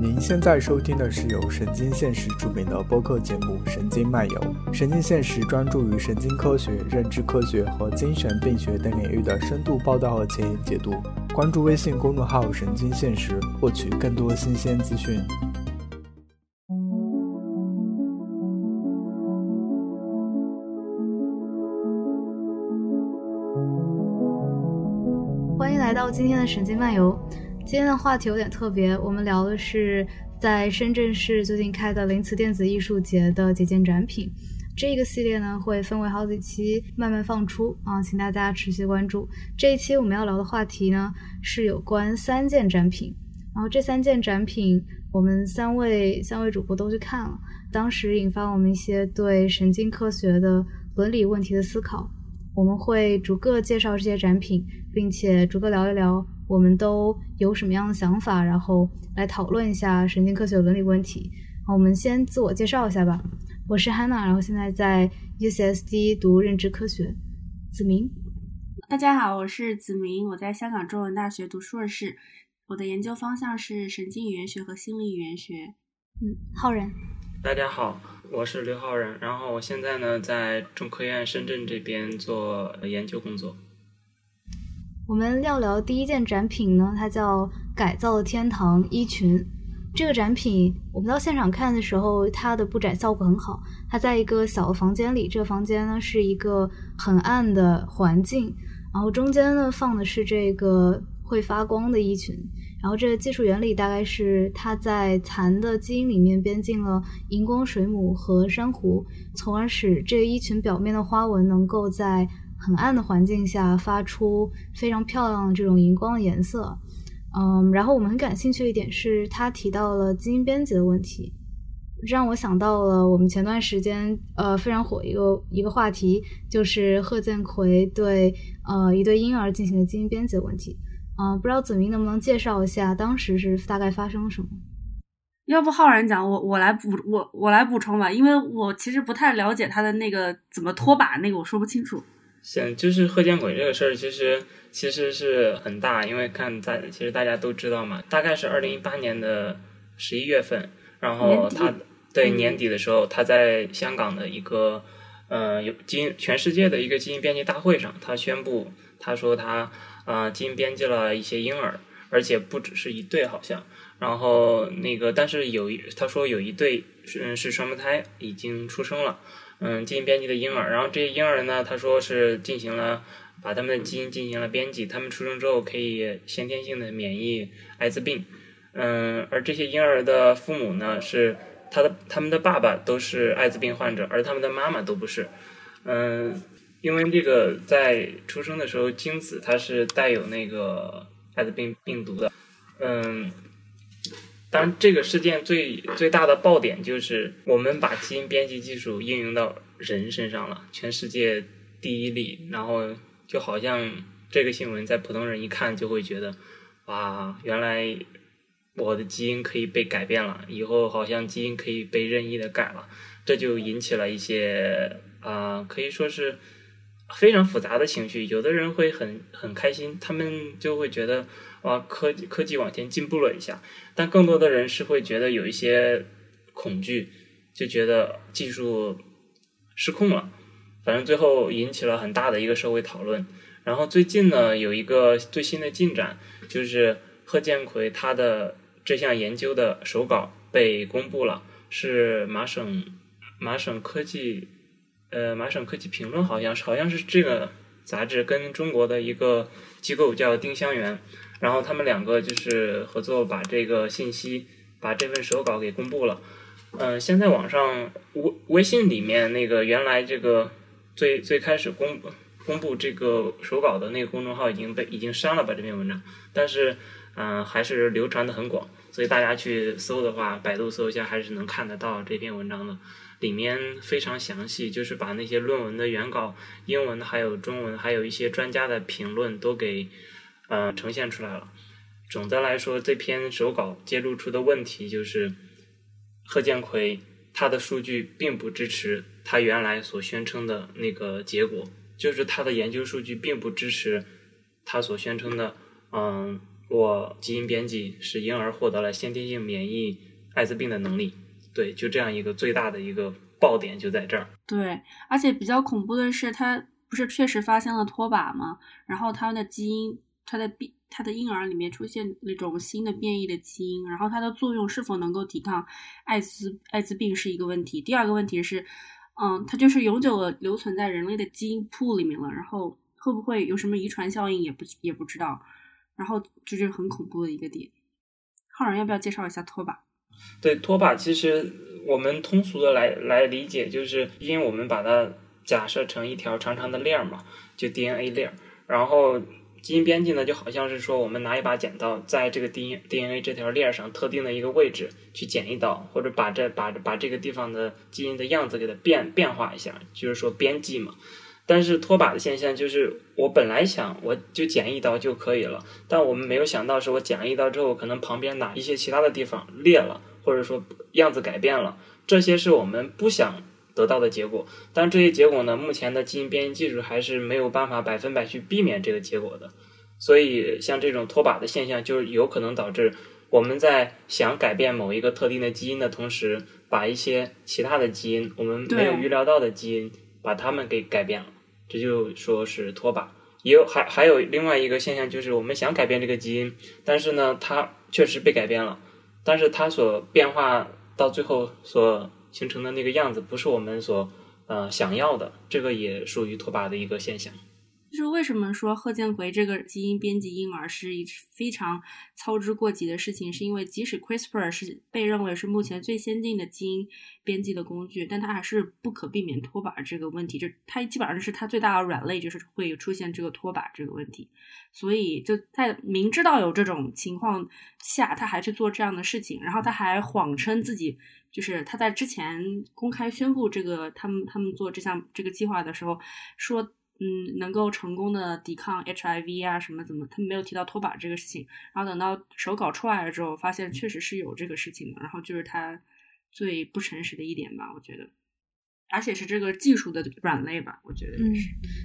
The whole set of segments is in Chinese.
您现在收听的是由神经现实出品的播客节目《神经漫游》。神经现实专注于神经科学、认知科学和精神病学等领域的深度报道和前沿解读。关注微信公众号“神经现实”，获取更多新鲜资讯。欢迎来到今天的神经漫游。今天的话题有点特别，我们聊的是在深圳市最近开的灵磁电子艺术节的几件展品。这个系列呢会分为好几期慢慢放出啊，请大家持续关注。这一期我们要聊的话题呢是有关三件展品，然后这三件展品我们三位三位主播都去看了，当时引发我们一些对神经科学的伦理问题的思考。我们会逐个介绍这些展品，并且逐个聊一聊。我们都有什么样的想法，然后来讨论一下神经科学伦理问题。好，我们先自我介绍一下吧。我是 Hanna，然后现在在 UCSD 读认知科学。子明，大家好，我是子明，我在香港中文大学读硕士，我的研究方向是神经语言学和心理语言学。嗯，浩然，大家好，我是刘浩然，然后我现在呢在中科院深圳这边做研究工作。我们要聊第一件展品呢，它叫《改造的天堂衣裙》。这个展品我们到现场看的时候，它的布展效果很好。它在一个小的房间里，这个房间呢是一个很暗的环境，然后中间呢放的是这个会发光的衣裙。然后这个技术原理大概是它在蚕的基因里面编进了荧光水母和珊瑚，从而使这个衣裙表面的花纹能够在很暗的环境下发出非常漂亮的这种荧光的颜色，嗯，然后我们很感兴趣的一点是，他提到了基因编辑的问题，让我想到了我们前段时间呃非常火一个一个话题，就是贺建奎对呃一对婴儿进行的基因编辑的问题，嗯，不知道子明能不能介绍一下当时是大概发生了什么？要不浩然讲，我我来补我我来补充吧，因为我其实不太了解他的那个怎么拖把那个，我说不清楚。行，就是贺建奎这个事儿，其实其实是很大，因为看大，其实大家都知道嘛，大概是二零一八年的十一月份，然后他对年底的时候，他在香港的一个呃有基因全世界的一个基因编辑大会上，他宣布，他说他啊基因编辑了一些婴儿，而且不只是一对，好像，然后那个但是有一他说有一对是是双胞胎已经出生了。嗯，基因编辑的婴儿，然后这些婴儿呢，他说是进行了把他们的基因进行了编辑，他们出生之后可以先天性的免疫艾滋病。嗯，而这些婴儿的父母呢，是他的他们的爸爸都是艾滋病患者，而他们的妈妈都不是。嗯，因为这个在出生的时候精子它是带有那个艾滋病病毒的。嗯。当然，这个事件最最大的爆点就是我们把基因编辑技术应用到人身上了，全世界第一例。然后就好像这个新闻在普通人一看就会觉得，哇，原来我的基因可以被改变了，以后好像基因可以被任意的改了，这就引起了一些啊，可以说是非常复杂的情绪。有的人会很很开心，他们就会觉得。啊，科技科技往前进步了一下，但更多的人是会觉得有一些恐惧，就觉得技术失控了。反正最后引起了很大的一个社会讨论。然后最近呢，有一个最新的进展，就是贺建奎他的这项研究的手稿被公布了，是麻省麻省科技呃麻省科技评论，好像是好像是这个杂志跟中国的一个机构叫丁香园。然后他们两个就是合作，把这个信息，把这份手稿给公布了。嗯，现在网上微微信里面那个原来这个最最开始公公布这个手稿的那个公众号已经被已经删了吧这篇文章，但是嗯还是流传的很广，所以大家去搜的话，百度搜一下还是能看得到这篇文章的。里面非常详细，就是把那些论文的原稿、英文还有中文，还有一些专家的评论都给。嗯，呈现出来了。总的来说，这篇手稿揭露出的问题就是，贺建奎他的数据并不支持他原来所宣称的那个结果，就是他的研究数据并不支持他所宣称的，嗯，我基因编辑使婴儿获得了先天性免疫艾滋病的能力。对，就这样一个最大的一个爆点就在这儿。对，而且比较恐怖的是，他不是确实发现了拖把吗？然后他的基因，他的病，他的婴儿里面出现那种新的变异的基因，然后它的作用是否能够抵抗艾滋艾滋病是一个问题。第二个问题是，嗯，它就是永久的留存在人类的基因库里面了，然后会不会有什么遗传效应也不也不知道。然后这就是很恐怖的一个点。浩然要不要介绍一下拖把？对脱靶，其实我们通俗的来来理解，就是因为我们把它假设成一条长长的链儿嘛，就 DNA 链儿。然后基因编辑呢，就好像是说我们拿一把剪刀，在这个 D DNA 这条链上特定的一个位置去剪一刀，或者把这把把这个地方的基因的样子给它变变化一下，就是说编辑嘛。但是脱靶的现象就是，我本来想我就剪一刀就可以了，但我们没有想到是我剪了一刀之后，可能旁边哪一些其他的地方裂了。或者说样子改变了，这些是我们不想得到的结果。但这些结果呢，目前的基因编辑技术还是没有办法百分百去避免这个结果的。所以，像这种脱靶的现象，就是有可能导致我们在想改变某一个特定的基因的同时，把一些其他的基因，我们没有预料到的基因，把它们给改变了。这就说是脱靶。也有还还有另外一个现象，就是我们想改变这个基因，但是呢，它确实被改变了。但是它所变化到最后所形成的那个样子，不是我们所呃想要的，这个也属于脱靶的一个现象。就是为什么说贺建奎这个基因编辑婴儿是一非常操之过急的事情？是因为即使 CRISPR 是被认为是目前最先进的基因编辑的工具，但它还是不可避免脱靶这个问题。就它基本上是它最大的软肋，就是会出现这个脱靶这个问题。所以就在明知道有这种情况下，他还去做这样的事情，然后他还谎称自己就是他在之前公开宣布这个他们他们做这项这个计划的时候说。嗯，能够成功的抵抗 HIV 啊什么怎么？他们没有提到脱靶这个事情。然后等到手稿出来了之后，发现确实是有这个事情的。然后就是他最不诚实的一点吧，我觉得。而且是这个技术的软肋吧，我觉得。嗯，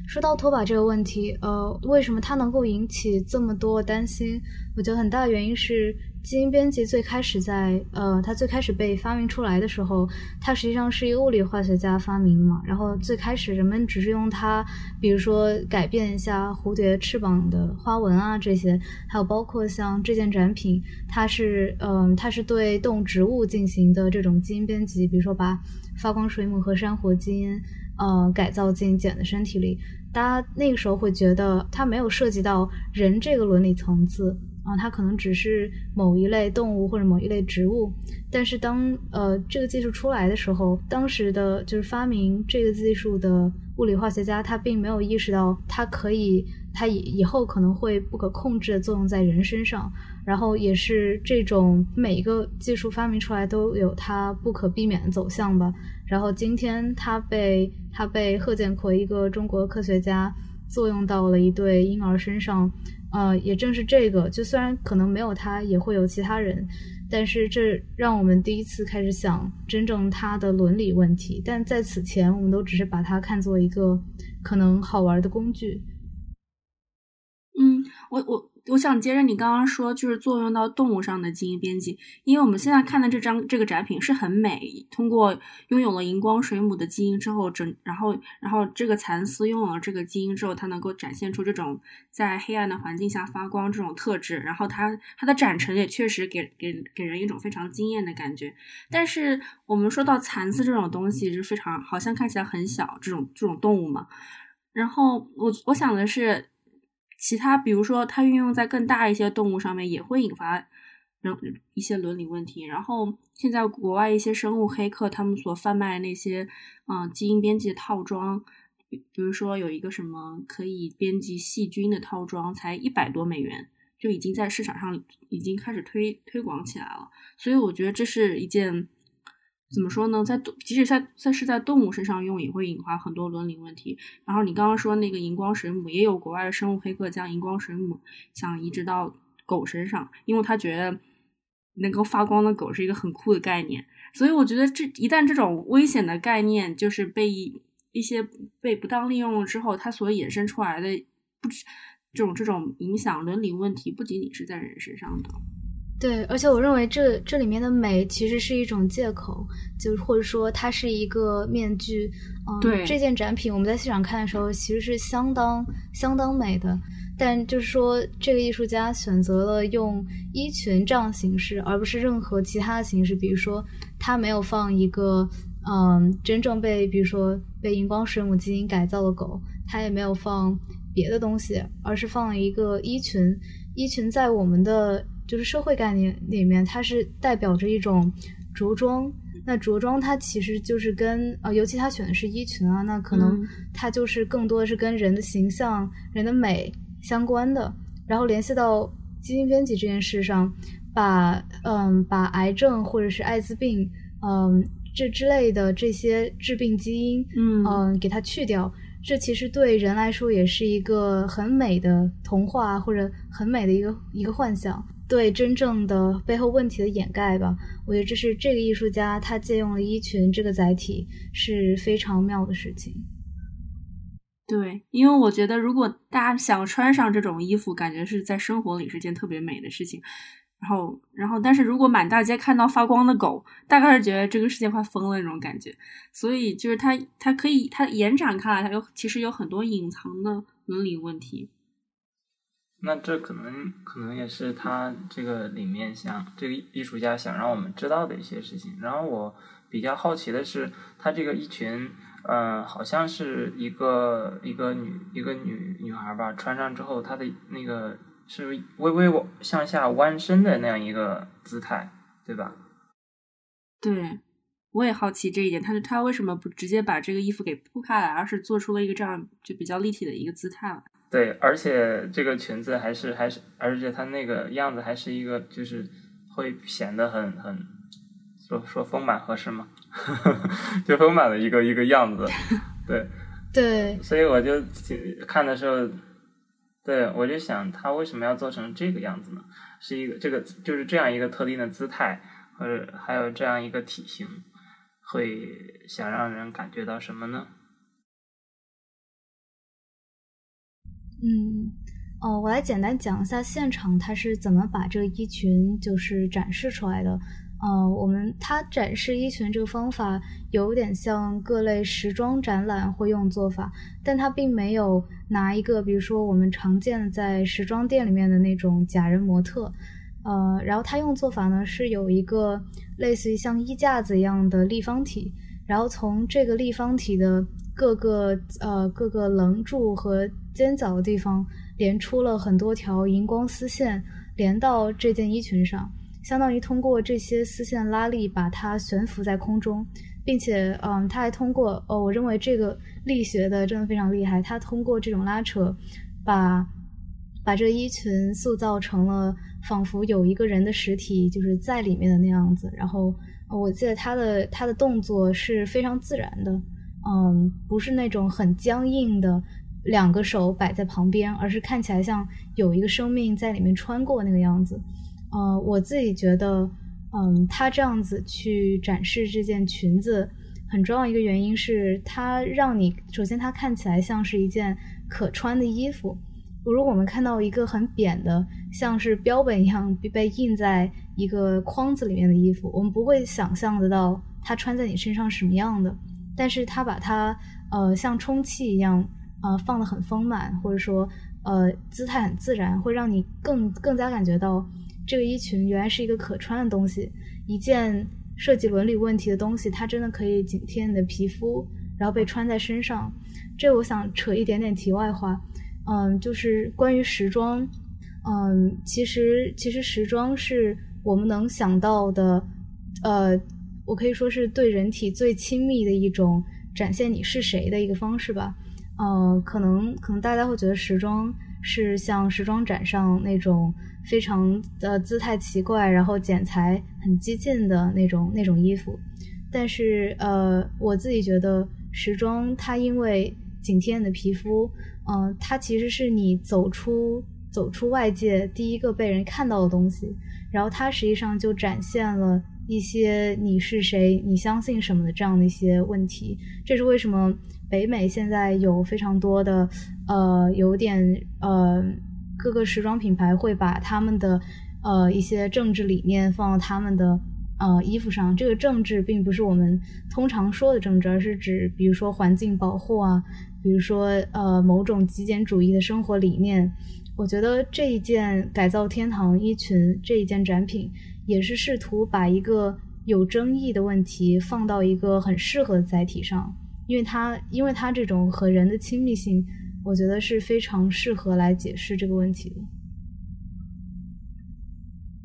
说到脱靶这个问题，呃，为什么它能够引起这么多担心？我觉得很大的原因是基因编辑最开始在呃，它最开始被发明出来的时候，它实际上是一个物理化学家发明嘛。然后最开始人们只是用它，比如说改变一下蝴蝶翅膀的花纹啊这些，还有包括像这件展品，它是嗯，它是对动植物进行的这种基因编辑，比如说把。发光水母和珊瑚基因，呃，改造进茧的身体里，大家那个时候会觉得它没有涉及到人这个伦理层次啊，它可能只是某一类动物或者某一类植物。但是当呃这个技术出来的时候，当时的就是发明这个技术的物理化学家，他并没有意识到它可以，它以以后可能会不可控制的作用在人身上。然后也是这种每一个技术发明出来都有它不可避免的走向吧。然后今天它被它被贺建奎一个中国科学家作用到了一对婴儿身上，呃，也正是这个，就虽然可能没有他也会有其他人，但是这让我们第一次开始想真正他的伦理问题。但在此前，我们都只是把它看作一个可能好玩的工具。嗯，我我。我想接着你刚刚说，就是作用到动物上的基因编辑，因为我们现在看的这张这个展品是很美，通过拥有了荧光水母的基因之后，整然后然后这个蚕丝拥有了这个基因之后，它能够展现出这种在黑暗的环境下发光这种特质，然后它它的展陈也确实给给给人一种非常惊艳的感觉。但是我们说到蚕丝这种东西是非常好像看起来很小这种这种动物嘛，然后我我想的是。其他，比如说它运用在更大一些动物上面，也会引发人一些伦理问题。然后现在国外一些生物黑客，他们所贩卖那些嗯基因编辑套装，比如说有一个什么可以编辑细菌的套装，才一百多美元，就已经在市场上已经开始推推广起来了。所以我觉得这是一件。怎么说呢？在即使在在是在动物身上用，也会引发很多伦理问题。然后你刚刚说那个荧光水母，也有国外的生物黑客将荧光水母想移植到狗身上，因为他觉得能够发光的狗是一个很酷的概念。所以我觉得这一旦这种危险的概念就是被一些被不当利用了之后，它所衍生出来的不这种这种影响伦理问题，不仅仅是在人身上的。对，而且我认为这这里面的美其实是一种借口，就是或者说它是一个面具。嗯，对，这件展品我们在现场看的时候，其实是相当相当美的。但就是说，这个艺术家选择了用衣裙这样形式，而不是任何其他的形式。比如说，他没有放一个嗯真正被比如说被荧光水母基因改造的狗，他也没有放别的东西，而是放了一个衣裙。衣裙在我们的就是社会概念里面，它是代表着一种着装。那着装它其实就是跟呃，尤其他选的是衣裙啊，那可能它就是更多的是跟人的形象、人的美相关的。然后联系到基因编辑这件事上，把嗯把癌症或者是艾滋病嗯这之类的这些致病基因嗯给它去掉，这其实对人来说也是一个很美的童话或者很美的一个一个幻想。对真正的背后问题的掩盖吧，我觉得这是这个艺术家他借用了衣裙这个载体是非常妙的事情。对，因为我觉得如果大家想穿上这种衣服，感觉是在生活里是件特别美的事情。然后，然后，但是如果满大街看到发光的狗，大概是觉得这个世界快疯了那种感觉。所以，就是它，它可以，它延展开来，它有其实有很多隐藏的伦理问题。那这可能可能也是他这个里面想这个艺术家想让我们知道的一些事情。然后我比较好奇的是，他这个衣裙，呃，好像是一个一个女一个女女孩吧，穿上之后，她的那个是微微往向下弯身的那样一个姿态，对吧？对，我也好奇这一点，他他为什么不直接把这个衣服给铺开来，而是做出了一个这样就比较立体的一个姿态？对，而且这个裙子还是还是，而且它那个样子还是一个，就是会显得很很，说说丰满合适吗？就丰满的一个一个样子，对 对。所以我就看的时候，对我就想，他为什么要做成这个样子呢？是一个这个就是这样一个特定的姿态，或者还有这样一个体型，会想让人感觉到什么呢？嗯，哦，我来简单讲一下现场他是怎么把这个衣裙就是展示出来的。呃，我们他展示衣裙这个方法有点像各类时装展览会用做法，但他并没有拿一个比如说我们常见在时装店里面的那种假人模特，呃，然后他用做法呢是有一个类似于像衣架子一样的立方体，然后从这个立方体的各个呃各个棱柱和尖角的地方连出了很多条荧光丝线，连到这件衣裙上，相当于通过这些丝线拉力把它悬浮在空中，并且，嗯，他还通过，哦，我认为这个力学的真的非常厉害，他通过这种拉扯，把把这衣裙塑造成了仿佛有一个人的实体就是在里面的那样子。然后，我记得他的他的动作是非常自然的，嗯，不是那种很僵硬的。两个手摆在旁边，而是看起来像有一个生命在里面穿过那个样子。呃，我自己觉得，嗯，他这样子去展示这件裙子，很重要一个原因是，它让你首先它看起来像是一件可穿的衣服。如果我们看到一个很扁的，像是标本一样被印在一个框子里面的衣服，我们不会想象得到它穿在你身上什么样的。但是它把它，呃，像充气一样。呃，放的很丰满，或者说，呃，姿态很自然，会让你更更加感觉到这个衣裙原来是一个可穿的东西，一件涉及伦理问题的东西，它真的可以紧贴你的皮肤，然后被穿在身上。这我想扯一点点题外话，嗯，就是关于时装，嗯，其实其实时装是我们能想到的，呃，我可以说是对人体最亲密的一种展现你是谁的一个方式吧。呃，可能可能大家会觉得时装是像时装展上那种非常的姿态奇怪，然后剪裁很激进的那种那种衣服。但是呃，我自己觉得时装它因为紧贴你的皮肤，嗯，它其实是你走出走出外界第一个被人看到的东西。然后它实际上就展现了一些你是谁、你相信什么的这样的一些问题。这是为什么北美现在有非常多的呃，有点呃，各个时装品牌会把他们的呃一些政治理念放到他们的呃衣服上。这个政治并不是我们通常说的政治，而是指比如说环境保护啊，比如说呃某种极简主义的生活理念。我觉得这一件改造天堂衣裙这一件展品。也是试图把一个有争议的问题放到一个很适合的载体上，因为它因为它这种和人的亲密性，我觉得是非常适合来解释这个问题的。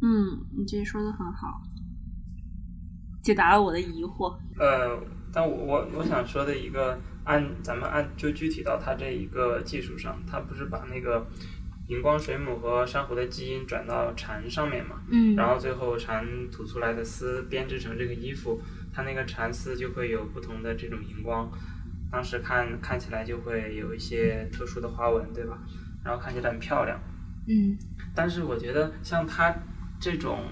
嗯，你这说的很好，解答了我的疑惑。呃，但我我我想说的一个，按咱们按就具体到它这一个技术上，它不是把那个。荧光水母和珊瑚的基因转到蝉上面嘛，嗯，然后最后蝉吐出来的丝编织成这个衣服，它那个蚕丝就会有不同的这种荧光，当时看看起来就会有一些特殊的花纹，对吧？然后看起来很漂亮，嗯。但是我觉得像它这种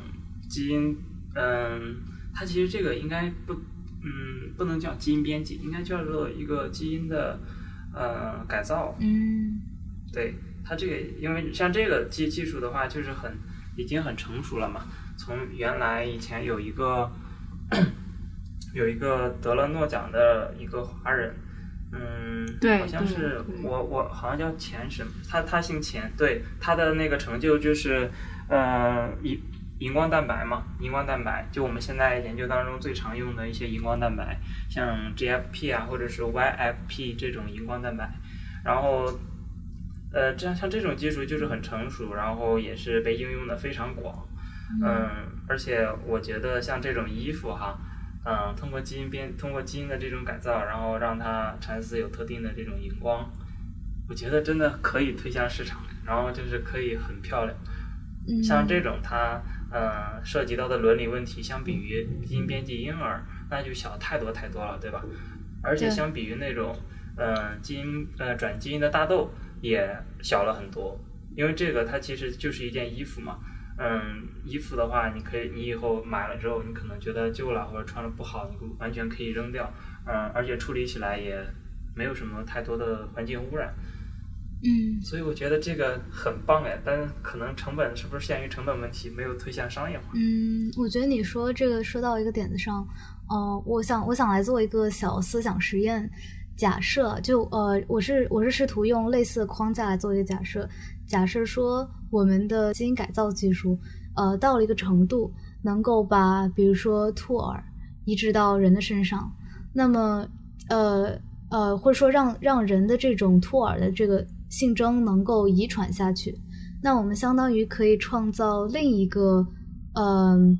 基因，嗯，它其实这个应该不，嗯，不能叫基因编辑，应该叫做一个基因的呃改造，嗯，对。它这个，因为像这个技技术的话，就是很已经很成熟了嘛。从原来以前有一个有一个得了诺奖的一个华人，嗯，对，好像是我我好像叫钱什么，他他姓钱，对，他的那个成就就是呃荧荧光蛋白嘛，荧光蛋白就我们现在研究当中最常用的一些荧光蛋白，像 GFP 啊或者是 YFP 这种荧光蛋白，然后。呃，这样像这种技术就是很成熟，然后也是被应用的非常广，嗯，而且我觉得像这种衣服哈，嗯，通过基因编，通过基因的这种改造，然后让它蚕丝有特定的这种荧光，我觉得真的可以推向市场，然后就是可以很漂亮。像这种它，呃，涉及到的伦理问题，相比于基因编辑婴儿，那就小太多太多了，对吧？而且相比于那种，呃，基因呃转基因的大豆。也小了很多，因为这个它其实就是一件衣服嘛。嗯，衣服的话，你可以，你以后买了之后，你可能觉得旧了或者穿了不好，你完全可以扔掉。嗯，而且处理起来也没有什么太多的环境污染。嗯，所以我觉得这个很棒哎，但可能成本是不是限于成本问题，没有推向商业化？嗯，我觉得你说这个说到一个点子上，呃，我想我想来做一个小思想实验。假设就呃，我是我是试图用类似的框架来做一个假设。假设说我们的基因改造技术，呃，到了一个程度，能够把比如说兔耳移植到人的身上，那么呃呃，或者说让让人的这种兔耳的这个性征能够遗传下去，那我们相当于可以创造另一个嗯。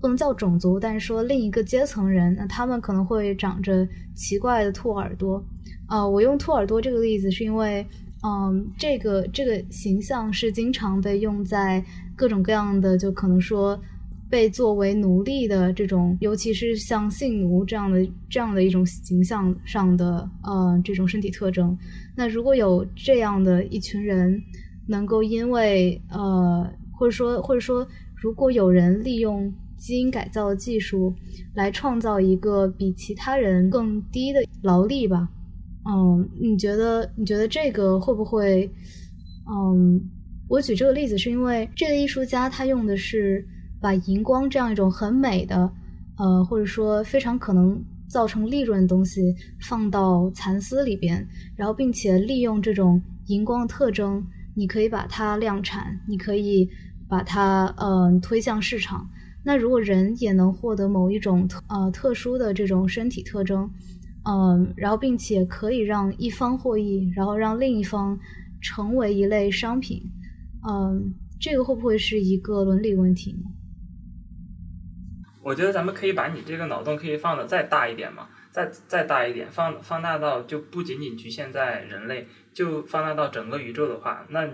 不能叫种族，但是说另一个阶层人，那他们可能会长着奇怪的兔耳朵。啊，我用兔耳朵这个例子，是因为，嗯，这个这个形象是经常被用在各种各样的，就可能说被作为奴隶的这种，尤其是像性奴这样的这样的一种形象上的，呃，这种身体特征。那如果有这样的一群人，能够因为，呃，或者说或者说，如果有人利用。基因改造技术来创造一个比其他人更低的劳力吧。嗯，你觉得你觉得这个会不会？嗯，我举这个例子是因为这个艺术家他用的是把荧光这样一种很美的，呃，或者说非常可能造成利润的东西放到蚕丝里边，然后并且利用这种荧光特征，你可以把它量产，你可以把它嗯推向市场。那如果人也能获得某一种特呃特殊的这种身体特征，嗯，然后并且可以让一方获益，然后让另一方成为一类商品，嗯，这个会不会是一个伦理问题呢？我觉得咱们可以把你这个脑洞可以放的再大一点嘛，再再大一点，放放大到就不仅仅局限在人类，就放大到整个宇宙的话，那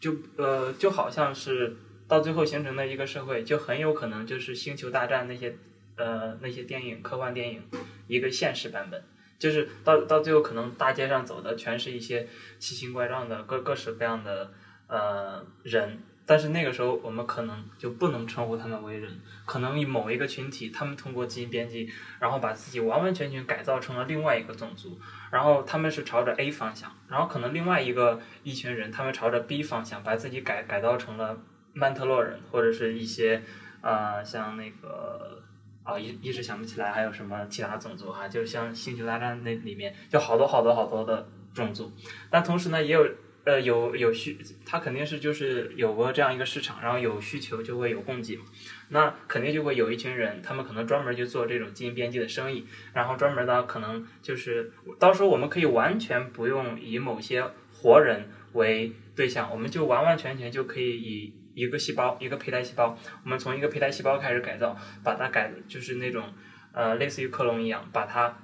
就呃就好像是。到最后形成的一个社会，就很有可能就是《星球大战》那些，呃，那些电影、科幻电影一个现实版本，就是到到最后可能大街上走的全是一些奇形怪状的各各式各样的呃人。但是那个时候我们可能就不能称呼他们为人，可能某一个群体，他们通过基因编辑，然后把自己完完全全改造成了另外一个种族，然后他们是朝着 A 方向，然后可能另外一个一群人，他们朝着 B 方向，把自己改改造成了曼特洛人，或者是一些呃像那个啊一一时想不起来还有什么其他种族哈，就像星球大战那里面就好多好多好多的种族，但同时呢也有。呃，有有需，它肯定是就是有个这样一个市场，然后有需求就会有供给嘛，那肯定就会有一群人，他们可能专门就做这种基因编辑的生意，然后专门的可能就是到时候我们可以完全不用以某些活人为对象，我们就完完全全就可以以一个细胞，一个胚胎细胞，我们从一个胚胎细胞开始改造，把它改就是那种呃类似于克隆一样，把它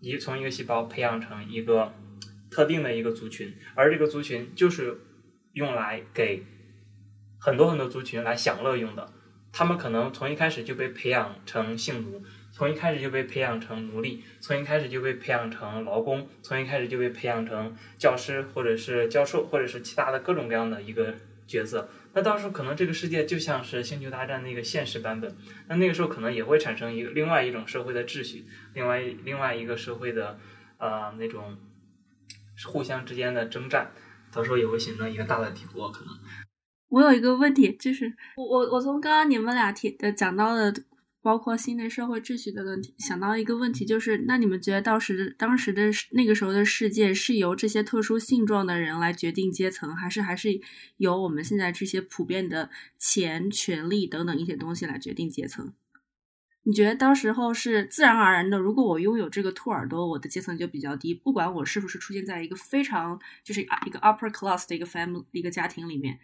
一从一个细胞培养成一个。特定的一个族群，而这个族群就是用来给很多很多族群来享乐用的。他们可能从一开始就被培养成性奴，从一开始就被培养成奴隶，从一开始就被培养成劳工，从一开始就被培养成教师或者是教授或者是其他的各种各样的一个角色。那到时候可能这个世界就像是《星球大战》那个现实版本，那那个时候可能也会产生一个另外一种社会的秩序，另外另外一个社会的呃那种。互相之间的征战，到时候也会形成一个大的帝国。可能我有一个问题，就是我我我从刚刚你们俩提的讲到的，包括新的社会秩序的问题，想到一个问题，就是那你们觉得当时当时的那个时候的世界是由这些特殊性状的人来决定阶层，还是还是由我们现在这些普遍的钱、权力等等一些东西来决定阶层？你觉得当时候是自然而然的？如果我拥有这个兔耳朵，我的阶层就比较低。不管我是不是出现在一个非常就是一个 upper class 的一个 family 一个家庭里面，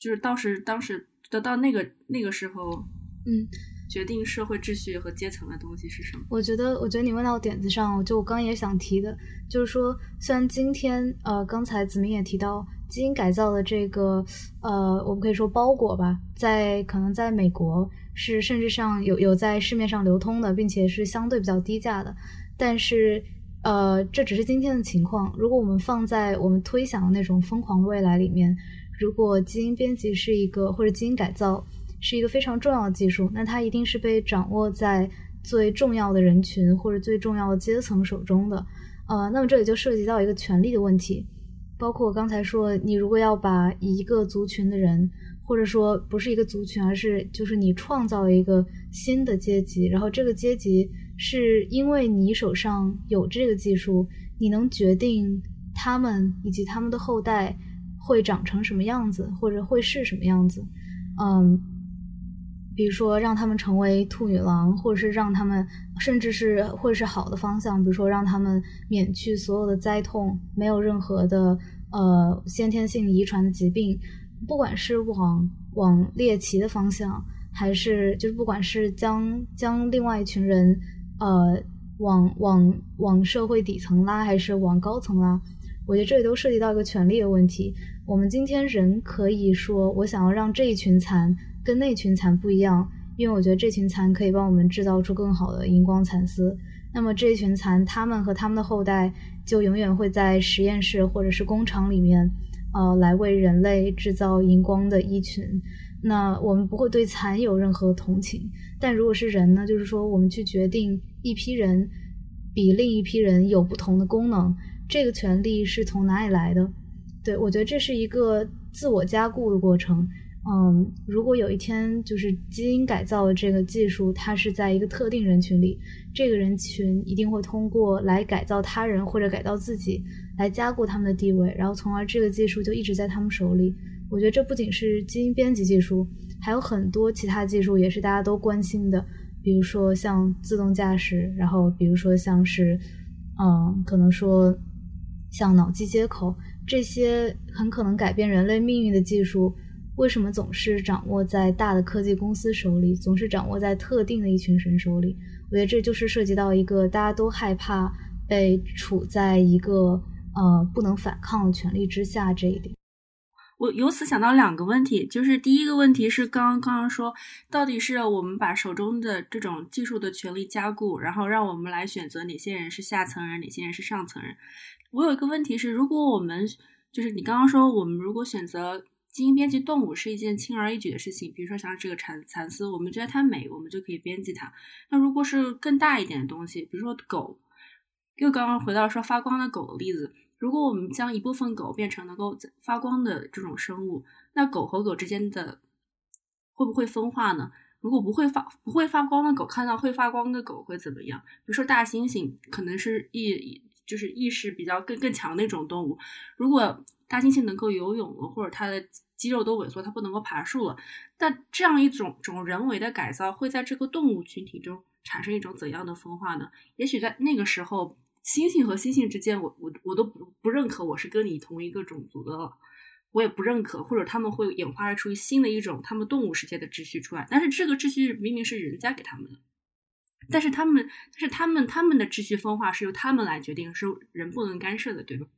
就是当时当时得到那个那个时候，嗯，决定社会秩序和阶层的东西是什么？我觉得，我觉得你问到点子上，就我刚也想提的，就是说，虽然今天呃，刚才子明也提到基因改造的这个呃，我们可以说包裹吧，在可能在美国。是甚至上有有在市面上流通的，并且是相对比较低价的。但是，呃，这只是今天的情况。如果我们放在我们推想的那种疯狂的未来里面，如果基因编辑是一个或者基因改造是一个非常重要的技术，那它一定是被掌握在最重要的人群或者最重要的阶层手中的。呃，那么这里就涉及到一个权力的问题，包括我刚才说，你如果要把一个族群的人。或者说不是一个族群，而是就是你创造一个新的阶级，然后这个阶级是因为你手上有这个技术，你能决定他们以及他们的后代会长成什么样子，或者会是什么样子。嗯，比如说让他们成为兔女郎，或者是让他们甚至是会是好的方向，比如说让他们免去所有的灾痛，没有任何的呃先天性遗传的疾病。不管是往往猎奇的方向，还是就是不管是将将另外一群人，呃，往往往社会底层拉，还是往高层拉，我觉得这里都涉及到一个权利的问题。我们今天人可以说，我想要让这一群蚕跟那群蚕不一样，因为我觉得这群蚕可以帮我们制造出更好的荧光蚕丝。那么这一群蚕，它们和它们的后代就永远会在实验室或者是工厂里面。呃，来为人类制造荧光的衣裙，那我们不会对蚕有任何同情。但如果是人呢？就是说，我们去决定一批人比另一批人有不同的功能，这个权利是从哪里来的？对我觉得这是一个自我加固的过程。嗯，如果有一天就是基因改造的这个技术，它是在一个特定人群里，这个人群一定会通过来改造他人或者改造自己。来加固他们的地位，然后从而这个技术就一直在他们手里。我觉得这不仅是基因编辑技术，还有很多其他技术也是大家都关心的，比如说像自动驾驶，然后比如说像是，嗯，可能说像脑机接口这些很可能改变人类命运的技术，为什么总是掌握在大的科技公司手里，总是掌握在特定的一群人手里？我觉得这就是涉及到一个大家都害怕被处在一个。呃，不能反抗的权力之下这一点，我由此想到两个问题，就是第一个问题是刚刚刚说，到底是我们把手中的这种技术的权利加固，然后让我们来选择哪些人是下层人，哪些人是上层人。我有一个问题是，如果我们就是你刚刚说，我们如果选择基因编辑动物是一件轻而易举的事情，比如说像这个蚕蚕丝，我们觉得它美，我们就可以编辑它。那如果是更大一点的东西，比如说狗，又刚刚回到说发光的狗的例子，如果我们将一部分狗变成能够发光的这种生物，那狗和狗之间的会不会分化呢？如果不会发不会发光的狗看到会发光的狗会怎么样？比如说大猩猩可能是意就是意识比较更更强的一种动物，如果大猩猩能够游泳了，或者它的肌肉都萎缩，它不能够爬树了，但这样一种种人为的改造会在这个动物群体中产生一种怎样的分化呢？也许在那个时候，猩猩和猩猩之间，我我我都不不认可我是跟你同一个种族的了。我也不认可，或者他们会演化出新的一种他们动物世界的秩序出来。但是这个秩序明明是人家给他们的，但是他们，但是他们他们的秩序分化是由他们来决定，是人不能干涉的，对吧？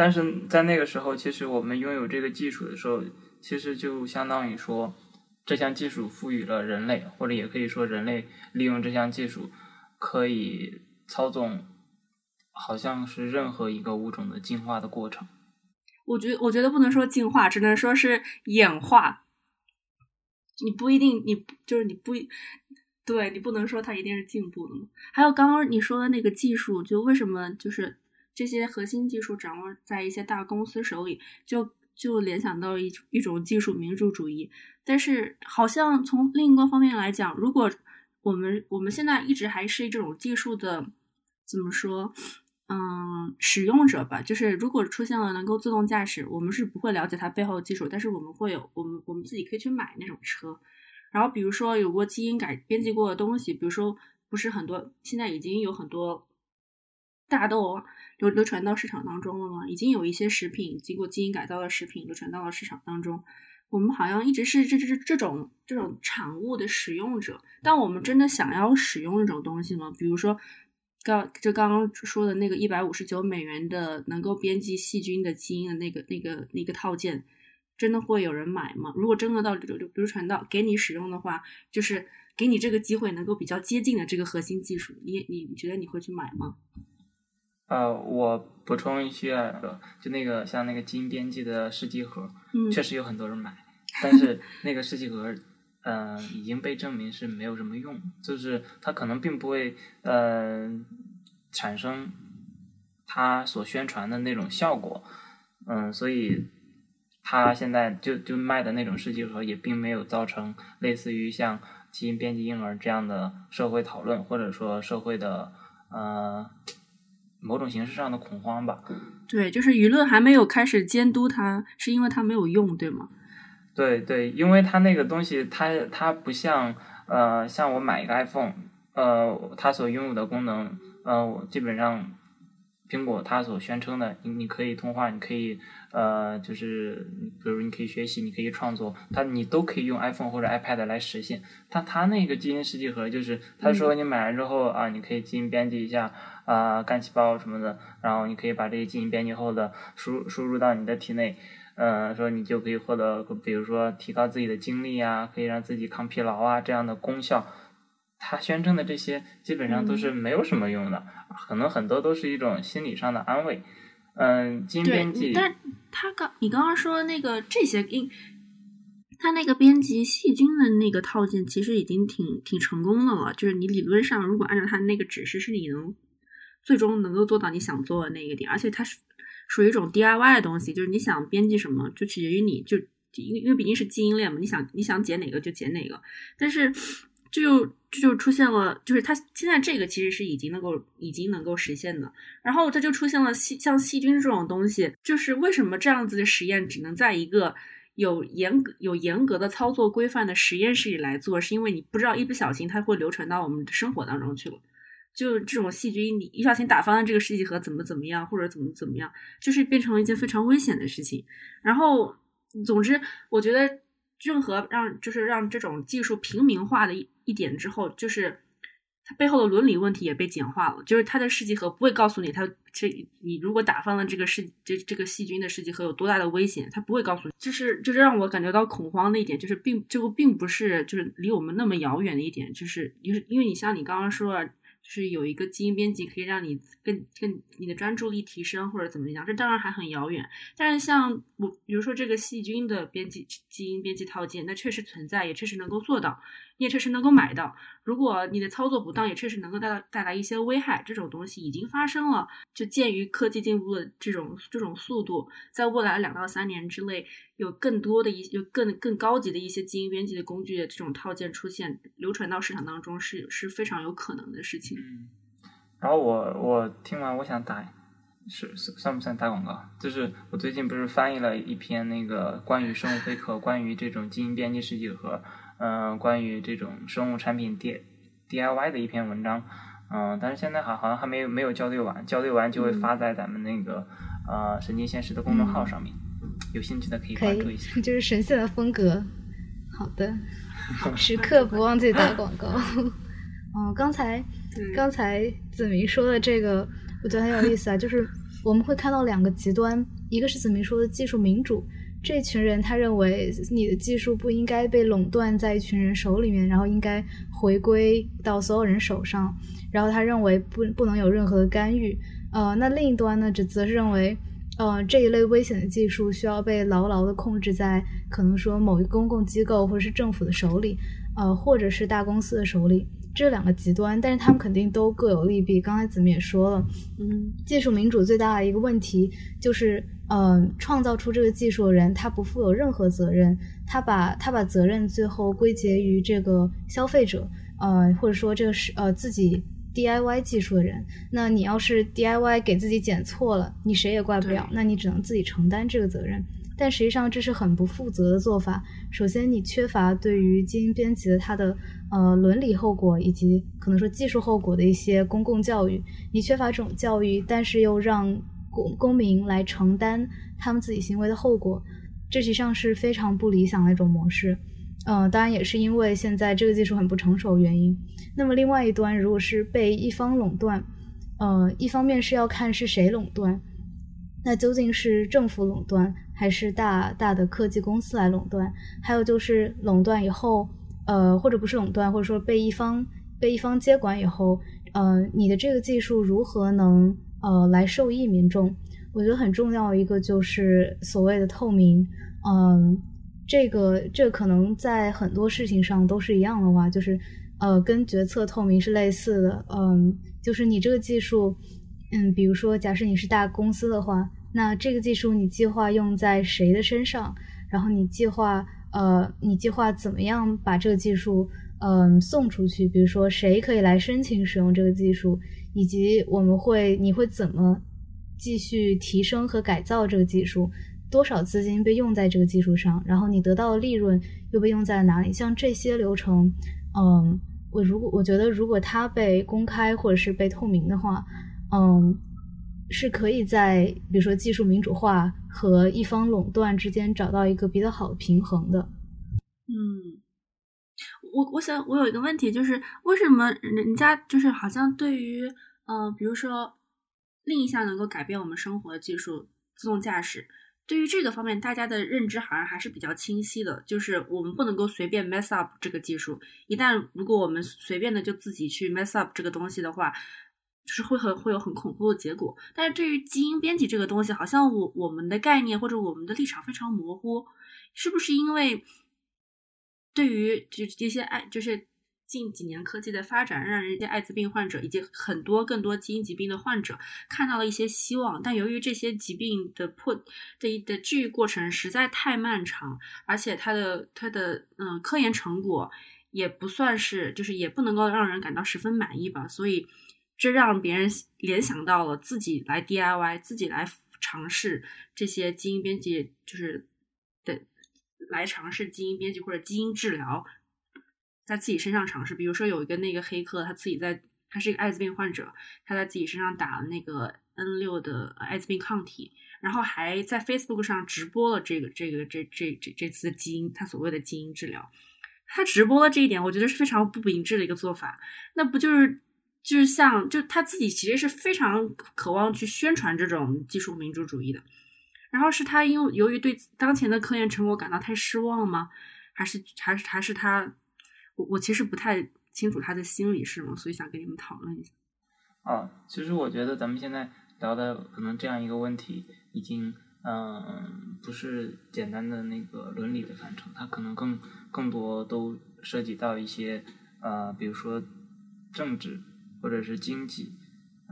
但是在那个时候，其实我们拥有这个技术的时候，其实就相当于说，这项技术赋予了人类，或者也可以说人类利用这项技术可以操纵，好像是任何一个物种的进化的过程。我觉我觉得不能说进化，只能说是演化。你不一定，你就是你不，对你不能说它一定是进步的嘛。还有刚刚你说的那个技术，就为什么就是这些核心技术掌握在一些大公司手里，就就联想到一一种技术民主主义。但是好像从另一个方面来讲，如果我们我们现在一直还是这种技术的，怎么说？嗯，使用者吧，就是如果出现了能够自动驾驶，我们是不会了解它背后的技术，但是我们会有，我们我们自己可以去买那种车。然后比如说有过基因改编辑过的东西，比如说不是很多，现在已经有很多大豆流流传到市场当中了吗？已经有一些食品经过基因改造的食品流传到了市场当中。我们好像一直是这这这这种这种产物的使用者，但我们真的想要使用这种东西吗？比如说。刚就刚刚说的那个一百五十九美元的能够编辑细菌的基因的那个那个那个套件，真的会有人买吗？如果真的到流流流传到给你使用的话，就是给你这个机会能够比较接近的这个核心技术，你你觉得你会去买吗？呃，我补充一些，就那个像那个基因编辑的试剂盒，确实有很多人买，但是 那个试剂盒。嗯，已经被证明是没有什么用，就是它可能并不会呃产生它所宣传的那种效果，嗯，所以它现在就就卖的那种试剂盒也并没有造成类似于像基因编辑婴儿这样的社会讨论，或者说社会的呃某种形式上的恐慌吧。对，就是舆论还没有开始监督它，是因为它没有用，对吗？对对，因为它那个东西，它它不像呃，像我买一个 iPhone，呃，它所拥有的功能，呃，基本上苹果它所宣称的，你你可以通话，你可以呃，就是比如你可以学习，你可以创作，它你都可以用 iPhone 或者 iPad 来实现。它它那个基因试剂盒就是，他说你买了之后啊，你可以基因编辑一下啊，干细胞什么的，然后你可以把这些基因编辑后的输输入到你的体内。呃，说你就可以获得，比如说提高自己的精力啊，可以让自己抗疲劳啊这样的功效。他宣称的这些基本上都是没有什么用的，可能很多都是一种心理上的安慰。嗯，基因编辑，但他刚你刚刚说那个这些因，他那个编辑细菌的那个套件其实已经挺挺成功的了，就是你理论上如果按照他那个指示，是你能最终能够做到你想做的那个点，而且它是。属于一种 DIY 的东西，就是你想编辑什么，就取决于你，就因为因为毕竟是基因链嘛，你想你想剪哪个就剪哪个。但是这就这就出现了，就是它现在这个其实是已经能够已经能够实现的。然后它就出现了细像细菌这种东西，就是为什么这样子的实验只能在一个有严格有严格的操作规范的实验室里来做，是因为你不知道一不小心它会流传到我们的生活当中去了。就这种细菌，你一不小心打翻了这个试剂盒，怎么怎么样，或者怎么怎么样，就是变成了一件非常危险的事情。然后，总之，我觉得任何让就是让这种技术平民化的一点之后，就是它背后的伦理问题也被简化了。就是它的试剂盒不会告诉你，它这你如果打翻了这个试这这个细菌的试剂盒有多大的危险，它不会告诉你。就是就是让我感觉到恐慌的一点，就是并这个并不是就是离我们那么遥远的一点，就是因为因为你像你刚刚说。就是有一个基因编辑可以让你更更你的专注力提升或者怎么样，这当然还很遥远。但是像我比如说这个细菌的编辑基因编辑套件，那确实存在，也确实能够做到，你也确实能够买到。如果你的操作不当，也确实能够带来带来一些危害。这种东西已经发生了。就鉴于科技进步的这种这种速度，在未来两到三年之内，有更多的一有更更高级的一些基因编辑的工具的这种套件出现，流传到市场当中是是非常有可能的事情。然后我我听完，我想打，是算不算打广告？就是我最近不是翻译了一篇那个关于生物黑客、关于这种基因编辑试剂盒，嗯，关于这种生物产品 D D I Y 的一篇文章，嗯，但是现在好好像还没有没有校对完，校对完就会发在咱们那个呃神经现实的公众号上面，有兴趣的可以关注一下。就是神仙的风格。好的，时刻不忘记打广告。哦，刚才刚才子明说的这个，我觉得很有意思啊。就是我们会看到两个极端，一个是子明说的技术民主，这群人他认为你的技术不应该被垄断在一群人手里面，然后应该回归到所有人手上，然后他认为不不能有任何的干预。呃，那另一端呢，则则是认为，呃，这一类危险的技术需要被牢牢的控制在可能说某一公共机构或者是政府的手里，呃，或者是大公司的手里。这两个极端，但是他们肯定都各有利弊。刚才子明也说了，嗯，技术民主最大的一个问题就是，呃，创造出这个技术的人他不负有任何责任，他把他把责任最后归结于这个消费者，呃，或者说这个是呃自己 DIY 技术的人。那你要是 DIY 给自己剪错了，你谁也怪不了，那你只能自己承担这个责任。但实际上这是很不负责的做法。首先，你缺乏对于基因编辑的它的呃伦理后果以及可能说技术后果的一些公共教育，你缺乏这种教育，但是又让公公民来承担他们自己行为的后果，这实际上是非常不理想的一种模式。呃，当然也是因为现在这个技术很不成熟原因。那么另外一端，如果是被一方垄断，呃，一方面是要看是谁垄断，那究竟是政府垄断？还是大大的科技公司来垄断，还有就是垄断以后，呃，或者不是垄断，或者说被一方被一方接管以后，呃，你的这个技术如何能呃来受益民众？我觉得很重要一个就是所谓的透明，嗯，这个这可能在很多事情上都是一样的话，就是呃跟决策透明是类似的，嗯，就是你这个技术，嗯，比如说假设你是大公司的话。那这个技术你计划用在谁的身上？然后你计划呃，你计划怎么样把这个技术嗯送出去？比如说谁可以来申请使用这个技术，以及我们会你会怎么继续提升和改造这个技术？多少资金被用在这个技术上？然后你得到的利润又被用在哪里？像这些流程，嗯，我如果我觉得如果它被公开或者是被透明的话，嗯。是可以在比如说技术民主化和一方垄断之间找到一个比较好的平衡的。嗯，我我想我有一个问题，就是为什么人家就是好像对于呃，比如说另一项能够改变我们生活的技术自动驾驶，对于这个方面大家的认知好像还是比较清晰的，就是我们不能够随便 mess up 这个技术，一旦如果我们随便的就自己去 mess up 这个东西的话。是会很会有很恐怖的结果，但是对于基因编辑这个东西，好像我我们的概念或者我们的立场非常模糊，是不是因为对于就这些爱就是近几年科技的发展，让人家艾滋病患者以及很多更多基因疾病的患者看到了一些希望，但由于这些疾病的破的的治愈过程实在太漫长，而且它的它的嗯科研成果也不算是就是也不能够让人感到十分满意吧，所以。这让别人联想到了自己来 DIY，自己来尝试这些基因编辑，就是的来尝试基因编辑或者基因治疗，在自己身上尝试。比如说有一个那个黑客，他自己在，他是一个艾滋病患者，他在自己身上打了那个 N 六的艾滋病抗体，然后还在 Facebook 上直播了这个这个这这这这次基因他所谓的基因治疗。他直播了这一点，我觉得是非常不明智的一个做法。那不就是？就是像，就他自己其实是非常渴望去宣传这种技术民主主义的，然后是他因为由于对当前的科研成果感到太失望吗？还是还是还是他，我我其实不太清楚他的心理是什么？所以想跟你们讨论一下。啊，其实我觉得咱们现在聊的可能这样一个问题，已经嗯不是简单的那个伦理的范畴，它可能更更多都涉及到一些呃，比如说政治或者是经济，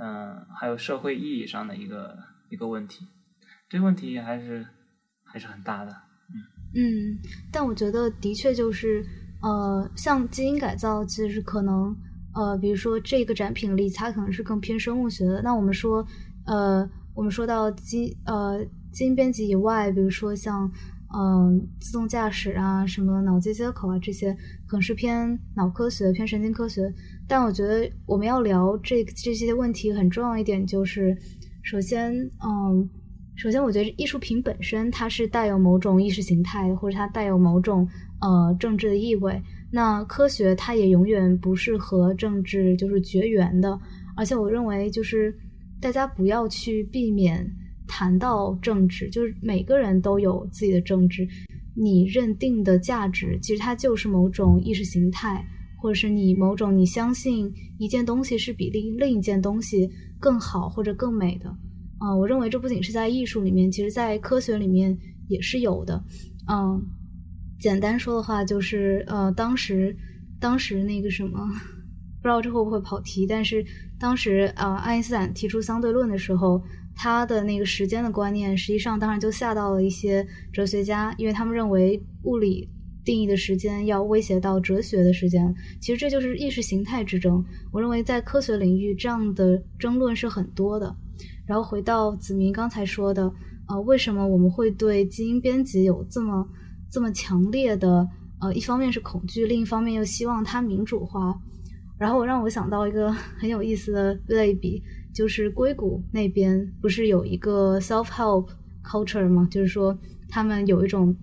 嗯，还有社会意义上的一个一个问题。这个问题还是还是很大的，嗯嗯，但我觉得的确就是呃，像基因改造，其实可能。呃，比如说这个展品里，它可能是更偏生物学的。那我们说，呃，我们说到基呃基因编辑以外，比如说像嗯自动驾驶啊，什么脑机接口啊这些，可能是偏脑科学、偏神经科学。但我觉得我们要聊这这些问题，很重要一点就是，首先，嗯，首先我觉得艺术品本身它是带有某种意识形态，或者它带有某种呃政治的意味。那科学它也永远不是和政治就是绝缘的，而且我认为就是大家不要去避免谈到政治，就是每个人都有自己的政治。你认定的价值，其实它就是某种意识形态，或者是你某种你相信一件东西是比另另一件东西更好或者更美的。啊，我认为这不仅是在艺术里面，其实在科学里面也是有的。嗯。简单说的话就是，呃，当时，当时那个什么，不知道这会不会跑题，但是当时，呃，爱因斯坦提出相对论的时候，他的那个时间的观念，实际上当然就吓到了一些哲学家，因为他们认为物理定义的时间要威胁到哲学的时间。其实这就是意识形态之争。我认为在科学领域，这样的争论是很多的。然后回到子明刚才说的，呃，为什么我们会对基因编辑有这么？这么强烈的，呃，一方面是恐惧，另一方面又希望它民主化，然后让我想到一个很有意思的类比，就是硅谷那边不是有一个 self help culture 吗？就是说他们有一种，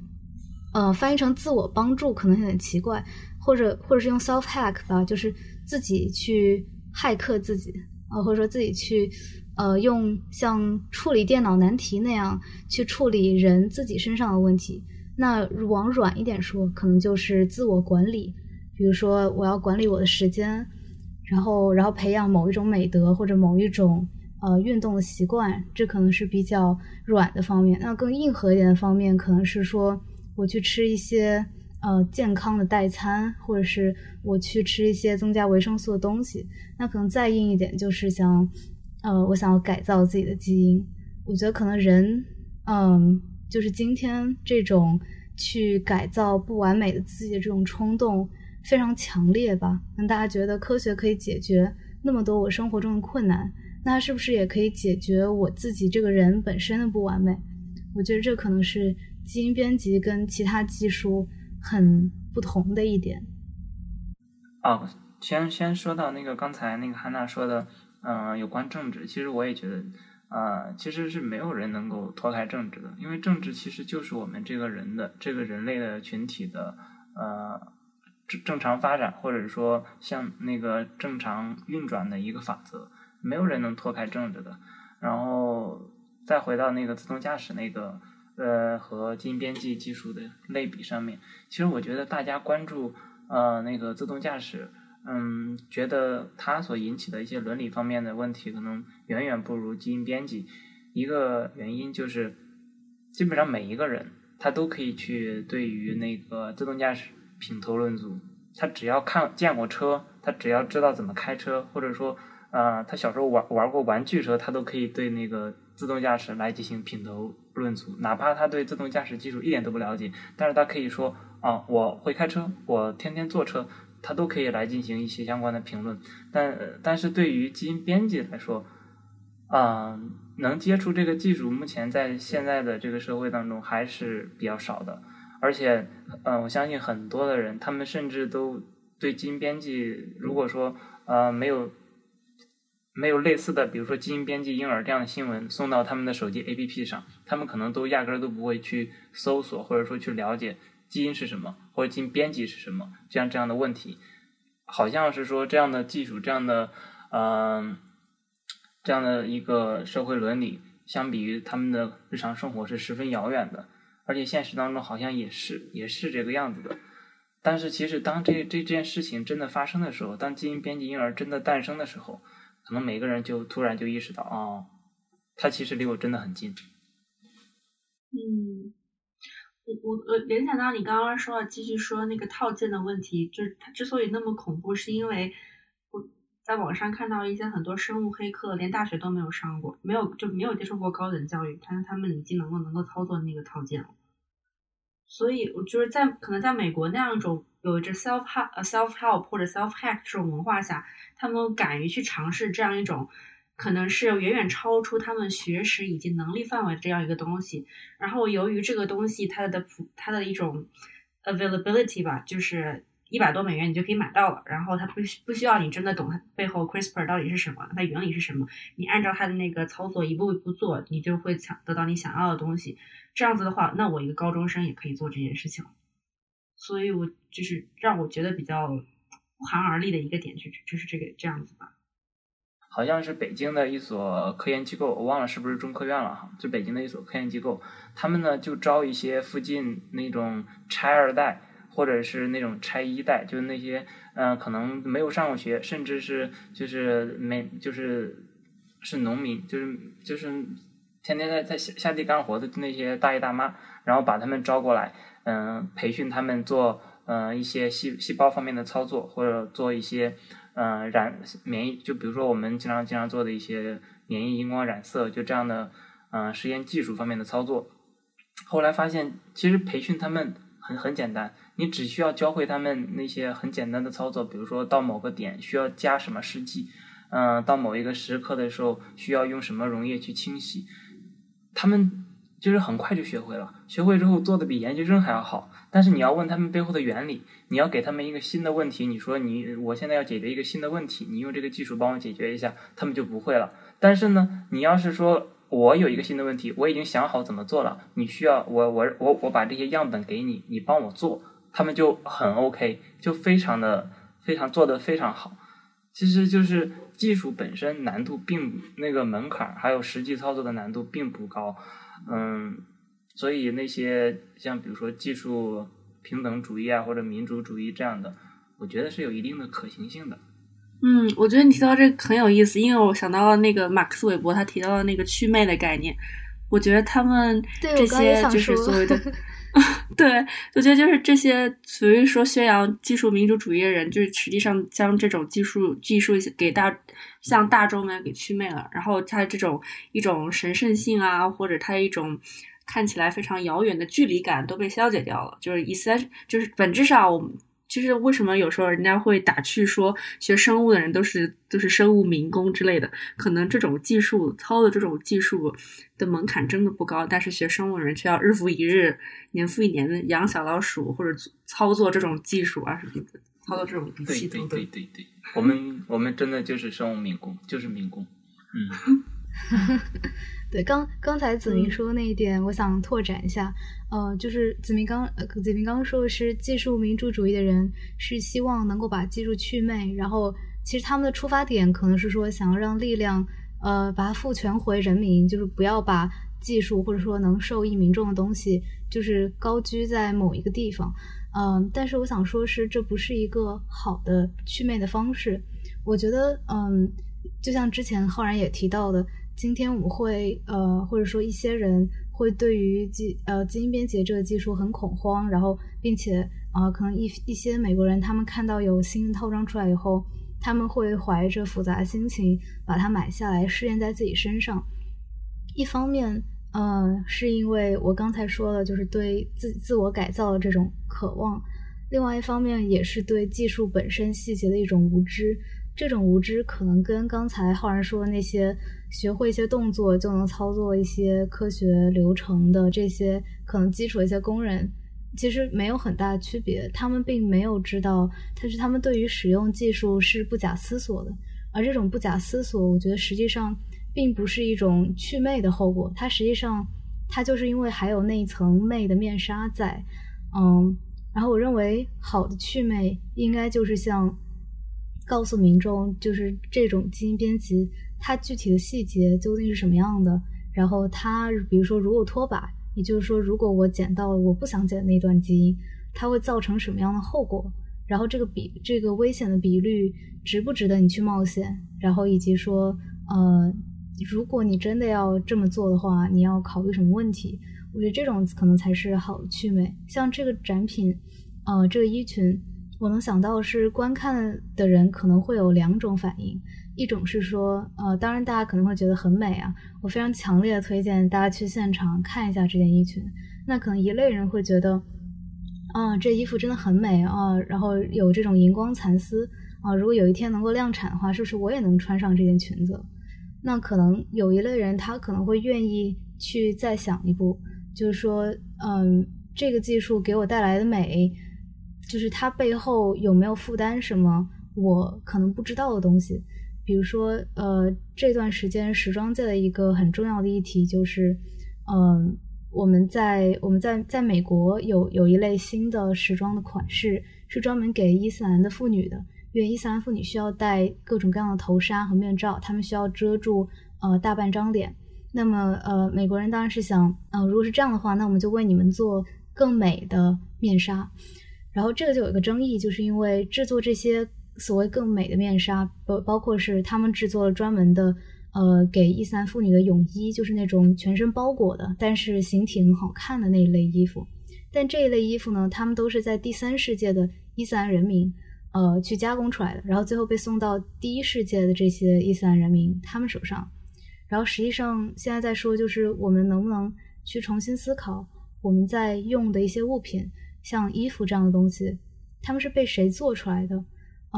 呃，翻译成自我帮助可能有点奇怪，或者或者是用 self hack 吧，就是自己去骇客自己，啊，或者说自己去，呃，用像处理电脑难题那样去处理人自己身上的问题。那往软一点说，可能就是自我管理，比如说我要管理我的时间，然后然后培养某一种美德或者某一种呃运动的习惯，这可能是比较软的方面。那更硬核一点的方面，可能是说我去吃一些呃健康的代餐，或者是我去吃一些增加维生素的东西。那可能再硬一点，就是想呃我想要改造自己的基因。我觉得可能人嗯。就是今天这种去改造不完美的自己的这种冲动非常强烈吧？那大家觉得科学可以解决那么多我生活中的困难，那是不是也可以解决我自己这个人本身的不完美？我觉得这可能是基因编辑跟其他技术很不同的一点。哦，先先说到那个刚才那个汉娜说的，嗯，有关政治，其实我也觉得。啊，其实是没有人能够脱开政治的，因为政治其实就是我们这个人的这个人类的群体的呃正正常发展，或者说像那个正常运转的一个法则，没有人能脱开政治的。然后再回到那个自动驾驶那个呃和基因编辑技术的类比上面，其实我觉得大家关注呃那个自动驾驶。嗯，觉得它所引起的一些伦理方面的问题，可能远远不如基因编辑。一个原因就是，基本上每一个人他都可以去对于那个自动驾驶品头论足。他只要看见过车，他只要知道怎么开车，或者说，呃，他小时候玩玩过玩具车，他都可以对那个自动驾驶来进行品头论足。哪怕他对自动驾驶技术一点都不了解，但是他可以说啊，我会开车，我天天坐车。他都可以来进行一些相关的评论，但但是对于基因编辑来说，啊，能接触这个技术，目前在现在的这个社会当中还是比较少的。而且，嗯，我相信很多的人，他们甚至都对基因编辑，如果说呃没有没有类似的，比如说基因编辑婴儿这样的新闻送到他们的手机 APP 上，他们可能都压根儿都不会去搜索，或者说去了解。基因是什么，或者基因编辑是什么？这样这样的问题，好像是说这样的技术，这样的嗯，这样的一个社会伦理，相比于他们的日常生活是十分遥远的。而且现实当中好像也是也是这个样子的。但是其实当这这件事情真的发生的时候，当基因编辑婴儿真的诞生的时候，可能每个人就突然就意识到，哦，他其实离我真的很近。嗯，我我我联想到你刚刚说继续说那个套件的问题，就是它之所以那么恐怖，是因为我在网上看到一些很多生物黑客连大学都没有上过，没有就没有接受过高等教育，但是他们已经能够能够操作那个套件了。所以，我就是在可能在美国那样一种有着 self help 呃 self help 或者 self hack 这种文化下，他们敢于去尝试这样一种可能是远远超出他们学识以及能力范围这样一个东西。然后，由于这个东西它的普它的一种 availability 吧，就是一百多美元你就可以买到了。然后它不不需要你真的懂它背后 CRISPR 到底是什么，它原理是什么，你按照它的那个操作一步一步做，你就会想得到你想要的东西。这样子的话，那我一个高中生也可以做这件事情，所以我就是让我觉得比较不寒而栗的一个点，就就是这个这样子吧。好像是北京的一所科研机构，我忘了是不是中科院了哈，就北京的一所科研机构，他们呢就招一些附近那种拆二代或者是那种拆一代，就是那些嗯可能没有上过学，甚至是就是没就是是农民，就是就是。天天在在下下地干活的那些大爷大妈，然后把他们招过来，嗯，培训他们做嗯一些细细胞方面的操作，或者做一些嗯染免疫，就比如说我们经常经常做的一些免疫荧光染色，就这样的嗯实验技术方面的操作。后来发现，其实培训他们很很简单，你只需要教会他们那些很简单的操作，比如说到某个点需要加什么试剂，嗯，到某一个时刻的时候需要用什么溶液去清洗。他们就是很快就学会了，学会之后做的比研究生还要好。但是你要问他们背后的原理，你要给他们一个新的问题，你说你我现在要解决一个新的问题，你用这个技术帮我解决一下，他们就不会了。但是呢，你要是说我有一个新的问题，我已经想好怎么做了，你需要我我我我把这些样本给你，你帮我做，他们就很 OK，就非常的非常做的非常好。其实就是技术本身难度并那个门槛，还有实际操作的难度并不高，嗯，所以那些像比如说技术平等主义啊或者民主主义这样的，我觉得是有一定的可行性的。嗯，我觉得你提到这个很有意思，因为我想到了那个马克思韦伯他提到的那个祛魅的概念，我觉得他们这些就是所谓的。对，我觉得就是这些所谓说宣扬技术民主主义的人，就是实际上将这种技术技术给大向大众们给祛魅了，然后他这种一种神圣性啊，或者他一种看起来非常遥远的距离感都被消解掉了，就是意思就是本质上我们。其实为什么有时候人家会打趣说学生物的人都是都是生物民工之类的？可能这种技术操的这种技术的门槛真的不高，但是学生物的人却要日复一日、年复一年的养小老鼠或者操作这种技术啊什么的，操作这种仪器等等。对对对对，我们我们真的就是生物民工，就是民工。嗯。对，刚刚才子明说那一点，我想拓展一下。呃，就是子明刚呃子明刚刚说的是，技术民主主义的人是希望能够把技术祛魅，然后其实他们的出发点可能是说想要让力量呃把它赋权回人民，就是不要把技术或者说能受益民众的东西就是高居在某一个地方。嗯，但是我想说是这不是一个好的祛魅的方式。我觉得嗯，就像之前浩然也提到的。今天我们会呃，或者说一些人会对于基呃基因编辑这个技术很恐慌，然后并且啊，可能一一些美国人他们看到有新套装出来以后，他们会怀着复杂的心情把它买下来试验在自己身上。一方面，呃，是因为我刚才说了，就是对自自我改造的这种渴望；另外一方面，也是对技术本身细节的一种无知。这种无知可能跟刚才浩然说的那些学会一些动作就能操作一些科学流程的这些可能基础一些工人，其实没有很大的区别。他们并没有知道，但是他们对于使用技术是不假思索的。而这种不假思索，我觉得实际上并不是一种祛魅的后果。它实际上，它就是因为还有那一层魅的面纱在。嗯，然后我认为好的祛魅应该就是像。告诉民众，就是这种基因编辑，它具体的细节究竟是什么样的？然后它，比如说，如果脱靶，也就是说，如果我剪到我不想剪的那段基因，它会造成什么样的后果？然后这个比这个危险的比率值不值得你去冒险，然后以及说呃，如果你真的要这么做的话，你要考虑什么问题？我觉得这种可能才是好的趣味。像这个展品，呃，这个衣裙，我能想到是观看的人可能会有两种反应。一种是说，呃，当然大家可能会觉得很美啊，我非常强烈的推荐大家去现场看一下这件衣裙。那可能一类人会觉得，啊，这衣服真的很美啊，然后有这种荧光蚕丝啊，如果有一天能够量产的话，是不是我也能穿上这件裙子？那可能有一类人他可能会愿意去再想一步，就是说，嗯，这个技术给我带来的美，就是它背后有没有负担什么我可能不知道的东西。比如说，呃，这段时间时装界的一个很重要的议题就是，嗯，我们在我们在在美国有有一类新的时装的款式，是专门给伊斯兰的妇女的，因为伊斯兰妇女需要戴各种各样的头纱和面罩，她们需要遮住呃大半张脸。那么，呃，美国人当然是想，呃，如果是这样的话，那我们就为你们做更美的面纱。然后这个就有一个争议，就是因为制作这些。所谓更美的面纱，包包括是他们制作了专门的，呃，给伊斯兰妇女的泳衣，就是那种全身包裹的，但是形体很好看的那一类衣服。但这一类衣服呢，他们都是在第三世界的伊斯兰人民，呃，去加工出来的，然后最后被送到第一世界的这些伊斯兰人民他们手上。然后实际上现在在说，就是我们能不能去重新思考，我们在用的一些物品，像衣服这样的东西，他们是被谁做出来的？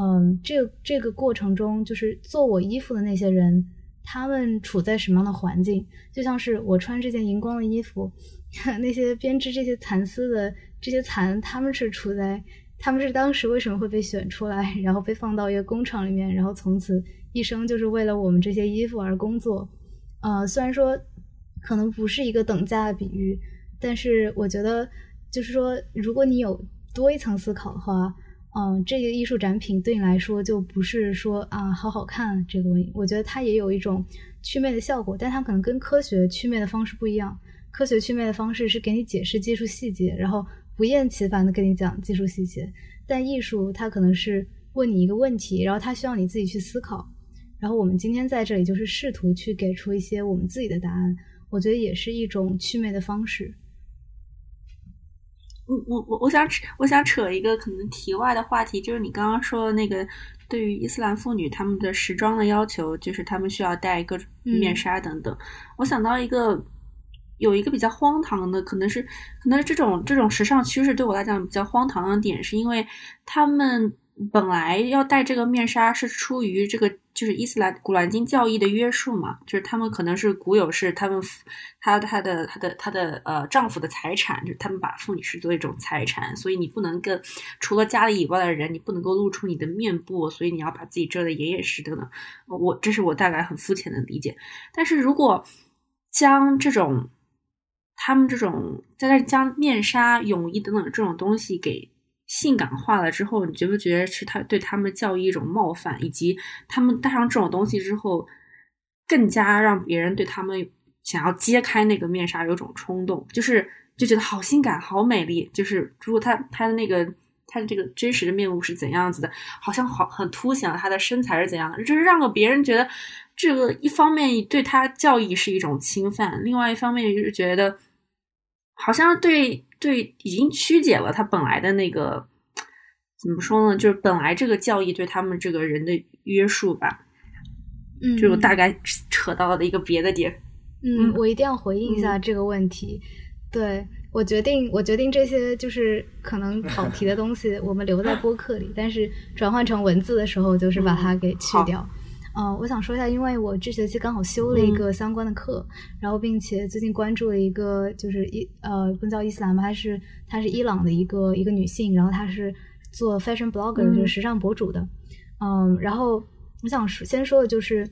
嗯，这这个过程中，就是做我衣服的那些人，他们处在什么样的环境？就像是我穿这件荧光的衣服，那些编织这些蚕丝的这些蚕，他们是处在，他们是当时为什么会被选出来，然后被放到一个工厂里面，然后从此一生就是为了我们这些衣服而工作。呃，虽然说可能不是一个等价的比喻，但是我觉得，就是说，如果你有多一层思考的话。嗯，这个艺术展品对你来说就不是说啊好好看这个问题，我觉得它也有一种祛魅的效果，但它可能跟科学祛魅的方式不一样。科学祛魅的方式是给你解释技术细节，然后不厌其烦的跟你讲技术细节。但艺术它可能是问你一个问题，然后它需要你自己去思考。然后我们今天在这里就是试图去给出一些我们自己的答案，我觉得也是一种祛魅的方式。我我我我想扯我想扯一个可能题外的话题，就是你刚刚说的那个对于伊斯兰妇女她们的时装的要求，就是她们需要戴各种面纱等等。我想到一个有一个比较荒唐的，可能是可能这种这种时尚趋势对我来讲比较荒唐的点，是因为他们。本来要戴这个面纱是出于这个就是伊斯兰古兰经教义的约束嘛，就是他们可能是古有是他们他他的他的他的呃丈夫的财产，就是他们把妇女视作一种财产，所以你不能跟除了家里以外的人，你不能够露出你的面部，所以你要把自己遮得严严实实的呢。我这是我大概很肤浅的理解，但是如果将这种他们这种在那将面纱、泳衣等等这种东西给。性感化了之后，你觉不觉得是他对他们教育一种冒犯，以及他们戴上这种东西之后，更加让别人对他们想要揭开那个面纱有种冲动，就是就觉得好性感、好美丽。就是如果他他的那个他的这个真实的面目是怎样子的，好像好很凸显了他的身材是怎样，就是让个别人觉得这个一方面对他教义是一种侵犯，另外一方面就是觉得好像对。对，已经曲解了他本来的那个怎么说呢？就是本来这个教义对他们这个人的约束吧。嗯，就大概扯到了一个别的点。嗯，我一定要回应一下这个问题。对我决定，我决定这些就是可能跑题的东西，我们留在播客里，但是转换成文字的时候，就是把它给去掉。嗯，我想说一下，因为我这学期刚好修了一个相关的课，然后并且最近关注了一个，就是伊呃不能叫伊斯兰吧，她是她是伊朗的一个一个女性，然后她是做 fashion blogger，就是时尚博主的。嗯，然后我想说先说的就是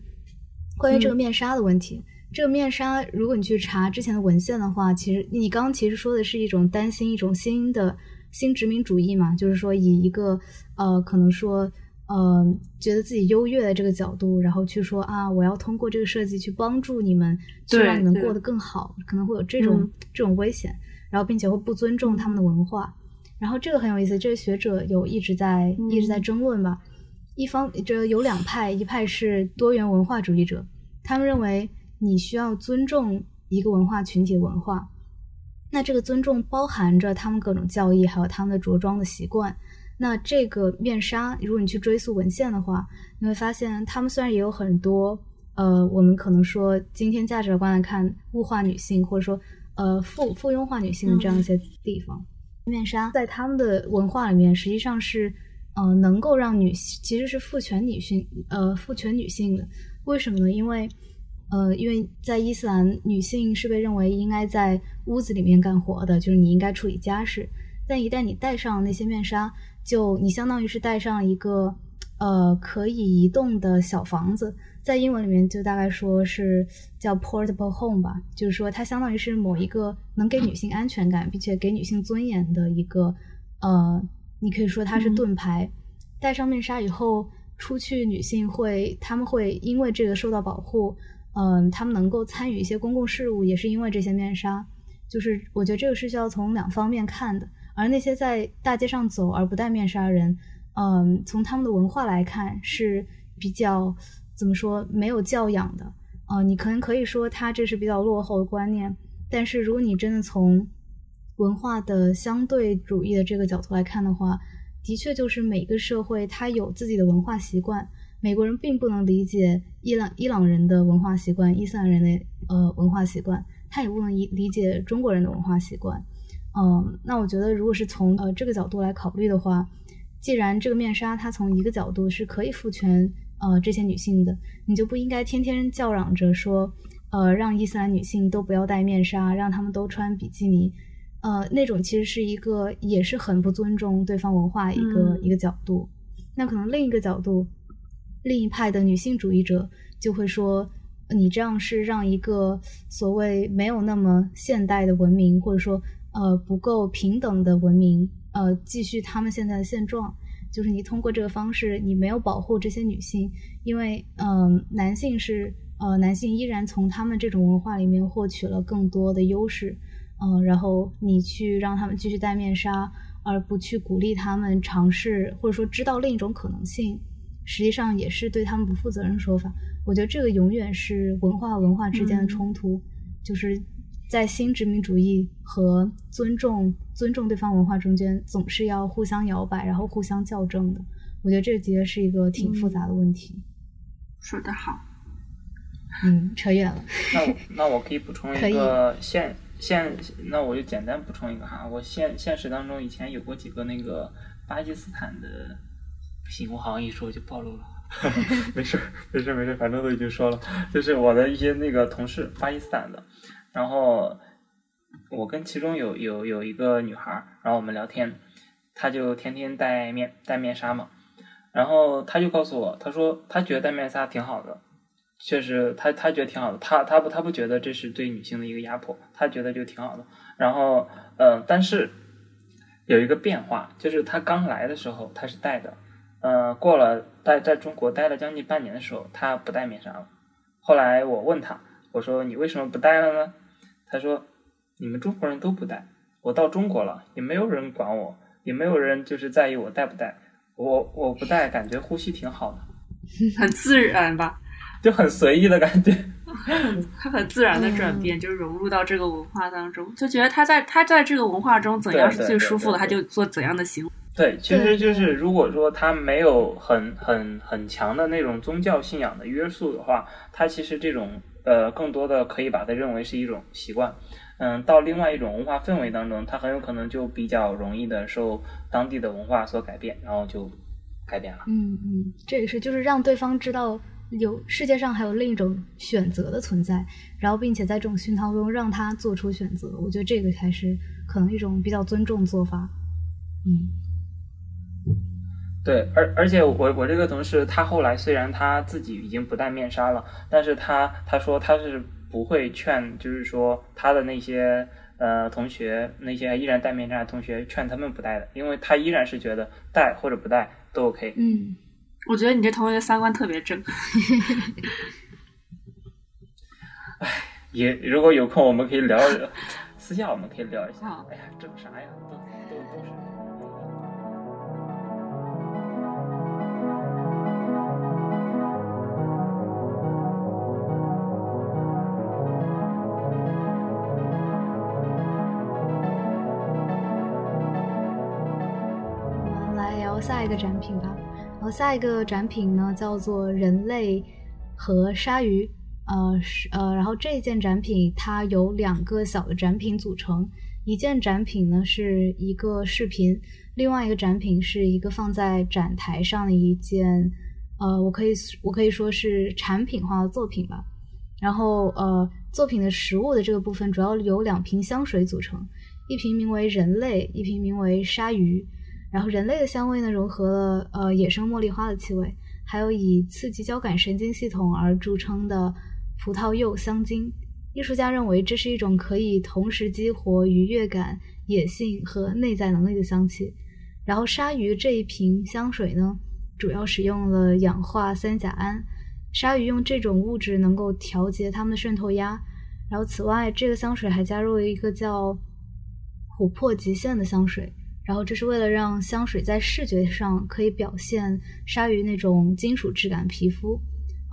关于这个面纱的问题。这个面纱，如果你去查之前的文献的话，其实你刚刚其实说的是一种担心一种新的新殖民主义嘛，就是说以一个呃可能说。嗯，觉得自己优越的这个角度，然后去说啊，我要通过这个设计去帮助你们，去让你们过得更好，可能会有这种这种危险，然后并且会不尊重他们的文化。然后这个很有意思，这个学者有一直在一直在嗯争论吧。一方这有两派，一派是多元文化主义者，他们认为你需要尊重一个文化群体的文化，那这个尊重包含着他们各种教义，还有他们的着装的习惯。那这个面纱，如果你去追溯文献的话，你会发现他们虽然也有很多呃，我们可能说今天价值观来看物化女性，或者说呃附附庸化女性的这样一些地方，面纱在他们的文化里面实际上是呃能够让女其实是父权女性呃父权女性的，为什么呢？因为呃，因为在伊斯兰，女性是被认为应该在屋子里面干活的，就是你应该处理家事。但一旦你戴上那些面纱，就你相当于是带上一个呃可以移动的小房子，在英文里面就大概说是叫 portable home 吧，就是说它相当于是某一个能给女性安全感，并且给女性尊严的一个呃，你可以说它是盾牌。戴上面纱以后，出去女性会，她们会因为这个受到保护。嗯，她们能够参与一些公共事务，也是因为这些面纱。就是我觉得这个是需要从两方面看的。而那些在大街上走而不戴面纱的人，嗯，从他们的文化来看是比较怎么说没有教养的。呃，你可能可以说他这是比较落后的观念，但是如果你真的从文化的相对主义的这个角度来看的话，的确就是每个社会它有自己的文化习惯。美国人并不能理解伊朗伊朗人的文化习惯，伊斯兰人的呃文化习惯，他也不能理理解中国人的文化习惯。嗯，那我觉得如果是从呃这个角度来考虑的话，既然这个面纱它从一个角度是可以赋权呃这些女性的，你就不应该天天叫嚷着说呃让伊斯兰女性都不要戴面纱，让她们都穿比基尼。呃，那种其实是一个也是很不尊重对方文化一个、嗯一个角度。那可能另一个角度，另一派的女性主义者就会说，你这样是让一个所谓没有那么现代的文明，或者说呃不够平等的文明，呃继续他们现在的现状。就是你通过这个方式，你没有保护这些女性，因为嗯、呃男性是呃男性依然从他们这种文化里面获取了更多的优势，嗯、然后你去让他们继续戴面纱，而不去鼓励他们尝试或者说知道另一种可能性，实际上也是对他们不负责任的说法。我觉得这个永远是文化文化之间的嗯冲突，就是在新殖民主义和尊重尊重对方文化中间，总是要互相摇摆，然后互相校正的。我觉得这的确是一个挺复杂的问题。说得好，嗯，扯远了。那我那我可以补充一个现现，那我就简单补充一个哈，我现现实当中以前有过几个那个巴基斯坦的，不行，我好像一说就暴露了。没事儿没事儿没事儿，反正都已经说了，就是我的一些那个同事，巴基斯坦的，然后我跟其中有有有一个女孩儿，然后我们聊天，她就天天戴面戴面纱嘛，然后她就告诉我，她说她觉得戴面纱挺好的，确实她她觉得挺好的，她她不她不觉得这是对女性的一个压迫，她觉得就挺好的。然后呃，但是有一个变化，就是她刚来的时候她是戴的，呃，过了在在中国待了将近半年的时候，她不戴面纱了。后来我问她，我说你为什么不戴了呢？她说你们中国人都不戴，我到中国了也没有人管我，也没有人就是在意我戴不戴，我我不戴感觉呼吸挺好的，很自然吧？就很随意的感觉。他很自然的转变，就融入到这个文化当中，就觉得他在他在这个文化中怎样是最舒服的，他就做怎样的行为。对，其实就是如果说他没有很很很强的那种宗教信仰的约束的话，他其实这种呃更多的可以把它认为是一种习惯。嗯，到另外一种文化氛围当中，它很有可能就比较容易的受当地的文化所改变，然后就改变了。嗯嗯，这也是就是让对方知道有世界上还有另一种选择的存在，然后并且在这种熏陶中让他做出选择。我觉得这个才是可能一种比较尊重做法。嗯对，而而且我我这个同事，他后来虽然他自己已经不戴面纱了，但是他他说他是不会劝，就是说他的那些呃同学，那些依然戴面纱的同学劝他们不戴的，因为他依然是觉得戴或者不戴都 OK。嗯，我觉得你这同学三观特别正，哎也如果有空，我们可以聊聊，私下我们可以聊一下。哎呀，整啥呀？下一个展品吧。然后下一个展品呢，叫做人类和鲨鱼。呃，是呃，然后这件展品它有两个小的展品组成，一件展品呢是一个视频，另外一个展品是一个放在展台上的一件，呃，我可以我可以说是产品化的作品吧。然后呃，作品的实物的这个部分主要由两瓶香水组成，一瓶名为人类，一瓶名为鲨鱼。然后人类的香味呢融合了呃野生茉莉花的气味，还有以刺激交感神经系统而著称的。葡萄柚香精，艺术家认为这是一种可以同时激活愉悦感、野性和内在能力的香气。然后，鲨鱼这一瓶香水呢，主要使用了氧化三甲胺，鲨鱼用这种物质能够调节它们的渗透压。然后，此外，这个香水还加入了一个叫琥珀极限的香水，然后这是为了让香水在视觉上可以表现鲨鱼那种金属质感皮肤。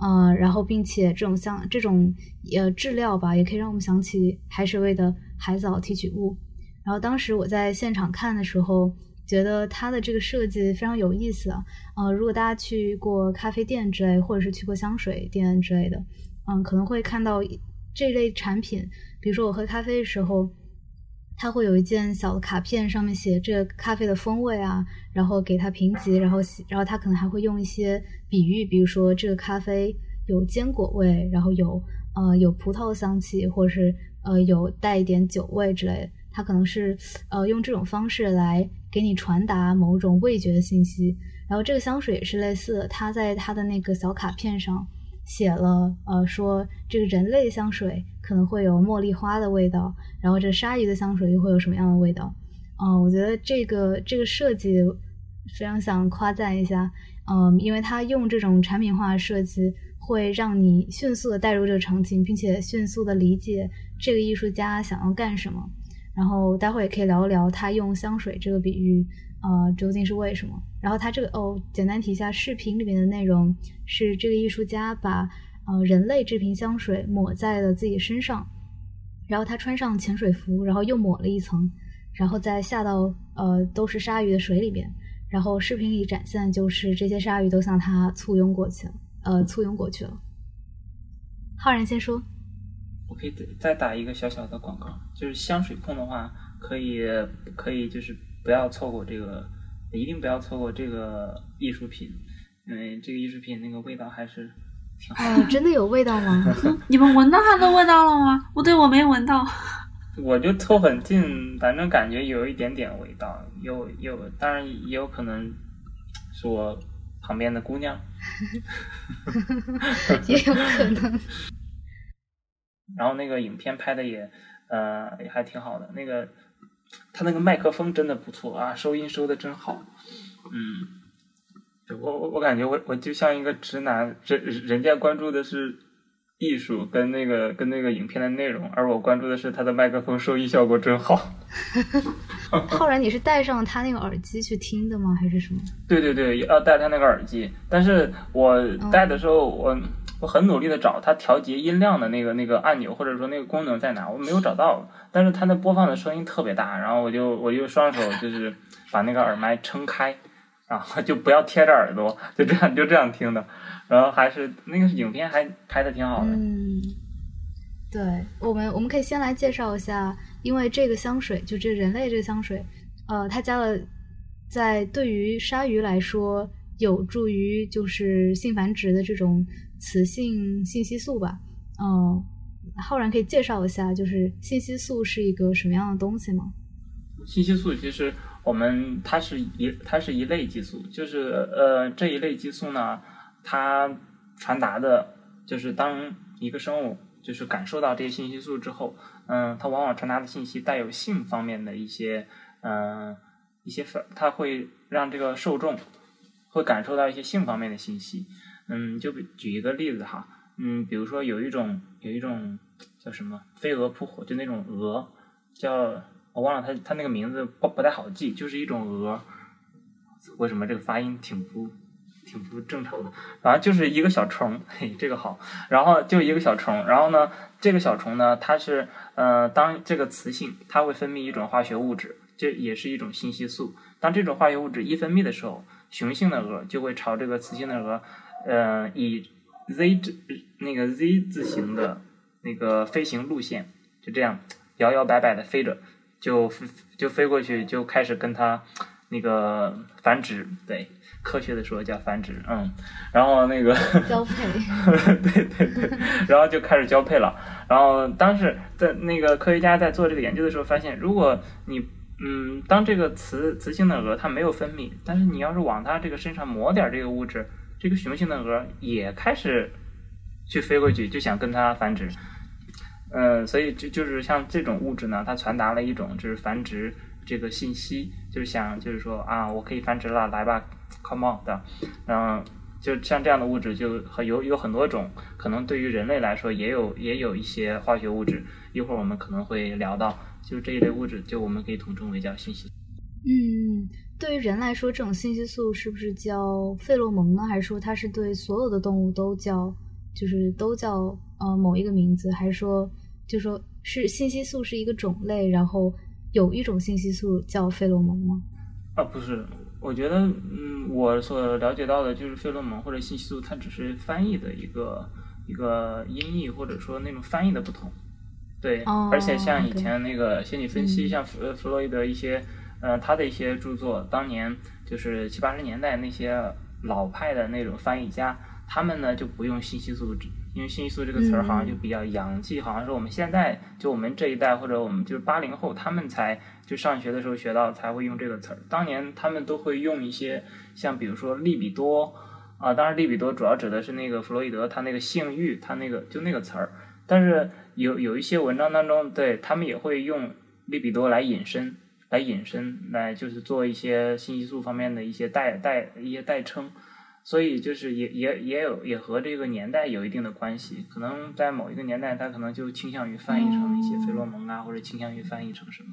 呃，然后并且这种像这种呃质料吧，也可以让我们想起海水味的海藻提取物。然后当时我在现场看的时候，觉得它的这个设计非常有意思啊。呃，如果大家去过咖啡店之类，或者是去过香水店之类的，嗯，可能会看到这类产品。比如说我喝咖啡的时候。它会有一件小的卡片，上面写这咖啡的风味啊，然后给它评级，然后然后它可能还会用一些比喻，比如说这个咖啡有坚果味，然后有呃有葡萄香气，或者是呃有带一点酒味之类的。它可能是呃用这种方式来给你传达某种味觉的信息。然后这个香水也是类似，的，它在它的那个小卡片上写了呃说这个人类香水。可能会有茉莉花的味道，然后这鲨鱼的香水又会有什么样的味道？嗯，我觉得这个这个设计非常想夸赞一下，嗯，因为它用这种产品化设计，会让你迅速的带入这个场景，并且迅速的理解这个艺术家想要干什么。然后待会也可以聊一聊他用香水这个比喻，呃，究竟是为什么？然后他这个哦，简单提一下视频里面的内容是这个艺术家把。呃，人类这瓶香水抹在了自己身上，然后他穿上潜水服，然后又抹了一层，然后再下到呃都是鲨鱼的水里边，然后视频里展现就是这些鲨鱼都向他簇拥过去了，呃，簇拥过去了。浩然先说，我可以再打一个小小的广告，就是香水控的话，可以可以就是不要错过这个，一定不要错过这个艺术品，因为这个艺术品那个味道还是。挺好的，真的有味道吗？你们闻到它的味道了吗？不对，我没闻到。我就凑很近，反正感觉有一点点味道，有有，当然也有可能是我旁边的姑娘，也有可能。然后那个影片拍的也呃也还挺好的，那个他那个麦克风真的不错啊，收音收的真好，嗯。我我我感觉我我就像一个直男，人人家关注的是艺术跟那个跟那个影片的内容，而我关注的是他的麦克风收音效果真好。浩然，你是戴上他那个耳机去听的吗？还是什么？对对对，要戴他那个耳机。但是我戴的时候，我我很努力的找它调节音量的那个那个按钮，或者说那个功能在哪，我没有找到。但是它那播放的声音特别大，然后我就我就双手就是把那个耳麦撑开。然后就不要贴着耳朵，就这样就这样听的，然后还是那个影片还拍的挺好的。嗯，对我们我们可以先来介绍一下，因为这个香水就这人类这个香水，呃，它加了在对于鲨鱼来说有助于就是性繁殖的这种雌性信息素吧。嗯，浩然可以介绍一下，就是信息素是一个什么样的东西吗？信息素其实。我们它是一它是一类激素，就是呃这一类激素呢，它传达的，就是当一个生物就是感受到这些信息素之后，嗯，它往往传达的信息带有性方面的一些嗯一些反，它会让这个受众会感受到一些性方面的信息，嗯，就举一个例子哈，嗯，比如说有一种有一种叫什么飞蛾扑火，就那种蛾叫。我忘了它，它那个名字不不太好记，就是一种蛾。为什么这个发音挺不挺不正常的？反正就是一个小虫，嘿，这个好。然后就一个小虫，然后呢，这个小虫呢，它是呃，当这个雌性它会分泌一种化学物质，这也是一种信息素。当这种化学物质一分泌的时候，雄性的鹅就会朝这个雌性的鹅，呃，以 Z 字那个 Z 字形的那个飞行路线，就这样摇摇摆摆的飞着，就飞就飞过去，就开始跟它那个繁殖，对，科学的说叫繁殖，嗯，然后那个 交配，对对对，然后就开始交配了。然后当时在那个科学家在做这个研究的时候，发现如果你嗯，当这个雌雌性的鹅它没有分泌，但是你要是往它这个身上抹点这个物质，这个雄性的鹅也开始去飞过去，就想跟它繁殖。嗯，所以就就是像这种物质呢，它传达了一种就是繁殖这个信息，就是想就是说啊，我可以繁殖了，来吧，come on 的，嗯。就像这样的物质，就很有有很多种，可能对于人类来说，也有也有一些化学物质。一会儿我们可能会聊到，就这一类物质，就我们可以统称为叫信息。嗯，对于人来说，这种信息素是不是叫费洛蒙呢？还是说它是对所有的动物都叫，就是都叫呃某一个名字？还是说，就说是信息素是一个种类，然后有一种信息素叫费洛蒙吗？啊，不是。我觉得，嗯，我所了解到的就是费洛蒙或者信息素，它只是翻译的一个一个音译，或者说那种翻译的不同。对，而且像以前那个心理分析，像弗弗洛伊德一些，呃，他的一些著作，当年就是七八十年代那些老派的那种翻译家，他们呢就不用信息素。因为信息素这个词儿好像就比较洋气，好像是我们现在就我们这一代或者我们就是八零后，他们才就上学的时候学到才会用这个词儿。当年他们都会用一些像比如说利比多啊，当然利比多主要指的是那个弗洛伊德他那个性欲他那个就那个词儿。但是有有一些文章当中，对他们也会用利比多来引申，来引申来就是做一些信息素方面的一些代代一些代称。所以就是也也也有也和这个年代有一定的关系，可能在某一个年代，它可能就倾向于翻译成一些费洛蒙啊，或者倾向于翻译成什么。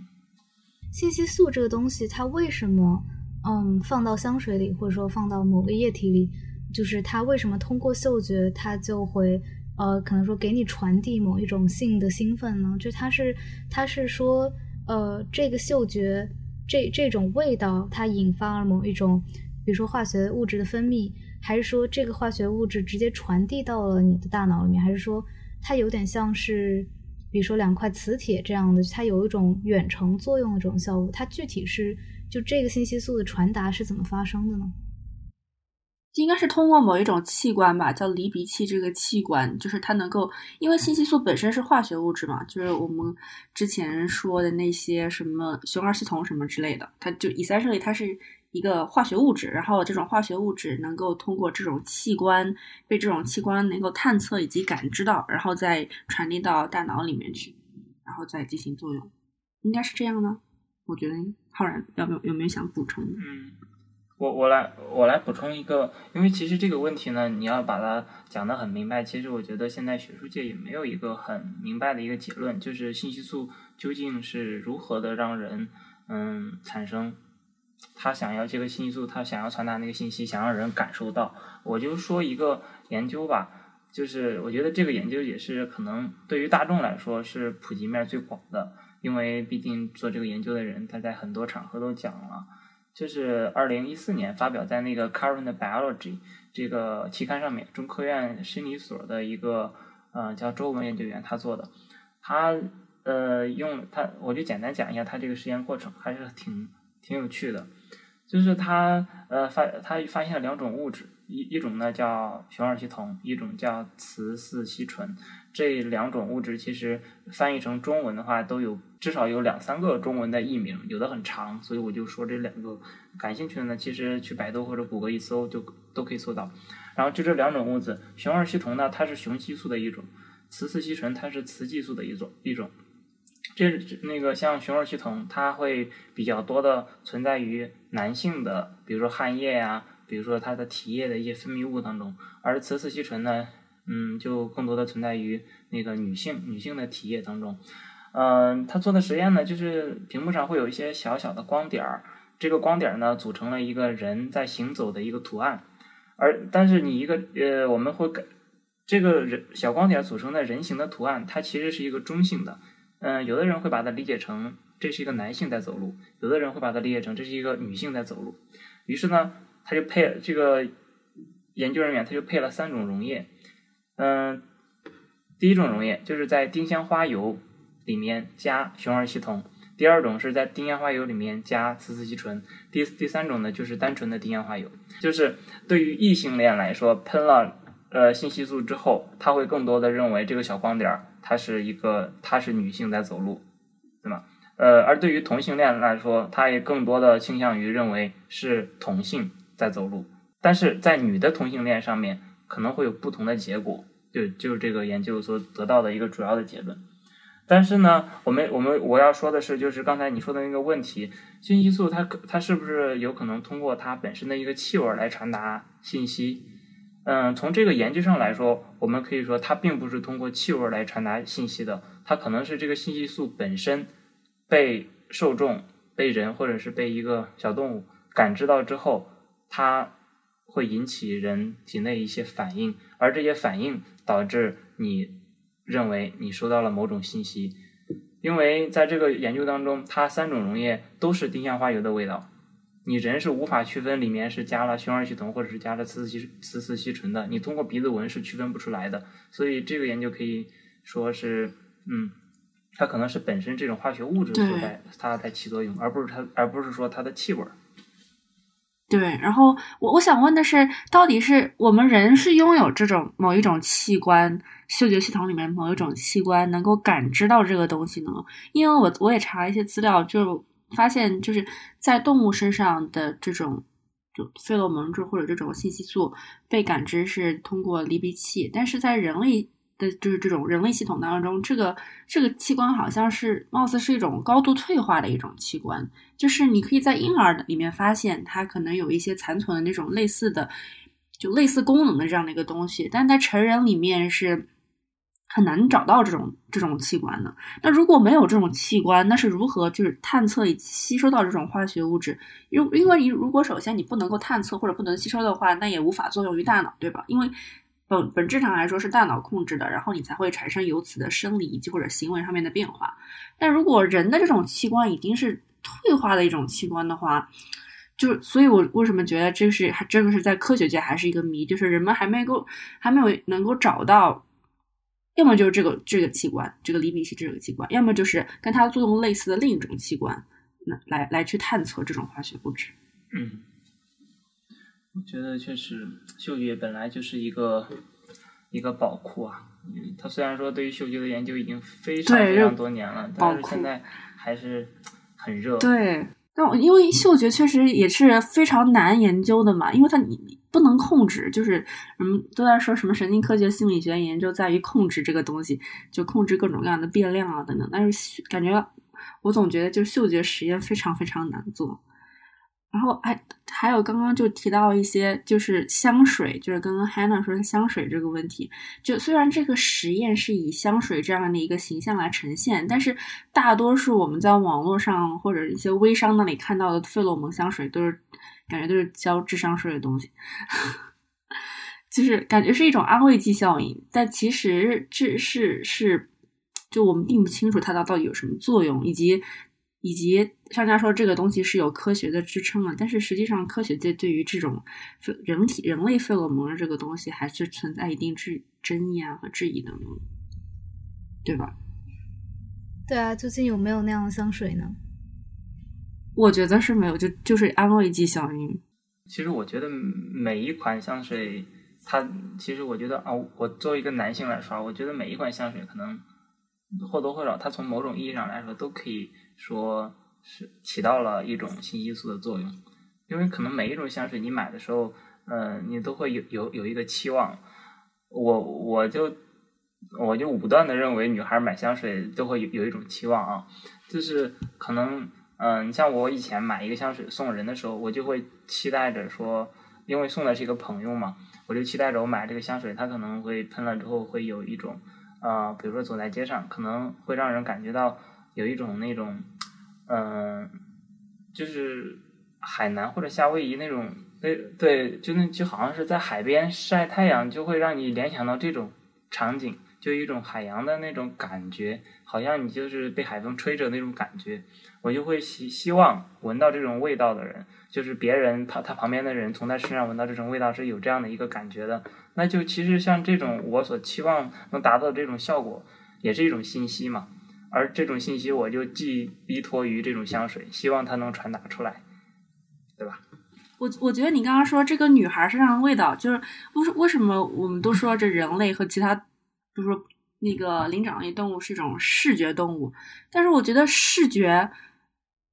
信息素这个东西，它为什么嗯放到香水里，或者说放到某个液体里，就是它为什么通过嗅觉，它就会呃可能说给你传递某一种性的兴奋呢？就它是它是说呃这个嗅觉这这种味道，它引发了某一种。比如说化学物质的分泌，还是说这个化学物质直接传递到了你的大脑里面，还是说它有点像是，比如说两块磁铁这样的，它有一种远程作用的这种效果。它具体是就这个信息素的传达是怎么发生的呢？应该是通过某一种器官吧，叫离鼻器。这个器官就是它能够，因为信息素本身是化学物质嘛，就是我们之前说的那些什么雄二系统什么之类的，它就以三生里它是。一个化学物质，然后这种化学物质能够通过这种器官被这种器官能够探测以及感知到，然后再传递到大脑里面去，然后再进行作用，应该是这样的。我觉得浩然要不有有没有想补充？嗯，我我来我来补充一个，因为其实这个问题呢，你要把它讲得很明白，其实我觉得现在学术界也没有一个很明白的一个结论，就是信息素究竟是如何的让人嗯产生。他想要这个信息素，他想要传达那个信息，想让人感受到。我就说一个研究吧，就是我觉得这个研究也是可能对于大众来说是普及面最广的，因为毕竟做这个研究的人他在很多场合都讲了。就是二零一四年发表在那个《Current Biology》这个期刊上面，中科院心理所的一个呃叫周文研究员他做的，他呃用他我就简单讲一下他这个实验过程，还是挺。挺有趣的，就是他呃发他发现了两种物质，一一种呢叫雄二烯酮，一种叫雌四烯醇。这两种物质其实翻译成中文的话，都有至少有两三个中文的译名，有的很长，所以我就说这两个。感兴趣的呢，其实去百度或者谷歌一搜就都可以搜到。然后就这两种物质，雄二烯酮呢，它是雄激素的一种；雌四烯醇它是雌激素的一种一种。这那个像雄二烯酮，它会比较多的存在于男性的，比如说汗液呀，比如说它的体液的一些分泌物当中，而雌四烯醇呢，嗯，就更多的存在于那个女性女性的体液当中。嗯，他做的实验呢，就是屏幕上会有一些小小的光点儿，这个光点儿呢组成了一个人在行走的一个图案，而但是你一个呃，我们会感这个人小光点组成的人形的图案，它其实是一个中性的。嗯，有的人会把它理解成这是一个男性在走路，有的人会把它理解成这是一个女性在走路。于是呢，他他就配这个研究人员他就配了三种溶液，嗯，第一种溶液就是在丁香花油里面加雄二烯酮，第二种是在丁香花油里面加雌雌烯醇，第第三种呢就是单纯的丁香花油。就是对于异性恋来说，喷了呃信息素之后，他会更多的认为这个小光点儿它是一个它是女性在走路，对吗？呃，而对于同性恋来说，他也更多的倾向于认为是同性在走路，但是在女的同性恋上面可能会有不同的结果，就就是这个研究所得到的一个主要的结论。但是呢，我们我们我要说的是，就是刚才你说的那个问题，信息素它可它是不是有可能通过它本身的一个气味来传达信息？嗯，从这个研究上来说，我们可以说它并不是通过气味来传达信息的，它可能是这个信息素本身。被受众、被人或者是被一个小动物感知到之后，它会引起人体内一些反应，而这些反应导致你认为你收到了某种信息。因为在这个研究当中，它三种溶液都是丁香花油的味道，你人是无法区分里面是加了雄二烯酮或者是加了雌四烯雌四烯醇的，你通过鼻子闻是区分不出来的。所以这个研究可以说是，嗯。它可能是本身这种化学物质所在，它在起作用，而不是它，而不是说它的气味。对，然后我我想问的是，到底是我们人是拥有这种某一种器官，嗅觉系统里面某一种器官能够感知到这个东西呢？因为我我也查了一些资料，就发现就是在动物身上的这种就费洛蒙质或者这种信息素被感知是通过离鼻器，但是在人类。的就是这种人类系统当中，这个这个器官好像是貌似是一种高度退化的一种器官，就是你可以在婴儿里面发现它可能有一些残存的那种类似的，就类似功能的这样的一个东西，但在成人里面是很难找到这种这种器官的。那如果没有这种器官，那是如何就是探测以及吸收到这种化学物质？因因为你如果首先你不能够探测或者不能吸收的话，那也无法作用于大脑，对吧？因为本本质上来说是大脑控制的，然后你才会产生由此的生理以及或者行为上面的变化。但如果人的这种器官已经是退化的一种器官的话，就所以，我为什么觉得这是还这个是在科学界还是一个谜，就是人们还没够还没有能够找到，要么就是这个这个器官，这个厘米器这个器官，要么就是跟它作用类似的另一种器官，那来来去探测这种化学物质。嗯。我觉得确实，嗅觉本来就是一个一个宝库啊。它虽然说对于嗅觉的研究已经非常非常多年了，但是现在还是很热。对，但因为嗅觉确实也是非常难研究的嘛，因为它你不能控制，就是嗯都在说什么神经科学、心理学研究在于控制这个东西，就控制各种各样的变量啊等等。但是感觉我总觉得就嗅觉实验非常非常难做。然后还还有刚刚就提到一些，就是香水，就是刚刚 Hannah 说的香水这个问题。就虽然这个实验是以香水这样的一个形象来呈现，但是大多数我们在网络上或者一些微商那里看到的费洛蒙香水，都是感觉都是交智商税的东西，就是感觉是一种安慰剂效应。但其实这是是，就我们并不清楚它到到底有什么作用，以及。以及商家说这个东西是有科学的支撑的，但是实际上科学界对于这种人体人类费洛蒙的这个东西还是存在一定质争议啊和质疑的，对吧？对啊，究竟有没有那样的香水呢？我觉得是没有，就就是安慰剂效应。其实我觉得每一款香水，它其实我觉得啊，我作为一个男性来说，我觉得每一款香水可能或多或少，它从某种意义上来说都可以。说是起到了一种信息素的作用，因为可能每一种香水你买的时候，嗯，你都会有有有一个期望。我我就我就武断的认为，女孩买香水都会有有一种期望啊，就是可能，嗯，你像我以前买一个香水送人的时候，我就会期待着说，因为送的是一个朋友嘛，我就期待着我买这个香水，他可能会喷了之后会有一种，呃，比如说走在街上，可能会让人感觉到。有一种那种，嗯，就是海南或者夏威夷那种，对对，就那就好像是在海边晒太阳，就会让你联想到这种场景，就一种海洋的那种感觉，好像你就是被海风吹着那种感觉。我就会希希望闻到这种味道的人，就是别人他他旁边的人从他身上闻到这种味道是有这样的一个感觉的。那就其实像这种我所期望能达到这种效果，也是一种信息嘛。而这种信息我就寄依托于这种香水，希望它能传达出来，对吧？我我觉得你刚刚说这个女孩身上的味道，就是为为什么我们都说这人类和其他，比如说那个灵长类动物是一种视觉动物，但是我觉得视觉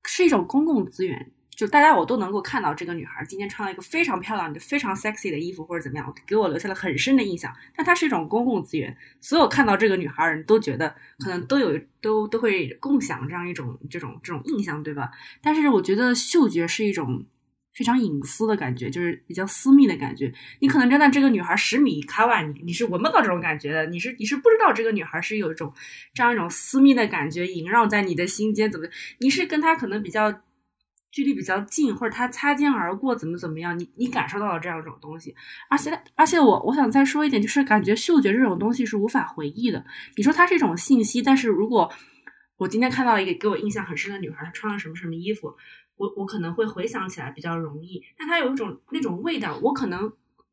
是一种公共资源。就大家我都能够看到这个女孩今天穿了一个非常漂亮的、非常 sexy 的衣服或者怎么样，给我留下了很深的印象。但它是一种公共资源，所有看到这个女孩人都觉得可能都有都都会共享这样一种这种这种印象，对吧？但是我觉得嗅觉是一种非常隐私的感觉，就是比较私密的感觉。你可能真的这个女孩十米开外，你你是闻不到这种感觉的，你是你是不知道这个女孩是有一种这样一种私密的感觉萦绕在你的心间，怎么？你是跟她可能比较。距离比较近，或者他擦肩而过，怎么怎么样？你你感受到了这样一种东西，而且而且我我想再说一点，就是感觉嗅觉这种东西是无法回忆的。你说它是一种信息，但是如果我今天看到一个给我印象很深的女孩，她穿了什么什么衣服，我我可能会回想起来比较容易。但它有一种那种味道，我可能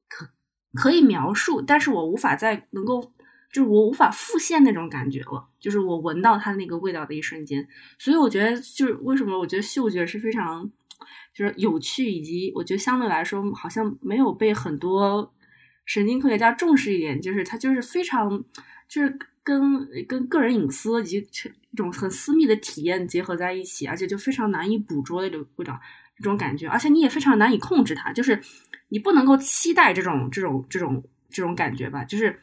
可可以描述，但是我无法再能够。就是我无法复现那种感觉了，就是我闻到它那个味道的一瞬间，所以我觉得就是为什么我觉得嗅觉是非常就是有趣，以及我觉得相对来说好像没有被很多神经科学家重视一点，就是它就是非常就是跟跟个人隐私以及一种很私密的体验结合在一起，而且就非常难以捕捉的这种味道这种感觉，而且你也非常难以控制它，就是你不能够期待这种这种这种这种感觉吧，就是。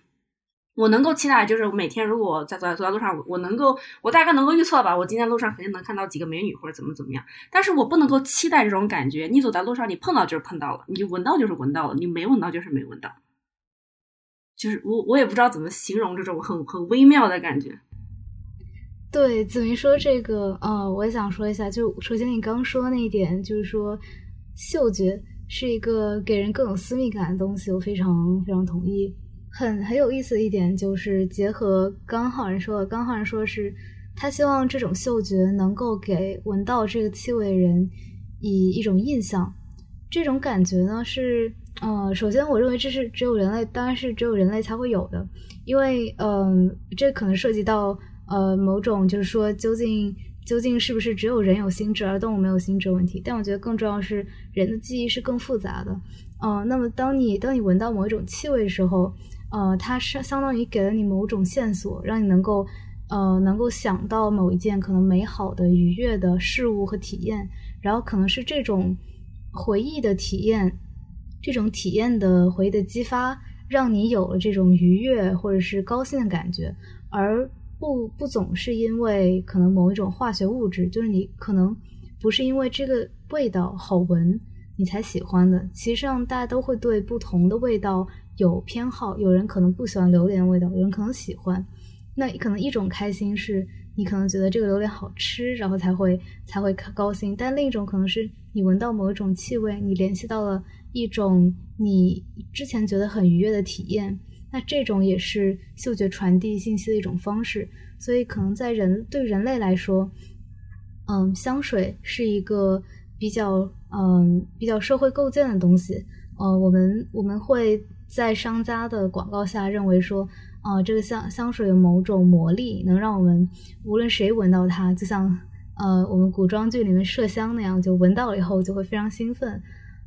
我能够期待，就是每天如果在走在走在路上，我能够，我大概能够预测吧，我今天路上肯定能看到几个美女或者怎么怎么样。但是我不能够期待这种感觉。你走在路上，你碰到就是碰到了，你闻到就是闻到了，你没闻到就是没闻到。就是我我也不知道怎么形容这种很很微妙的感觉。对子明说这个，呃，我也想说一下，就首先你刚说那一点，就是说嗅觉是一个给人更有私密感的东西，我非常非常同意。很很有意思的一点就是结合刚浩然说的，刚浩然说是，他希望这种嗅觉能够给闻到这个气味人以一种印象。这种感觉呢是，呃，首先我认为这是只有人类，当然是只有人类才会有的，因为，嗯，这可能涉及到呃某种就是说究竟究竟是不是只有人有心智而动物没有心智问题。但我觉得更重要是人的记忆是更复杂的，嗯，那么当你当你闻到某一种气味的时候。呃，它是相当于给了你某种线索，让你能够，呃，能够想到某一件可能美好的、愉悦的事物和体验，然后可能是这种回忆的体验，这种体验的回忆的激发，让你有了这种愉悦或者是高兴的感觉，而不不总是因为可能某一种化学物质，就是你可能不是因为这个味道好闻你才喜欢的，其实上大家都会对不同的味道。有偏好，有人可能不喜欢榴莲味道，有人可能喜欢。那可能一种开心是你可能觉得这个榴莲好吃，然后才会才会高兴。但另一种可能是你闻到某一种气味，你联系到了一种你之前觉得很愉悦的体验。那这种也是嗅觉传递信息的一种方式。所以可能在人对人类来说，嗯，香水是一个比较嗯比较社会构建的东西。呃，我们我们会。在商家的广告下，认为说，啊，这个香香水有某种魔力，能让我们无论谁闻到它，就像呃我们古装剧里面麝香那样，就闻到了以后就会非常兴奋。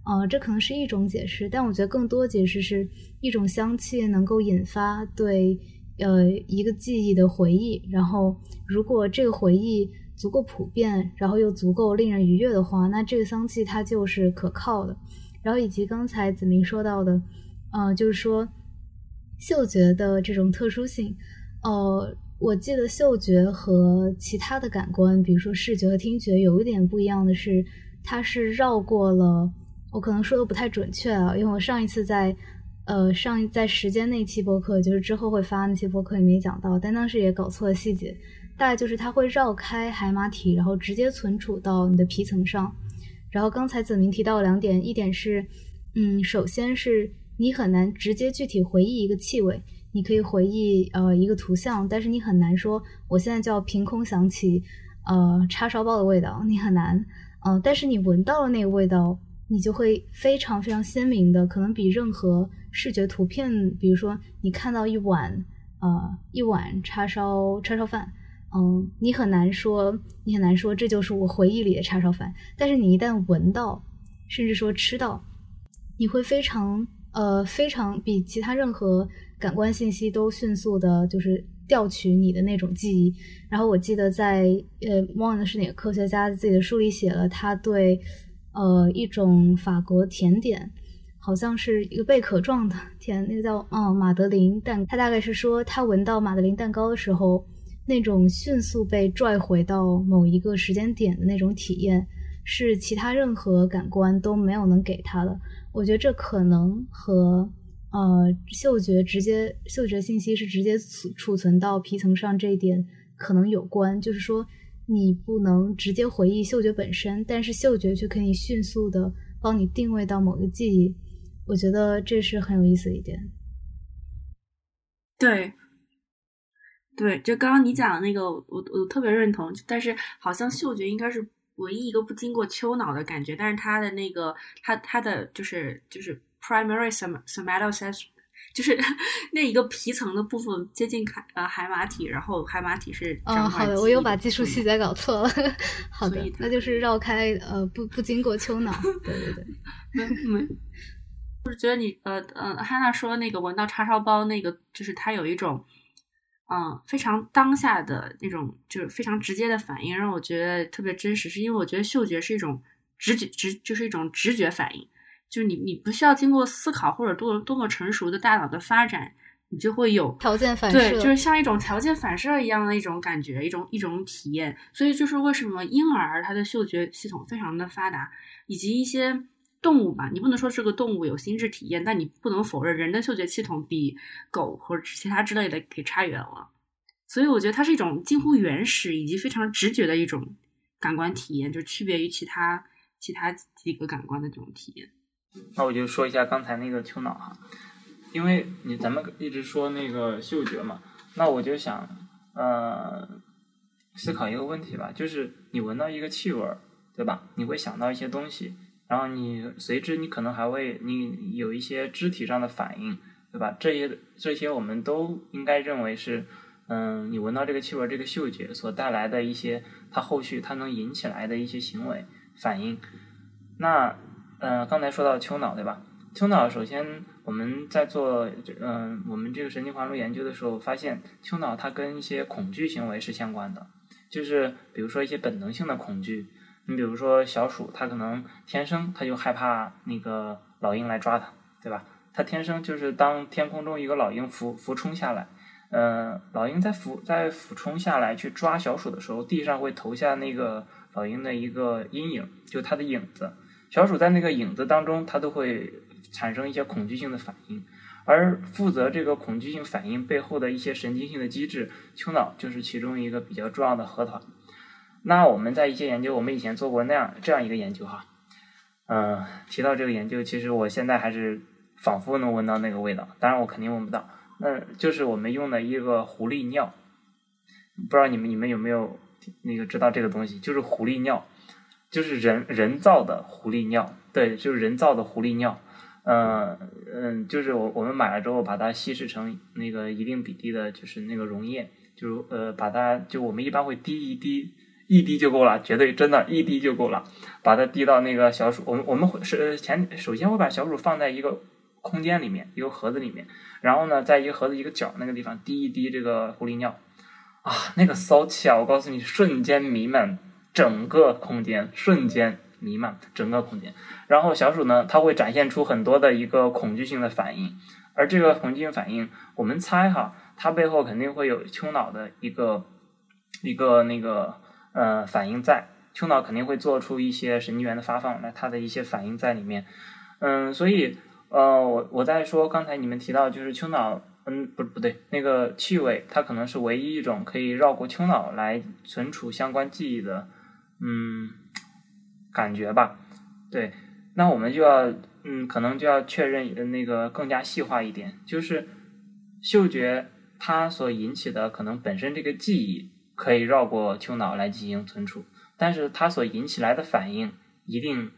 啊，这可能是一种解释，但我觉得更多解释是一种香气能够引发对呃一个记忆的回忆，然后如果这个回忆足够普遍，然后又足够令人愉悦的话，那这个香气它就是可靠的。然后以及刚才子明说到的。呃，就是说，嗅觉的这种特殊性，呃，我记得嗅觉和其他的感官，比如说视觉和听觉，有一点不一样的是，它是绕过了。我可能说的不太准确啊，因为我上一次在呃上在时间那期播客，就是之后会发那期播客里面讲到，但当时也搞错了细节。大概就是它会绕开海马体，然后直接存储到你的皮层上。然后刚才子明提到两点，一点是，嗯，首先是。你很难直接具体回忆一个气味，你可以回忆呃一个图像，但是你很难说我现在就要凭空想起呃叉烧包的味道，你很难。嗯，但是你闻到了那个味道，你就会非常非常鲜明的，可能比任何视觉图片，比如说你看到一碗呃一碗叉烧叉烧饭，嗯，你很难说你很难说这就是我回忆里的叉烧饭，但是你一旦闻到，甚至说吃到，你会非常呃非常比其他任何感官信息都迅速的，就是调取你的那种记忆。然后我记得在呃忘了是哪个科学家自己的书里写了，他对呃一种法国甜点，好像是一个贝壳状的甜，那个叫嗯马德琳蛋，他大概是说他闻到马德琳蛋糕的时候，那种迅速被拽回到某一个时间点的那种体验，是其他任何感官都没有能给他的。我觉得这可能和呃嗅觉直接嗅觉信息是直接储储存到皮层上这一点可能有关，就是说你不能直接回忆嗅觉本身，但是嗅觉却可以迅速的帮你定位到某个记忆。我觉得这是很有意思的一点。对，对，就刚刚你讲的那个，我我特别认同。但是好像嗅觉应该是唯一一个不经过丘脑的感觉，但是它的那个，它它的就是就是 primary som somatosensory，就是 那一个皮层的部分接近海呃海马体，然后海马体是嗯，好的，我又把技术细节搞错了。好的那就是绕开呃不不经过丘脑。对对对，没没，就是觉得你呃呃，汉娜说那个闻到叉烧包那个，就是它有一种嗯非常当下的那种，就是非常直接的反应，让我觉得特别真实。是因为我觉得嗅觉是一种直觉直，就是一种直觉反应，就是你你不需要经过思考或者多多么成熟的大脑的发展，你就会有条件反射对，就是像一种条件反射一样的一种感觉，一种一种体验。所以就是为什么婴儿他的嗅觉系统非常的发达，以及一些动物吧，你不能说这个动物有心智体验，但你不能否认人的嗅觉系统比狗或者其他之类的给差远了。所以我觉得它是一种近乎原始以及非常直觉的一种感官体验，就区别于其他其他几个感官的这种体验。那我就说一下刚才那个丘脑哈，因为你咱们一直说那个嗅觉嘛，那我就想呃思考一个问题吧，就是你闻到一个气味儿，对吧？你会想到一些东西，然后你随之你可能还会你有一些肢体上的反应，对吧？这些这些我们都应该认为是嗯，你闻到这个气味，这个嗅觉所带来的一些它后续它能引起来的一些行为反应。那呃，刚才说到丘脑，对吧？丘脑首先我们在做嗯、我们这个神经环路研究的时候，发现丘脑它跟一些恐惧行为是相关的，就是比如说一些本能性的恐惧。你比如说小鼠，它可能天生它就害怕那个老鹰来抓它，对吧？它天生就是当天空中一个老鹰俯俯冲下来，呃，老鹰在俯在俯冲下来去抓小鼠的时候，地上会投下那个老鹰的一个阴影，就它的影子。小鼠在那个影子当中，它都会产生一些恐惧性的反应，而负责这个恐惧性反应背后的一些神经性的机制，丘脑就是其中一个比较重要的核团。那我们在一些研究，我们以前做过那样这样一个研究哈，嗯、提到这个研究，其实我现在还是仿佛能闻到那个味道，当然我肯定闻不到。那就是我们用的一个狐狸尿，不知道你们你们有没有那个知道这个东西？就是狐狸尿，就是人人造的狐狸尿，对，就是人造的狐狸尿。嗯嗯，就是我我们买了之后，把它稀释成那个一定比例的，就是那个溶液，就是呃，把它就我们一般会滴一滴，一滴就够了，绝对真的，一滴就够了，把它滴到那个小鼠，我们我们会是前首先会把小鼠放在一个空间里面，一个盒子里面，然后呢，在一个盒子一个角那个地方滴一滴这个狐狸尿，啊，那个骚气啊，我告诉你，瞬间弥漫整个空间，瞬间弥漫整个空间。然后小鼠呢，它会展现出很多的一个恐惧性的反应，而这个恐惧性反应，我们猜哈，它背后肯定会有丘脑的一个一个那个呃反应在，丘脑肯定会做出一些神经元的发放，那它的一些反应在里面，嗯，所以呃，我我在说刚才你们提到就是丘脑，嗯，不不对，那个气味它可能是唯一一种可以绕过丘脑来存储相关记忆的，嗯，感觉吧，对。那我们就要嗯，可能就要确认那个更加细化一点，就是嗅觉它所引起的可能本身这个记忆可以绕过丘脑来进行存储，但是它所引起来的反应一定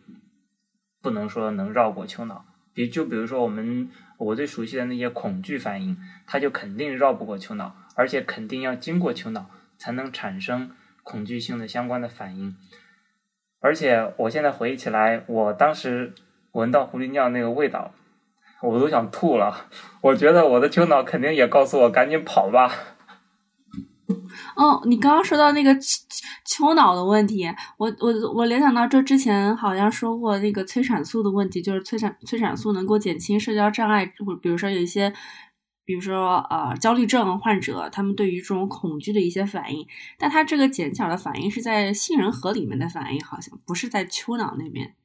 不能说能绕过丘脑。比就比如说我们我最熟悉的那些恐惧反应，它就肯定绕不过丘脑，而且肯定要经过丘脑才能产生恐惧性的相关的反应。而且我现在回忆起来，我当时闻到狐狸尿那个味道，我都想吐了。我觉得我的丘脑肯定也告诉我赶紧跑吧。哦，你刚刚说到那个丘丘脑的问题，我我我联想到这之前好像说过那个催产素的问题，就是催产催产素能够减轻社交障碍，或比如说有一些。比如说，呃，焦虑症患者，他们对于这种恐惧的一些反应，但他这个减小的反应是在杏仁核里面的反应，好像不是在丘脑那边，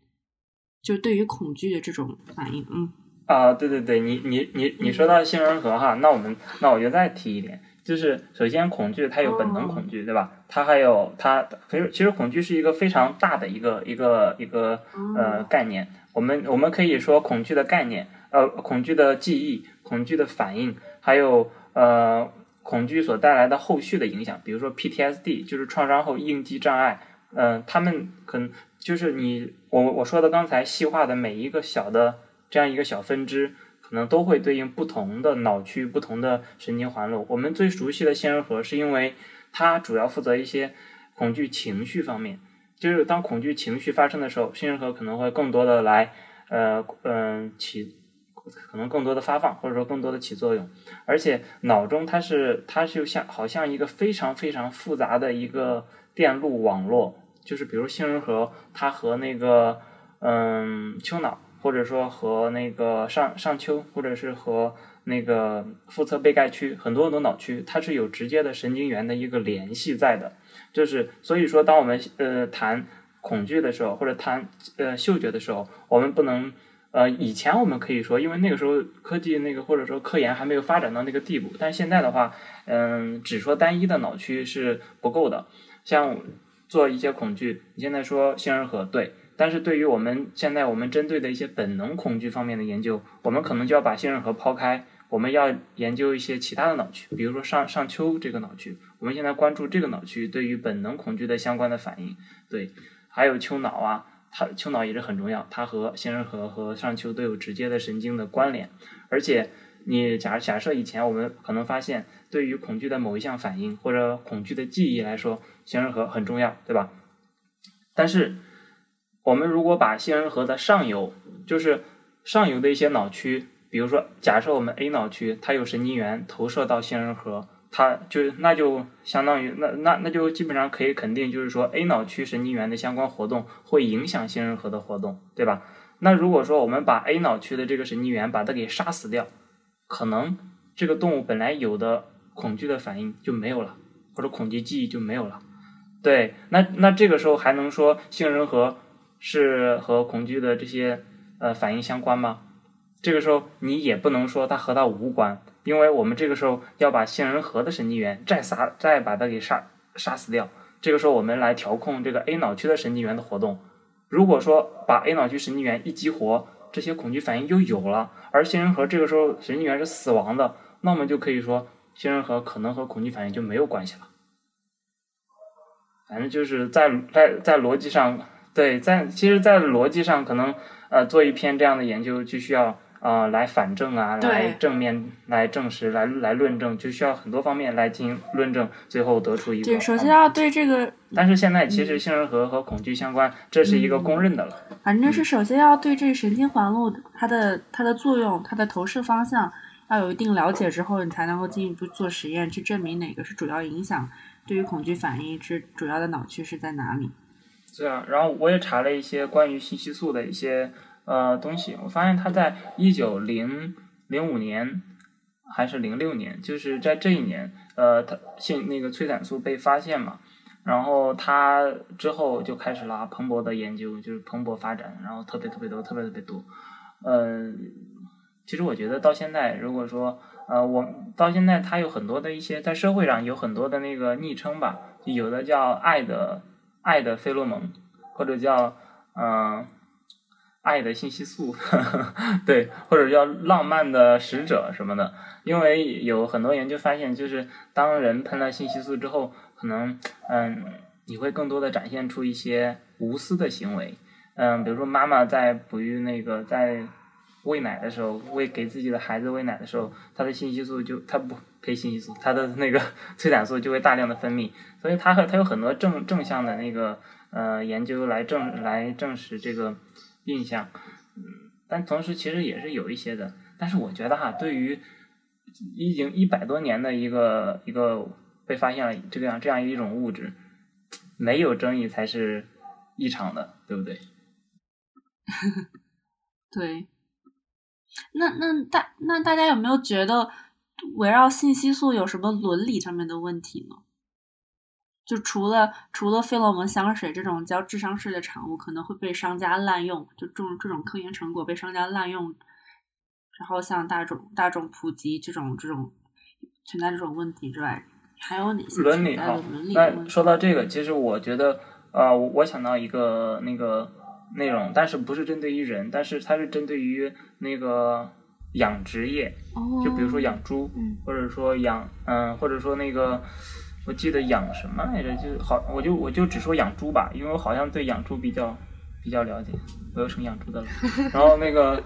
就对于恐惧的这种反应，嗯。啊，对对对，你你你你说到杏仁核哈，那我们那我就再提一点，就是首先恐惧它有本能恐惧，对吧？它还有它，其实其实恐惧是一个非常大的一个一个一个呃概念，我们我们可以说恐惧的概念。呃，恐惧的记忆、恐惧的反应，还有呃，恐惧所带来的后续的影响，比如说 PTSD，就是创伤后应激障碍。嗯，他们可能就是你我我说的刚才细化的每一个小的这样一个小分支，可能都会对应不同的脑区、不同的神经环路。我们最熟悉的杏仁核，是因为它主要负责一些恐惧情绪方面，就是当恐惧情绪发生的时候，杏仁核可能会更多的来呃嗯起。可能更多的发放，或者说更多的起作用，而且脑中它是它就像好像一个非常非常复杂的一个电路网络，就是比如杏仁核，它和那个嗯丘脑，或者说和那个上上丘，或者是和那个腹侧背盖区很多很多脑区，它是有直接的神经元的一个联系在的，就是所以说当我们呃谈恐惧的时候，或者谈呃嗅觉的时候，我们不能。呃，以前我们可以说，因为那个时候科技那个或者说科研还没有发展到那个地步，但现在的话，嗯，只说单一的脑区是不够的。像做一些恐惧，你现在说杏仁核对，但是对于我们现在我们针对的一些本能恐惧方面的研究，我们可能就要把杏仁核抛开，我们要研究一些其他的脑区，比如说上上丘这个脑区，我们现在关注这个脑区对于本能恐惧的相关的反应，对，还有丘脑啊。它丘脑也是很重要，它和杏仁核和上丘都有直接的神经的关联。而且，你假假设以前我们可能发现，对于恐惧的某一项反应或者恐惧的记忆来说，杏仁核很重要，对吧？但是，我们如果把杏仁核的上游，就是上游的一些脑区，比如说，假设我们 A 脑区它有神经元投射到杏仁核。它就那就相当于那那那就基本上可以肯定，就是说 A 脑区神经元的相关活动会影响杏仁核的活动，对吧？那如果说我们把 A 脑区的这个神经元把它给杀死掉，可能这个动物本来有的恐惧的反应就没有了，或者恐惧记忆就没有了。对，那那这个时候还能说杏仁核是和恐惧的这些呃反应相关吗？这个时候你也不能说它和它无关。因为我们这个时候要把杏仁核的神经元再杀，再把它给杀杀死掉。这个时候我们来调控这个 A 脑区的神经元的活动。如果说把 A 脑区神经元一激活，这些恐惧反应就有了。而杏仁核这个时候神经元是死亡的，那我们就可以说杏仁核可能和恐惧反应就没有关系了。反正就是在在在逻辑上，对，在其实，在逻辑上可能呃做一篇这样的研究就需要。啊，来反证啊，来正面来证实，来来论证，就需要很多方面来进行论证，最后得出一个。对，首先要对这个。但是现在其实杏仁核和恐惧相关，这是一个公认的了。反正是首先要对这神经环路它的它的作用、它的投射方向要有一定了解之后，你才能够进一步做实验，去证明哪个是主要影响对于恐惧反应之主要的脑区是在哪里。对啊，然后我也查了一些关于信息素的一些。呃，东西我发现它在一九零零五年还是零六年，就是在这一年，呃，它信那个催产素被发现嘛，然后它之后就开始了蓬勃的研究，就是蓬勃发展，然后特别特别多，特别特别多。呃，其实我觉得到现在，如果说呃，我到现在它有很多的一些在社会上有很多的那个昵称吧，有的叫爱的爱的费洛蒙，或者叫嗯。爱的信息素，对，或者叫浪漫的使者什么的。因为有很多研究发现，就是当人喷了信息素之后，可能嗯，你会更多的展现出一些无私的行为。嗯，比如说妈妈在哺育那个在喂奶的时候，喂给自己的孩子喂奶的时候，他的信息素就他不呸信息素，它的那个 催产素就会大量的分泌，所以它和它有很多正正向的那个呃研究来证来证实这个印象。嗯，但同时其实也是有一些的，但是我觉得哈，对于已经一百多年的一个一个被发现了这个样这样一种物质，没有争议才是异常的，对不对？对，那那大那大家有没有觉得围绕信息素有什么伦理上面的问题呢？就除了除了费洛蒙香水这种叫智商税的产物可能会被商家滥用，就这种这种科研成果被商家滥用，然后像大众大众普及这种这种存在这种问题之外，还有哪些伦理哈？那说到这个，其实我觉得呃，我想到一个那个。内容，但是不是针对于人，但是它是针对于那个养殖业，就比如说养猪，或者说养，嗯，或者说那个，我记得养什么来着，就好，我就我就只说养猪吧，因为我好像对养猪比较比较了解，我又成养猪的了。然后那个，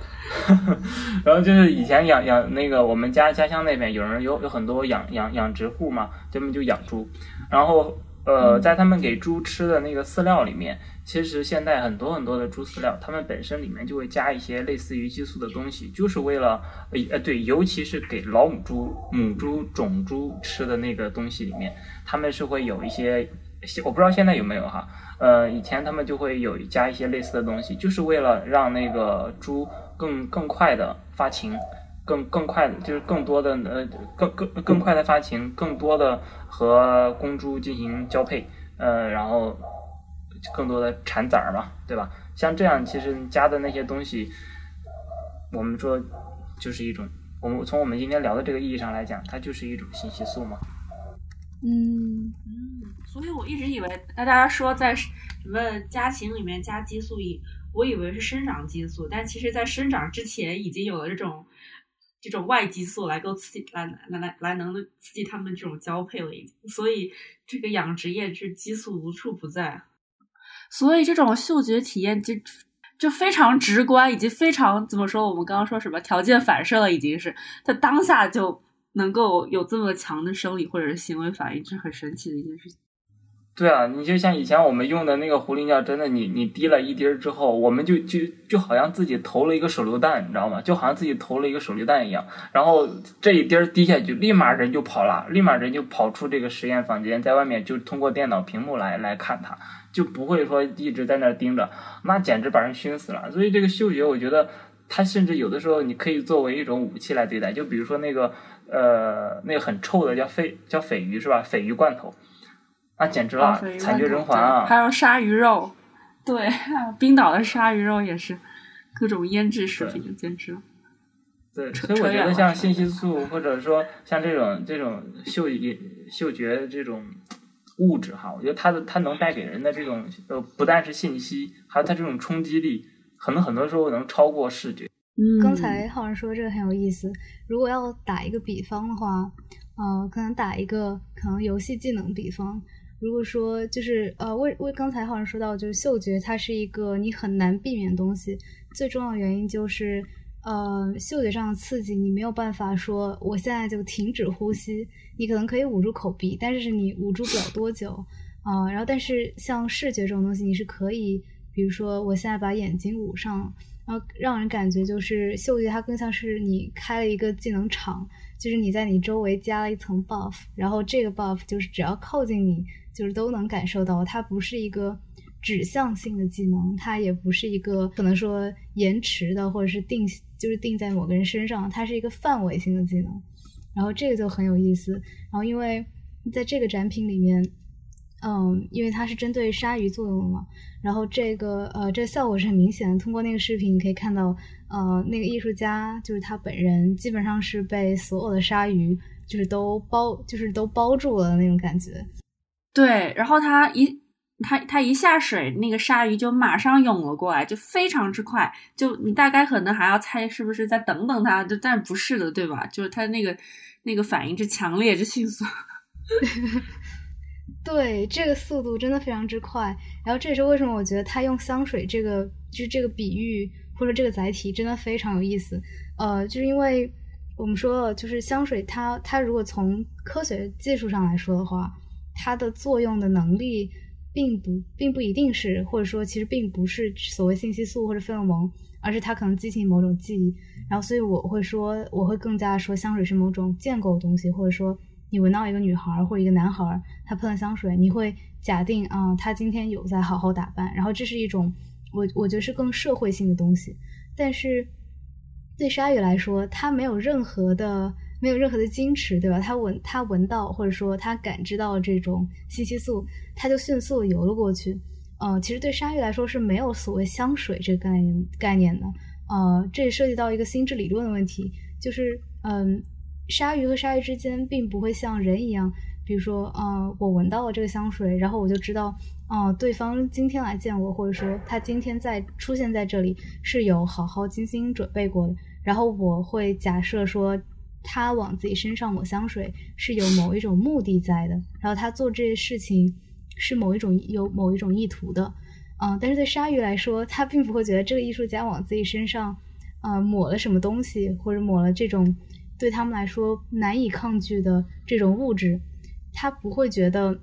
然后就是以前养养那个我们家家乡那边有人有有很多养养养殖户嘛，他们就养猪，然后呃，在他们给猪吃的那个饲料里面。其实现在很多很多的猪饲料，它们本身里面就会加一些类似于激素的东西，就是为了呃对，尤其是给老母猪、母猪、种猪吃的那个东西里面，他们是会有一些，我不知道现在有没有哈，呃，以前他们就会有加一些类似的东西，就是为了让那个猪更更快的发情，更更快的，就是更多的呃更更更快的发情，更多的和公猪进行交配，呃，然后。更多的产崽儿嘛，对吧？像这样，其实加的那些东西，我们说就是一种，我们从我们今天聊的这个意义上来讲，它就是一种信息素嘛。嗯嗯，所以我一直以为，那大家说在什么家禽里面加激素，以我以为是生长激素，但其实在生长之前已经有了这种这种外激素来够刺激，来来来来能刺激它们这种交配了，已经。所以这个养殖业是激素无处不在。所以这种嗅觉体验就就非常直观，以及非常怎么说？我们刚刚说什么条件反射了，已经是他当下就能够有这么强的生理或者是行为反应，这是很神奇的一件事情。对啊，你就像以前我们用的那个狐狸尿，真的，你你滴了一滴儿之后，我们就就就好像自己投了一个手榴弹，你知道吗？就好像自己投了一个手榴弹一样。然后这一滴儿滴下去，立马人就跑了，立马人就跑出这个实验房间，在外面就通过电脑屏幕来来看它。就不会说一直在那盯着，那简直把人熏死了。所以这个嗅觉，我觉得它甚至有的时候你可以作为一种武器来对待。就比如说那个呃，那个很臭的叫鲱叫鲱鱼是吧？鲱鱼罐头，那简直了，惨绝人寰啊！还有鲨鱼肉，对，冰岛的鲨鱼肉也是各种腌制食品，简直。对，所以我觉得像信息素，或者说像这种这种嗅嗅觉这种。物质哈，我觉得它的它能带给人的这种呃，不但是信息，还有它这种冲击力，可能很多时候能超过视觉。嗯，刚才浩然说这个很有意思。如果要打一个比方的话，呃，可能打一个可能游戏技能比方。如果说就是呃，为为刚才浩然说到，就是嗅觉它是一个你很难避免的东西。最重要的原因就是呃，嗅觉上的刺激，你没有办法说我现在就停止呼吸。你可能可以捂住口鼻，但是你捂住不了多久啊。然后，但是像视觉这种东西，你是可以，比如说我现在把眼睛捂上，然后让人感觉就是嗅觉，它更像是你开了一个技能场，就是你在你周围加了一层 buff，然后这个 buff 就是只要靠近你，就是都能感受到。它不是一个指向性的技能，它也不是一个可能说延迟的，或者是定就是定在某个人身上，它是一个范围性的技能。然后这个就很有意思。然后因为在这个展品里面，嗯，因为它是针对鲨鱼作用的嘛，然后这个呃，这效果是很明显的。通过那个视频，你可以看到，呃，那个艺术家就是他本人，基本上是被所有的鲨鱼就是都包，就是都包住了那种感觉。对，然后他一它它一下水，那个鲨鱼就马上涌了过来，就非常之快。就你大概可能还要猜是不是在等等它，就但不是的，对吧？就是它那个那个反应之强烈之迅速。对，这个速度真的非常之快。然后这也是为什么我觉得他用香水这个就是这个比喻或者这个载体真的非常有意思。呃，就是因为我们说，就是香水它它如果从科学技术上来说的话，它的作用的能力。并不，并不一定是，或者说，其实并不是所谓信息素或者费洛蒙，而是它可能激起某种记忆。然后，所以我会说，我会更加说香水是某种建构的东西，或者说，你闻到一个女孩或者一个男孩他喷了香水，你会假定啊，他今天有在好好打扮。然后，这是一种我我觉得是更社会性的东西。但是对鲨鱼来说，它没有任何的。没有任何的矜持，对吧？他闻，他闻到，或者说他感知到这种信息素，他就迅速游了过去。呃，其实对鲨鱼来说是没有所谓香水这个概念概念的。呃，这也涉及到一个心智理论的问题，就是，嗯，鲨鱼和鲨鱼之间并不会像人一样，比如说，呃，我闻到了这个香水，然后我就知道，哦，对方今天来见我，或者说他今天在出现在这里是有好好精心准备过的，然后我会假设说。他往自己身上抹香水是有某一种目的在的，然后他做这些事情是某一种有某一种意图的，嗯，但是对鲨鱼来说，他并不会觉得这个艺术家往自己身上，呃，抹了什么东西，或者抹了这种对他们来说难以抗拒的这种物质，他不会觉得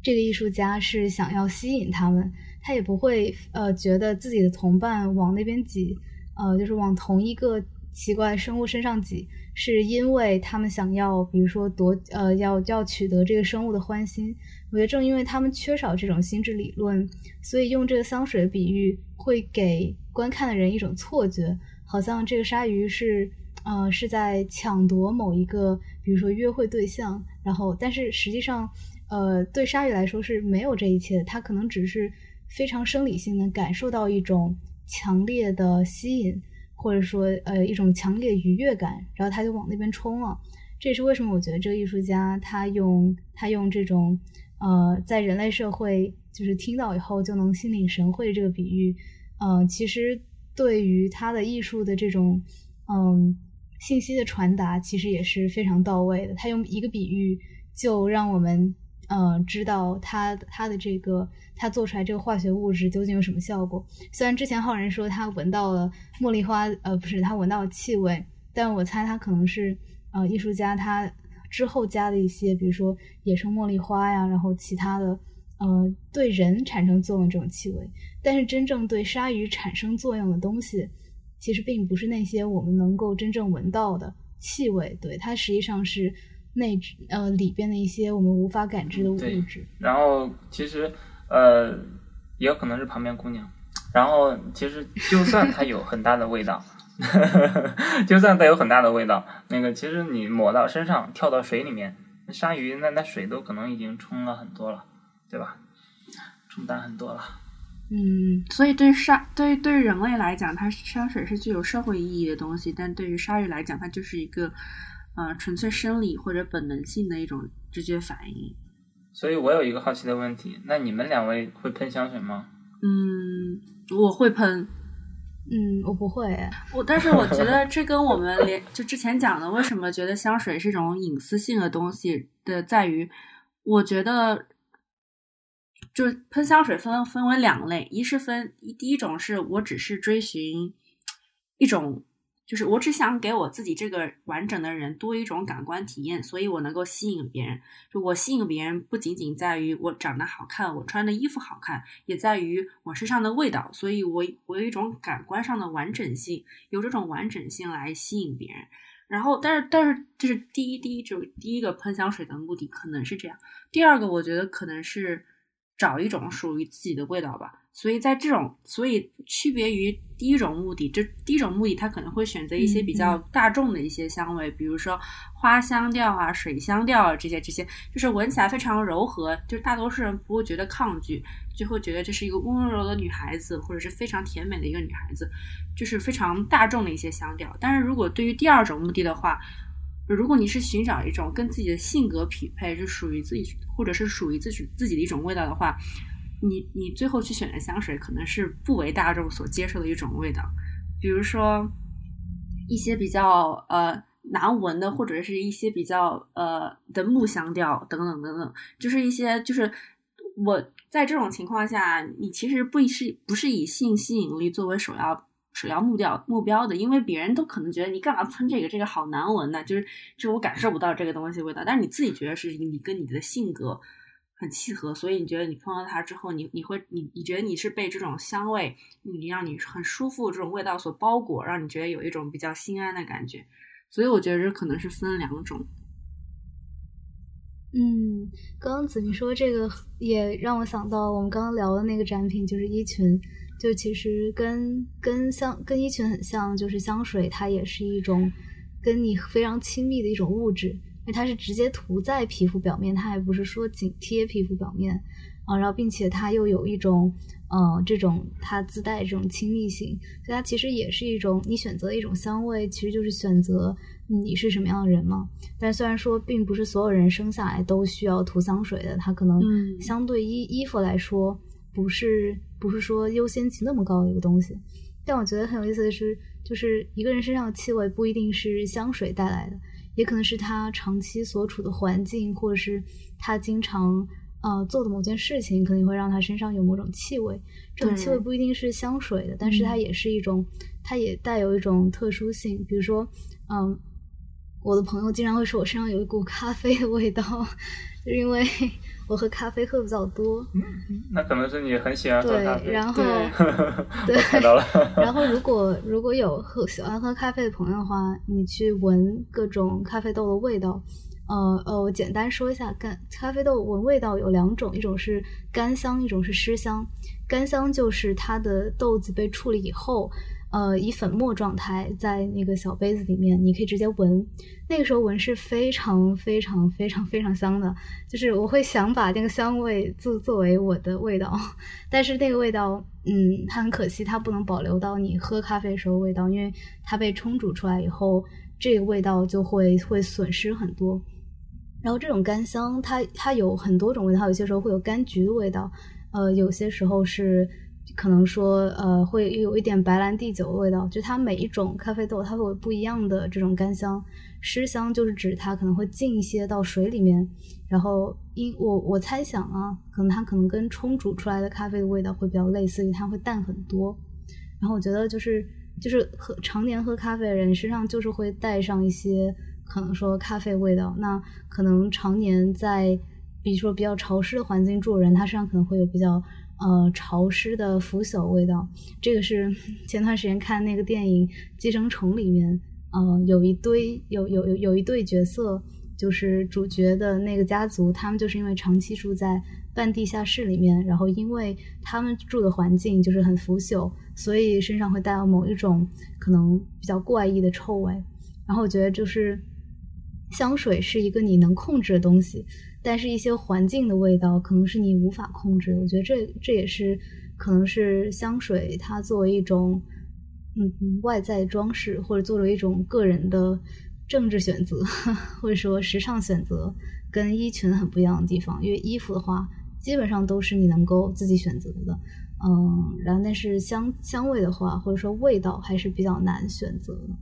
这个艺术家是想要吸引他们，他也不会呃觉得自己的同伴往那边挤，呃，就是往同一个。奇怪生物身上挤，是因为他们想要，比如说夺呃，要要取得这个生物的欢心。我觉得正因为他们缺少这种心智理论，所以用这个香水的比喻，会给观看的人一种错觉，好像这个鲨鱼是呃是在抢夺某一个，比如说约会对象。然后，但是实际上，呃，对鲨鱼来说是没有这一切的，它可能只是非常生理性的感受到一种强烈的吸引。或者说，呃，一种强烈愉悦感，然后他就往那边冲了。这也是为什么我觉得这个艺术家他用他用这种，呃，在人类社会就是听到以后就能心领神会这个比喻，呃，其实对于他的艺术的这种，嗯，信息的传达其实也是非常到位的。他用一个比喻就让我们。嗯，知道他他的这个他做出来这个化学物质究竟有什么效果？虽然之前浩然说他闻到了茉莉花，呃，不是他闻到了气味，但我猜他可能是呃艺术家他之后加的一些，比如说野生茉莉花呀，然后其他的呃对人产生作用这种气味。但是真正对鲨鱼产生作用的东西，其实并不是那些我们能够真正闻到的气味，对它实际上是。内质呃里边的一些我们无法感知的物质，然后其实呃也有可能是旁边姑娘，然后其实就算它有很大的味道，就算它有很大的味道，那个其实你抹到身上跳到水里面，那鲨鱼那那水都可能已经冲了很多了，对吧？冲淡很多了。嗯，所以对鲨对对人类来讲，它香水是具有社会意义的东西，但对于鲨鱼来讲，它就是一个。呃，纯粹生理或者本能性的一种直觉反应。所以我有一个好奇的问题，那你们两位会喷香水吗？嗯，我会喷。嗯，我不会。我但是我觉得这跟我们连就之前讲的，为什么觉得香水是一种隐私性的东西的，在于我觉得，就是喷香水分分为两类，一是分第一种是我只是追寻一种。就是我只想给我自己这个完整的人多一种感官体验，所以我能够吸引别人。就我吸引别人不仅仅在于我长得好看，我穿的衣服好看，也在于我身上的味道。所以我我有一种感官上的完整性，有这种完整性来吸引别人。然后，但是但是这是第一第一就第一个喷香水的目的可能是这样。第二个，我觉得可能是找一种属于自己的味道吧。所以在这种，所以区别于第一种目的，这第一种目的，它可能会选择一些比较大众的一些香味，比如说花香调啊、水香调啊这些，这些就是闻起来非常柔和，就是大多数人不会觉得抗拒，就会觉得这是一个温柔的女孩子，或者是非常甜美的一个女孩子，就是非常大众的一些香调。但是如果对于第二种目的的话，如果你是寻找一种跟自己的性格匹配，是属于自己，或者是属于自己自己的一种味道的话。你你最后去选的香水可能是不为大众所接受的一种味道，比如说一些比较呃难闻的，或者是一些比较呃的木香调等等等等，就是一些就是我在这种情况下，你其实不是不是以性吸引力作为首要首要目标目标的，因为别人都可能觉得你干嘛喷这个，这个好难闻的，就是就我感受不到这个东西味道，但是你自己觉得是你跟你的性格。很契合，所以你觉得你碰到它之后，你你会你你觉得你是被这种香味，你让你很舒服这种味道所包裹，让你觉得有一种比较心安的感觉。所以我觉得这可能是分两种。嗯，刚刚子明说这个也让我想到我们刚刚聊的那个展品，就是衣裙，就其实跟跟香跟衣裙很像，就是香水它也是一种跟你非常亲密的一种物质。因为它是直接涂在皮肤表面，它还不是说紧贴皮肤表面啊，然后并且它又有一种呃这种它自带这种亲密性，所以它其实也是一种你选择一种香味，其实就是选择你是什么样的人嘛。但虽然说并不是所有人生下来都需要涂香水的，它可能相对衣衣服来说不是不是说优先级那么高的一个东西。但我觉得很有意思的是，就是一个人身上的气味不一定是香水带来的。也可能是他长期所处的环境，或者是他经常呃做的某件事情，可能会让他身上有某种气味。这种气味不一定是香水的，但是它也是一种，它也带有一种特殊性。比如说，嗯，我的朋友经常会说我身上有一股咖啡的味道，就因为。我喝咖啡喝比较多，那可能是你很喜欢喝咖啡。对然后，对，看到了。然后，如果如果有喝喜欢喝咖啡的朋友的话，你去闻各种咖啡豆的味道。呃呃，我简单说一下，干咖啡豆闻味道有两种，一种是干香，一种是湿香。干香就是它的豆子被处理以后。呃，以粉末状态在那个小杯子里面，你可以直接闻。那个时候闻是非常非常非常非常香的，就是我会想把那个香味作作为我的味道。但是那个味道，嗯，它很可惜，它不能保留到你喝咖啡的时候味道，因为它被冲煮出来以后，这个味道就会会损失很多。然后这种干香，它它有很多种味道，有些时候会有柑橘的味道，呃，有些时候是。可能说，呃，会有一点白兰地酒的味道。就它每一种咖啡豆，它会有不一样的这种干香。湿香就是指它可能会浸一些到水里面，然后因我我猜想啊，可能它可能跟冲煮出来的咖啡的味道会比较类似，于它会淡很多。然后我觉得就是就是喝常年喝咖啡的人身上就是会带上一些可能说咖啡味道。那可能常年在比如说比较潮湿的环境住人，他身上可能会有比较。呃，潮湿的腐朽味道，这个是 前段时间看那个电影《寄生虫》里面，呃，有一堆有有有有一对角色，就是主角的那个家族，他们就是因为长期住在半地下室里面，然后因为他们住的环境就是很腐朽，所以身上会带有某一种可能比较怪异的臭味。然后我觉得就是香水是一个你能控制的东西。但是，一些环境的味道可能是你无法控制的。我觉得这这也是可能是香水它作为一种嗯外在装饰，或者作为一种个人的政治选择，或者说时尚选择，跟衣裙很不一样的地方。因为衣服的话，基本上都是你能够自己选择的，嗯，然后但是香香味的话，或者说味道还是比较难选择的。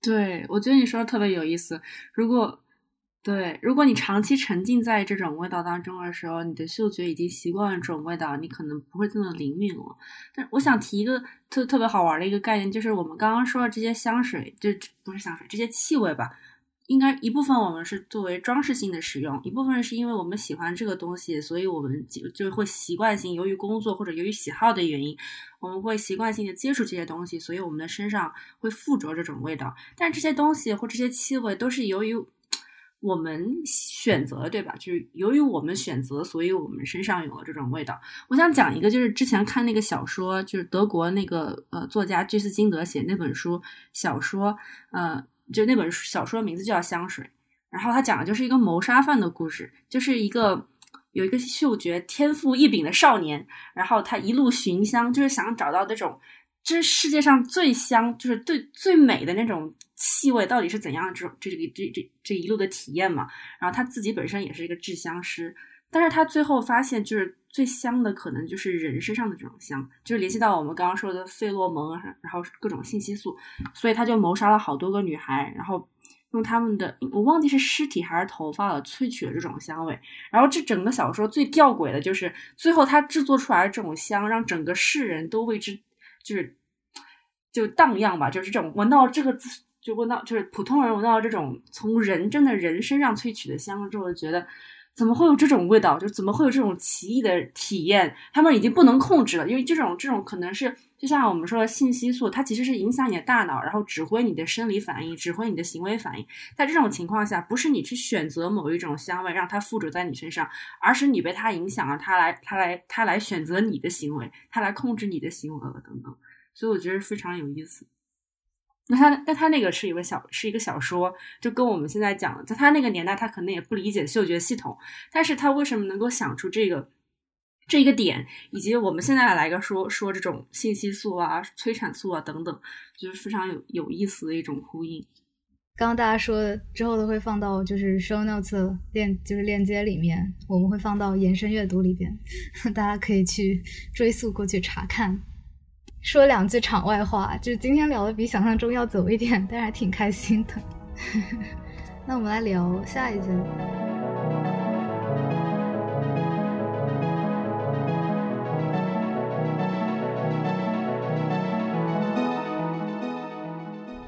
对，我觉得你说的特别有意思。如果对，如果你长期沉浸在这种味道当中的时候，你的嗅觉已经习惯了这种味道，你可能不会这么灵敏了。但我想提一个特特别好玩的一个概念，就是我们刚刚说的这些香水，就不是香水，这些气味吧，应该一部分我们是作为装饰性的使用，一部分是因为我们喜欢这个东西，所以我们就就会习惯性，由于工作或者由于喜好的原因，我们会习惯性的接触这些东西，所以我们的身上会附着这种味道。但这些东西或这些气味都是由于。我们选择对吧？就是由于我们选择，所以我们身上有了这种味道。我想讲一个，就是之前看那个小说，就是德国那个呃作家居斯金德写那本书小说，呃，就那本小说名字就叫《香水》。然后他讲的就是一个谋杀犯的故事，就是一个有一个嗅觉天赋异禀的少年，然后他一路寻香，就是想找到那种这世界上最香，就是最最美的那种。气味到底是怎样？这种这这个这这这一路的体验嘛。然后他自己本身也是一个制香师，但是他最后发现，就是最香的可能就是人身上的这种香，就是联系到我们刚刚说的费洛蒙，然后各种信息素，所以他就谋杀了好多个女孩，然后用他们的我忘记是尸体还是头发了，萃取了这种香味。然后这整个小说最吊诡的就是最后他制作出来的这种香，让整个世人都为之就是就荡漾吧，就是这种闻到这个就闻到就是普通人闻到这种从人真的人身上萃取的香之后，就觉得。怎么会有这种味道？就怎么会有这种奇异的体验？他们已经不能控制了，因为这种这种可能是就像我们说的信息素，它其实是影响你的大脑，然后指挥你的生理反应，指挥你的行为反应。在这种情况下，不是你去选择某一种香味让它附着在你身上，而是你被它影响了，它来它来它来选择你的行为，它来控制你的行为了等等。所以我觉得非常有意思。那他那他那个是一个小是一个小说，就跟我们现在讲，在他那个年代，他可能也不理解嗅觉系统，但是他为什么能够想出这个这一个点，以及我们现在来个说说这种信息素啊、催产素啊等等，就是非常有有意思的一种呼应。刚刚大家说的之后都会放到就是 show notes 链就是链接里面，我们会放到延伸阅读里边，大家可以去追溯过去查看。说两句场外话，就是今天聊的比想象中要走一点，但是还挺开心的。那我们来聊下一件。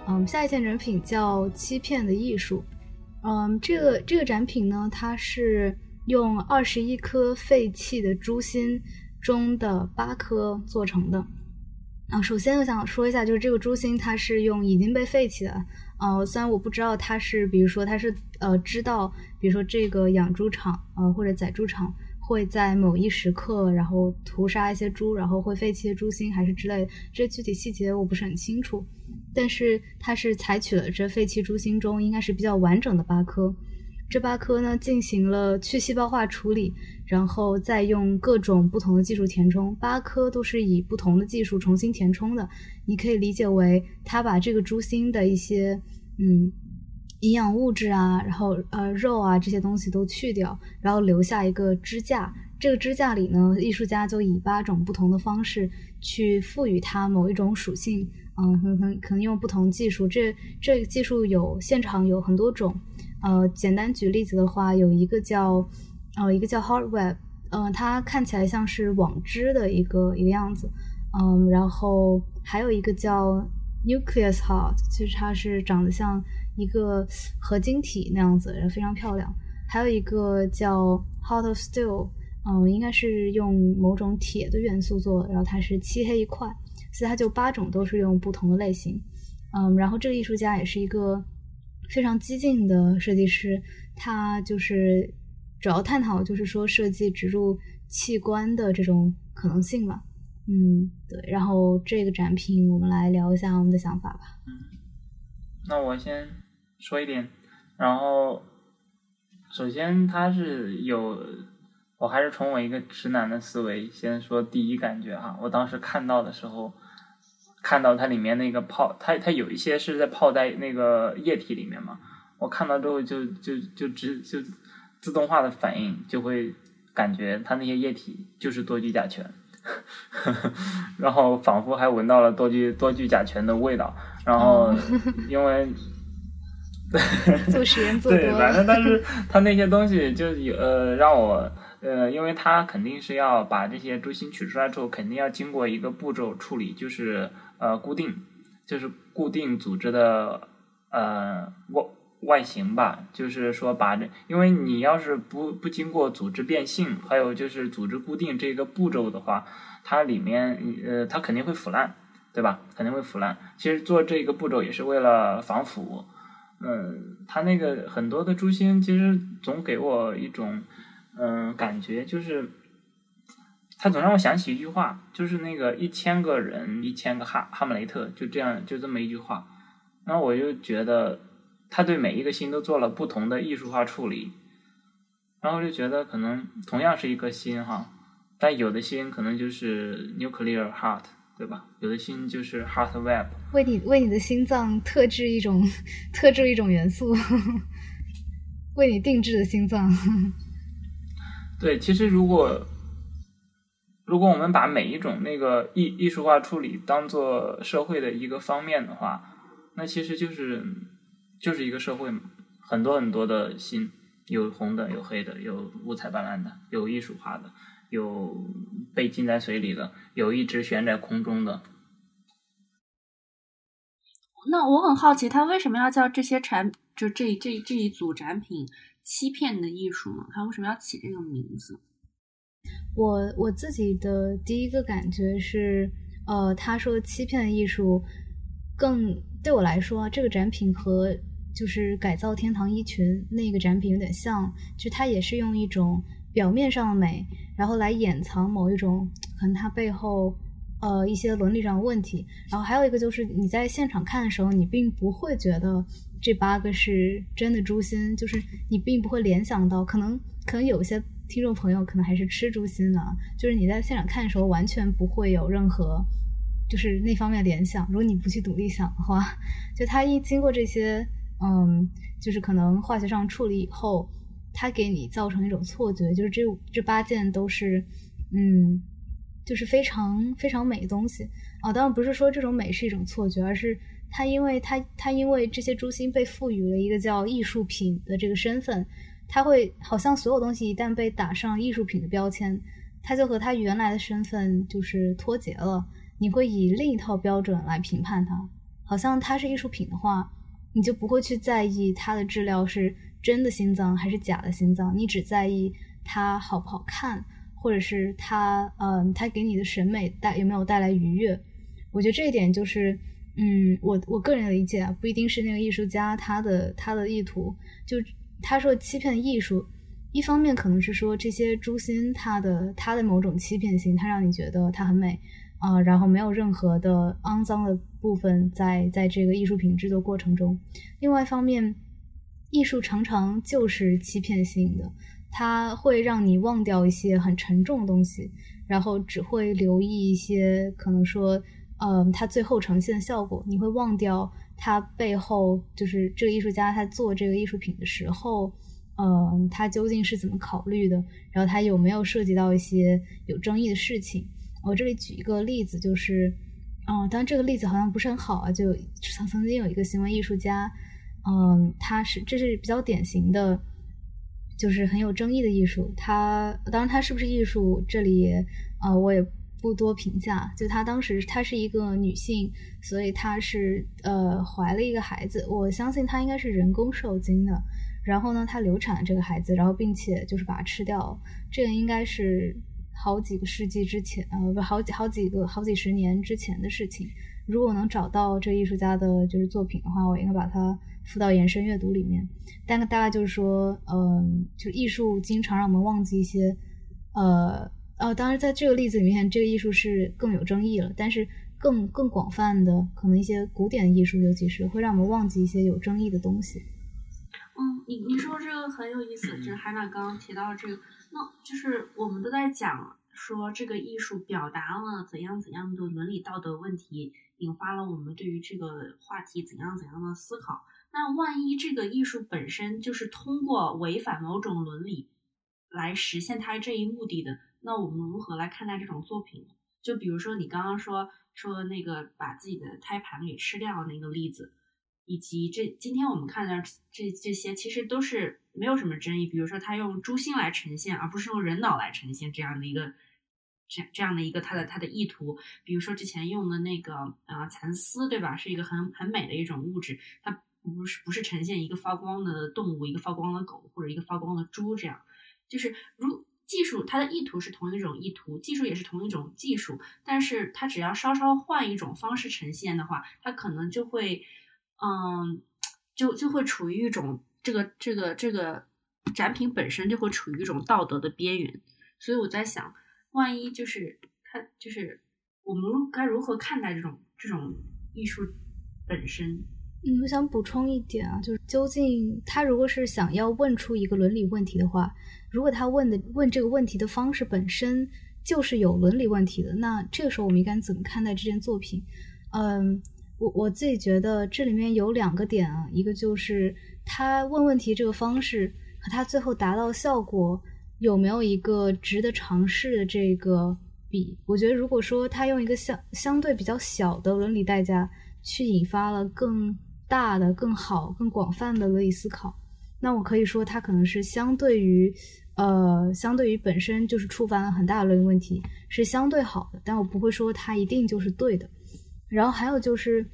嗯，下一件展品叫《欺骗的艺术》。嗯，这个这个展品呢，它是用二十一颗废弃的猪心中的八颗做成的。啊，首先我想说一下，就是这个猪心它是用已经被废弃的，呃，虽然我不知道它是，比如说它是呃知道，比如说这个养猪场呃或者宰猪场会在某一时刻然后屠杀一些猪，然后会废弃的猪心还是之类，这具体细节我不是很清楚，但是它是采取了这废弃猪心中应该是比较完整的八颗。这八颗呢，进行了去细胞化处理，然后再用各种不同的技术填充。八颗都是以不同的技术重新填充的。你可以理解为，他把这个猪心的一些嗯营养物质啊，然后呃肉啊这些东西都去掉，然后留下一个支架。这个支架里呢，艺术家就以八种不同的方式去赋予它某一种属性。嗯，可能可能用不同技术。这这个技术有现场有很多种。呃，简单举例子的话，有一个叫呃一个叫 Hard Web，嗯，它看起来像是网织的一个一个样子，嗯，然后还有一个叫 Nucleus Heart，其实它是长得像一个合金体那样子，然后非常漂亮。还有一个叫 Heart of Steel，嗯，应该是用某种铁的元素做的，然后它是漆黑一块，所以它就八种都是用不同的类型，嗯，然后这个艺术家也是一个。非常激进的设计师，他就是主要探讨，就是说设计植入器官的这种可能性吧。嗯，对。然后这个展品，我们来聊一下我们的想法吧。嗯，那我先说一点。然后，首先他是有，我还是从我一个直男的思维先说第一感觉哈。我当时看到的时候。看到它里面那个泡，它它有一些是在泡在那个液体里面嘛。我看到之后就就就直就自动化的反应，就会感觉它那些液体就是多聚甲醛，然后仿佛还闻到了多聚多聚甲醛的味道。然后因为 做实验做对，反正但是它那些东西就有呃让我呃，因为它肯定是要把这些猪心取出来之后，肯定要经过一个步骤处理，就是。呃，固定就是固定组织的呃外外形吧，就是说把这，因为你要是不不经过组织变性，还有就是组织固定这个步骤的话，它里面呃它肯定会腐烂，对吧？肯定会腐烂。其实做这个步骤也是为了防腐。嗯，它那个很多的猪心，其实总给我一种嗯感觉就是。他总让我想起一句话，就是那个一千个人，一千个哈哈姆雷特，就这样，就这么一句话。然后我就觉得，他对每一个心都做了不同的艺术化处理。然后就觉得，可能同样是一颗心哈，但有的心可能就是 nuclear heart，对吧？有的心就是 heart web。为你为你的心脏特制一种特制一种元素，为你定制的心脏。对，其实如果如果我们把每一种那个艺艺术化处理当做社会的一个方面的话，那其实就是就是一个社会嘛，很多很多的心，有红的，有黑的，有五彩斑斓的，有艺术化的，有被浸在水里的，有一直悬在空中的。那我很好奇，他为什么要叫这些产就这这这一组展品“欺骗的艺术”呢？他为什么要起这个名字？我我自己的第一个感觉是，呃，他说“欺骗的艺术”，更对我来说，这个展品和就是改造天堂衣裙那个展品有点像，就它也是用一种表面上的美，然后来掩藏某一种可能它背后。呃，一些伦理上的问题，然后还有一个就是你在现场看的时候，你并不会觉得这八个是真的诛心，就是你并不会联想到，可能可能有些听众朋友可能还是吃猪心的，就是你在现场看的时候完全不会有任何就是那方面联想。如果你不去独立想的话，就它一经过这些嗯，就是可能化学上处理以后，它给你造成一种错觉，就是这这八件都是嗯。就是非常非常美的东西啊！当然不是说这种美是一种错觉，而是它因为它它因为这些珠心被赋予了一个叫艺术品的这个身份，它会好像所有东西一旦被打上艺术品的标签，它就和它原来的身份就是脱节了。你会以另一套标准来评判它，好像它是艺术品的话，你就不会去在意它的质量是真的心脏还是假的心脏，你只在意它好不好看。或者是他，嗯，他给你的审美带有没有带来愉悦？我觉得这一点就是，嗯，我我个人理解啊，不一定是那个艺术家他的他的意图。就他说欺骗艺术，一方面可能是说这些诛心他的他的某种欺骗性，他让你觉得它很美啊，然后没有任何的肮脏的部分在在这个艺术品制作过程中。另外一方面，艺术常常就是欺骗性的。它会让你忘掉一些很沉重的东西，然后只会留意一些可能说，嗯，它最后呈现的效果。你会忘掉它背后就是这个艺术家他做这个艺术品的时候，嗯，他究竟是怎么考虑的？然后他有没有涉及到一些有争议的事情？我这里举一个例子，就是，嗯，当然这个例子好像不是很好啊。就曾曾经有一个行为艺术家，嗯，他是这是比较典型的。就是很有争议的艺术，它当然它是不是艺术，这里啊我也不多评价。就她当时她是一个女性，所以她是呃怀了一个孩子，我相信她应该是人工受精的。然后呢，她流产了这个孩子，然后并且就是把它吃掉。这个应该是好几个世纪之前，呃不好几好几个好几十年之前的事情。如果能找到这艺术家的就是作品的话，我应该把它。附到延伸阅读里面，但大概就是说，嗯，就艺术经常让我们忘记一些，呃，哦，当然在这个例子里面，这个艺术是更有争议了，但是更更广泛的，可能一些古典艺术，尤其是会让我们忘记一些有争议的东西。嗯，你你说这个很有意思，就是海娜刚刚提到这个，那就是我们都在讲说这个艺术表达了怎样怎样的伦理道德问题，引发了我们对于这个话题怎样怎样的思考。那万一这个艺术本身就是通过违反某种伦理来实现它这一目的的，那我们如何来看待这种作品？就比如说你刚刚说说那个把自己的胎盘给吃掉那个例子，以及这今天我们看的这这些，其实都是没有什么争议。比如说他用猪心来呈现，而不是用人脑来呈现这样的一个这这样的一个他的他的意图。比如说之前用的那个啊蚕丝，对吧？是一个很很美的一种物质，它。不是不是呈现一个发光的动物，一个发光的狗，或者一个发光的猪，这样就是如技术它的意图是同一种意图，技术也是同一种技术，但是它只要稍稍换一种方式呈现的话，它可能就会嗯，就就会处于一种这个这个这个展品本身就会处于一种道德的边缘，所以我在想，万一就是它就是我们该如何看待这种这种艺术本身？嗯，我想补充一点啊，就是究竟他如果是想要问出一个伦理问题的话，如果他问的问这个问题的方式本身就是有伦理问题的，那这个时候我们应该怎么看待这件作品？嗯，我我自己觉得这里面有两个点啊，一个就是他问问题这个方式和他最后达到效果，有没有一个值得尝试的这个比？我觉得，如果说他用一个相相对比较小的伦理代价去引发了更大的、更好、更广泛的伦理思考，那我可以说，它可能是相对于呃，相对于本身就是触犯了很大的伦理问题，是相对好的。但我不会说它一定就是对的。然后还有就是，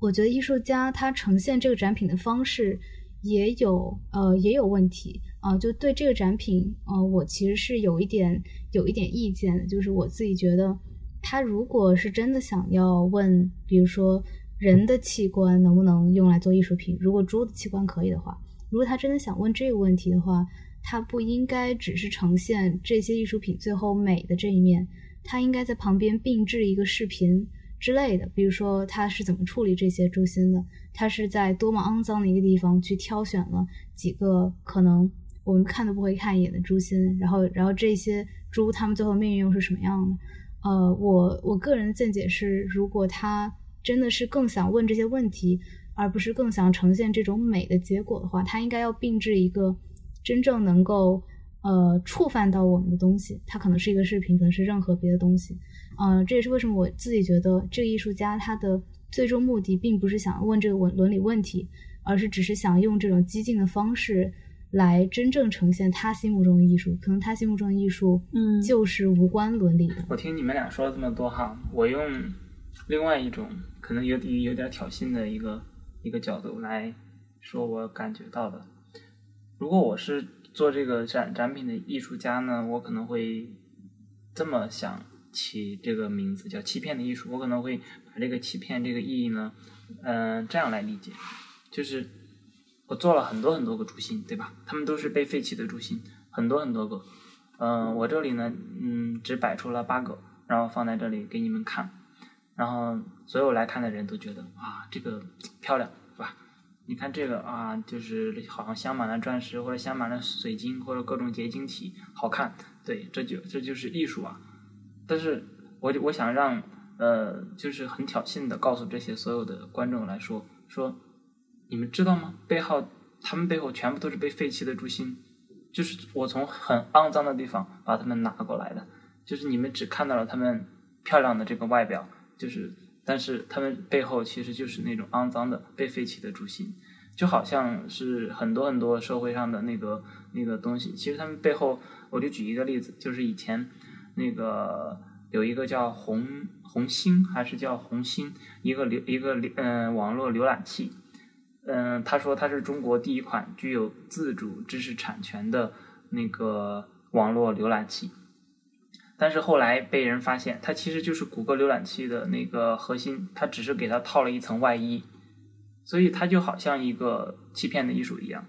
我觉得艺术家他呈现这个展品的方式也有呃也有问题。啊，就对这个展品，呃，我其实是有一点有一点意见的，就是我自己觉得，他如果是真的想要问，比如说人的器官能不能用来做艺术品，如果猪的器官可以的话，如果他真的想问这个问题的话，他不应该只是呈现这些艺术品最后美的这一面，他应该在旁边并置一个视频之类的，比如说他是怎么处理这些猪心的，他是在多么肮脏的一个地方去挑选了几个可能。我们看都不会看一眼的猪心，然后，然后这些猪它们最后命运又是什么样的？呃，我我个人的见解是，如果他真的是更想问这些问题，而不是更想呈现这种美的结果的话，他应该要并置一个真正能够呃触犯到我们的东西。它可能是一个视频，可能是任何别的东西。呃，这也是为什么我自己觉得这个艺术家他的最终目的并不是想问这个伦伦理问题，而是只是想用这种激进的方式。来真正呈现他心目中的艺术，可能他心目中的艺术，嗯，就是无关伦理的。我听你们俩说了这么多哈，我用另外一种可能有有点挑衅的一个一个角度来说，我感觉到的。如果我是做这个展展品的艺术家呢，我可能会这么想起这个名字叫“欺骗的艺术”。我可能会把这个“欺骗”这个意义呢，嗯，这样来理解，就是。我做了很多很多个猪心，对吧？他们都是被废弃的猪心，很多很多个。嗯，我这里呢，嗯，只摆出了八个，然后放在这里给你们看。然后所有来看的人都觉得啊，这个 漂亮，是吧？你看这个啊，就是好像镶满了钻石，或者镶满了水晶，或者各种结晶体，好看。对，这就这就是艺术啊。但是我我想让呃，就是很挑衅的告诉这些所有的观众来说说。你们知道吗？背后，他们背后全部都是被废弃的珠心，就是我从很肮脏的地方把他们拿过来的。就是你们只看到了他们漂亮的这个外表，就是，但是他们背后其实就是那种肮脏的被废弃的猪心，就好像是很多很多社会上的那个那个东西。其实他们背后，我就举一个例子，就是以前那个有一个叫红红星还是叫红星，一个浏一个嗯网络浏览器。嗯，他说他是中国第一款具有自主知识产权的那个网络浏览器，但是后来被人发现，它其实就是谷歌浏览器的那个核心，它只是给它套了一层外衣，所以它就好像一个欺骗的艺术一样。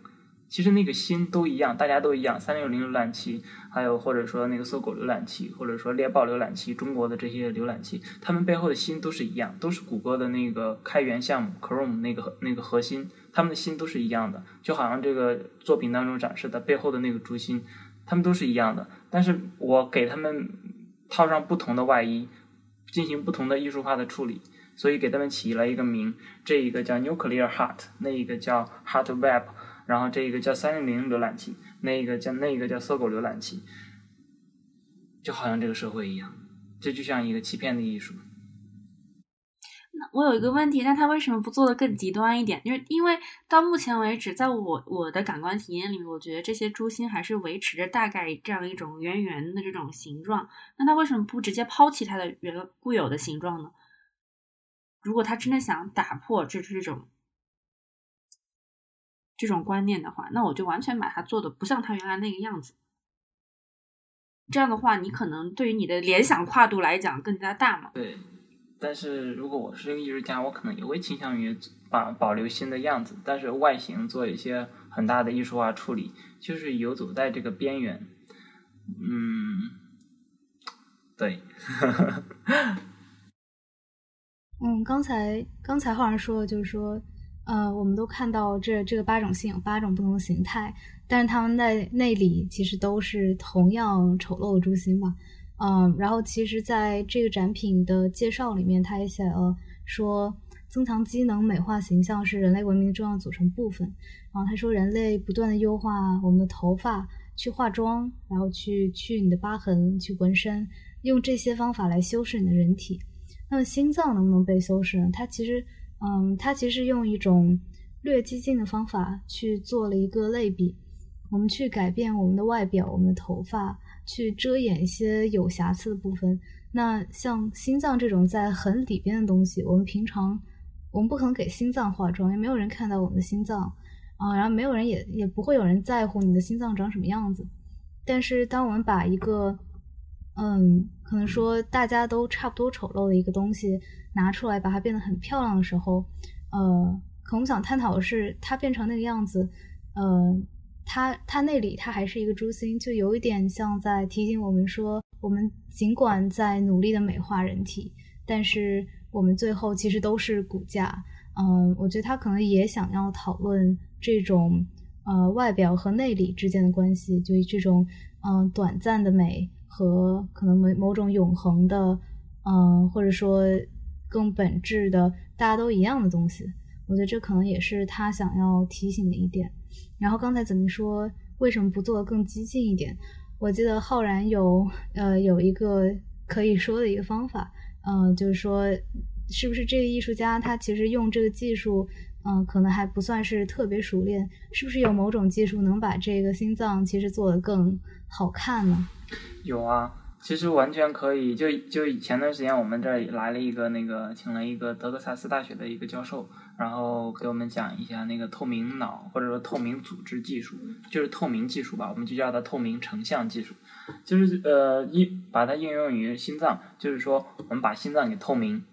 其实那个心都一样，大家都一样。三六零浏览器，还有或者说那个搜狗浏览器，或者说猎豹浏览器，中国的这些浏览器，它们背后的心都是一样，都是谷歌的那个开源项目 Chrome 那个那个核心，它们的心都是一样的。就好像这个作品当中展示的背后的那个猪心，它们都是一样的。但是我给他们套上不同的外衣，进行不同的艺术化的处理，所以给他们起了一个名，这一个叫 Nuclear Heart，那一个叫 Heart Web。然后这一个叫三六零浏览器，那一个叫那一个叫搜狗浏览器，就好像这个社会一样，这就像一个欺骗的艺术。我有一个问题，那他为什么不做的更极端一点？就是因为到目前为止，在我我的感官体验里面，我觉得这些猪心还是维持着大概这样一种圆圆的这种形状。那他为什么不直接抛弃它的原固有的形状呢？如果他真的想打破这这种。这种观念的话，那我就完全把它做的不像他原来那个样子。这样的话，你可能对于你的联想跨度来讲更加大嘛？对。但是如果我是一个艺术家，我可能也会倾向于把保留新的样子，但是外形做一些很大的艺术化处理，就是游走在这个边缘。嗯，对。嗯，刚才刚才好像说的就是说。呃，我们都看到这这个八种性有八种不同的形态，但是他们在内里其实都是同样丑陋的猪心吧。嗯，然后其实在这个展品的介绍里面，他也写了说，增强机能、美化形象是人类文明的重要组成部分。然后他说，人类不断的优化我们的头发、去化妆，然后去去你的疤痕，去纹身，用这些方法来修饰你的人体。那么心脏能不能被修饰呢？它其实，嗯，它其实用一种略激进的方法去做了一个类比。我们去改变我们的外表，我们的头发，去遮掩一些有瑕疵的部分。那像心脏这种在很里边的东西，我们平常我们不可能给心脏化妆，也没有人看到我们的心脏啊，然后没有人也也不会有人在乎你的心脏长什么样子。但是当我们把一个嗯，可能说大家都差不多丑陋的一个东西拿出来，把它变得很漂亮的时候，呃，可能想探讨的是它变成那个样子，呃。它它那里它还是一个珠心，就有一点像在提醒我们说，我们尽管在努力的美化人体，但是我们最后其实都是骨架。嗯，我觉得他可能也想要讨论这种呃外表和内里之间的关系，就这种嗯短暂的美和可能某某种永恒的嗯或者说更本质的大家都一样的东西。我觉得这可能也是他想要提醒的一点。然后刚才怎么说？为什么不做更激进一点？我记得浩然有呃有一个可以说的一个方法，呃，就是说是不是这个艺术家他其实用这个技术，嗯，可能还不算是特别熟练，是不是有某种技术能把这个心脏其实做得更好看呢？有啊。其实完全可以，就就前段时间我们这儿来了一个那个，请了一个德克萨斯大学的一个教授，然后给我们讲一下那个透明脑或者说透明组织技术，就是透明技术吧，我们就叫它透明成像技术，就是呃应把它应用于心脏，就是说我们把心脏给透明，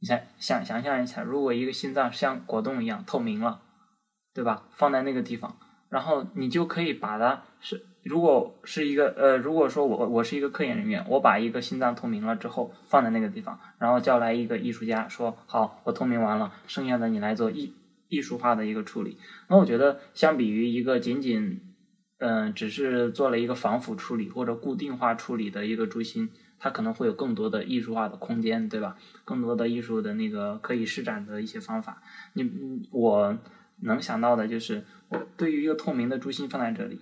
你想想想象一下，如果一个心脏像果冻一样透明了，对吧？放在那个地方，然后你就可以把它是。如果是一个呃，如果说我我是一个科研人员，我把一个心脏透明了之后放在那个地方，然后叫来一个艺术家说好，我透明完了，剩下的你来做艺艺术化的一个处理。那我觉得相比于一个仅仅嗯只是做了一个防腐处理或者固定化处理的一个珠心，它可能会有更多的艺术化的空间，对吧？更多的艺术的那个可以施展的一些方法。你我能想到的就是，我对于一个透明的珠心放在这里。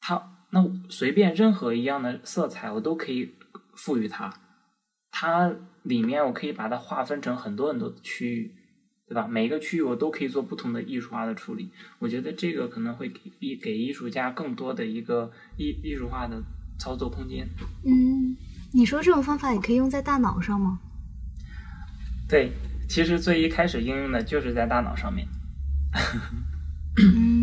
它那随便任何一样的色彩，我都可以赋予它。它里面我可以把它划分成很多很多的区域，对吧？每一个区域我都可以做不同的艺术化的处理。我觉得这个可能会给艺给艺术家更多的一个艺艺术化的操作空间。嗯，你说这种方法也可以用在大脑上吗？对，其实最一开始应用的就是在大脑上面。嗯，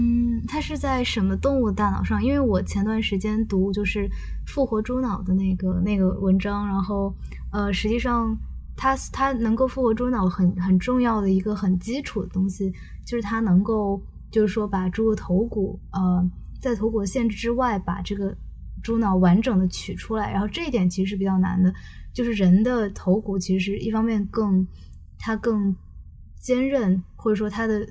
它是在什么动物大脑上？因为我前段时间读就是复活猪脑的那个那个文章，然后呃，实际上它它能够复活猪脑很很重要的一个很基础的东西，就是它能够就是说把猪的头骨呃在头骨限制之外把这个猪脑完整的取出来，然后这一点其实是比较难的，就是人的头骨其实一方面更它更。坚韧，或者说它的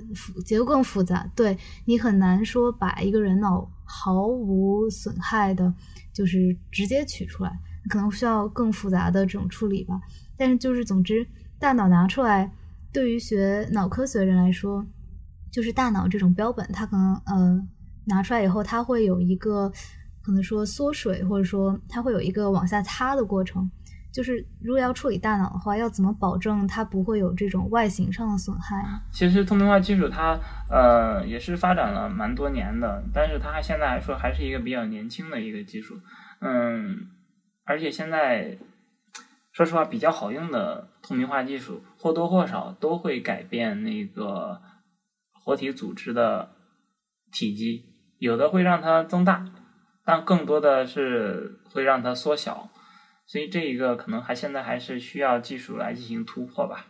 结构更复杂，对你很难说把一个人脑毫无损害的，就是直接取出来，可能需要更复杂的这种处理吧。但是就是总之，大脑拿出来，对于学脑科学的人来说，就是大脑这种标本，它可能呃拿出来以后，它会有一个可能说缩水，或者说它会有一个往下塌的过程。就是如果要处理大脑的话，要怎么保证它不会有这种外形上的损害？其实透明化技术它呃也是发展了蛮多年的，但是它现在来说还是一个比较年轻的一个技术。嗯，而且现在说实话比较好用的透明化技术或多或少都会改变那个活体组织的体积，有的会让它增大，但更多的是会让它缩小。所以这一个可能还现在还是需要技术来进行突破吧。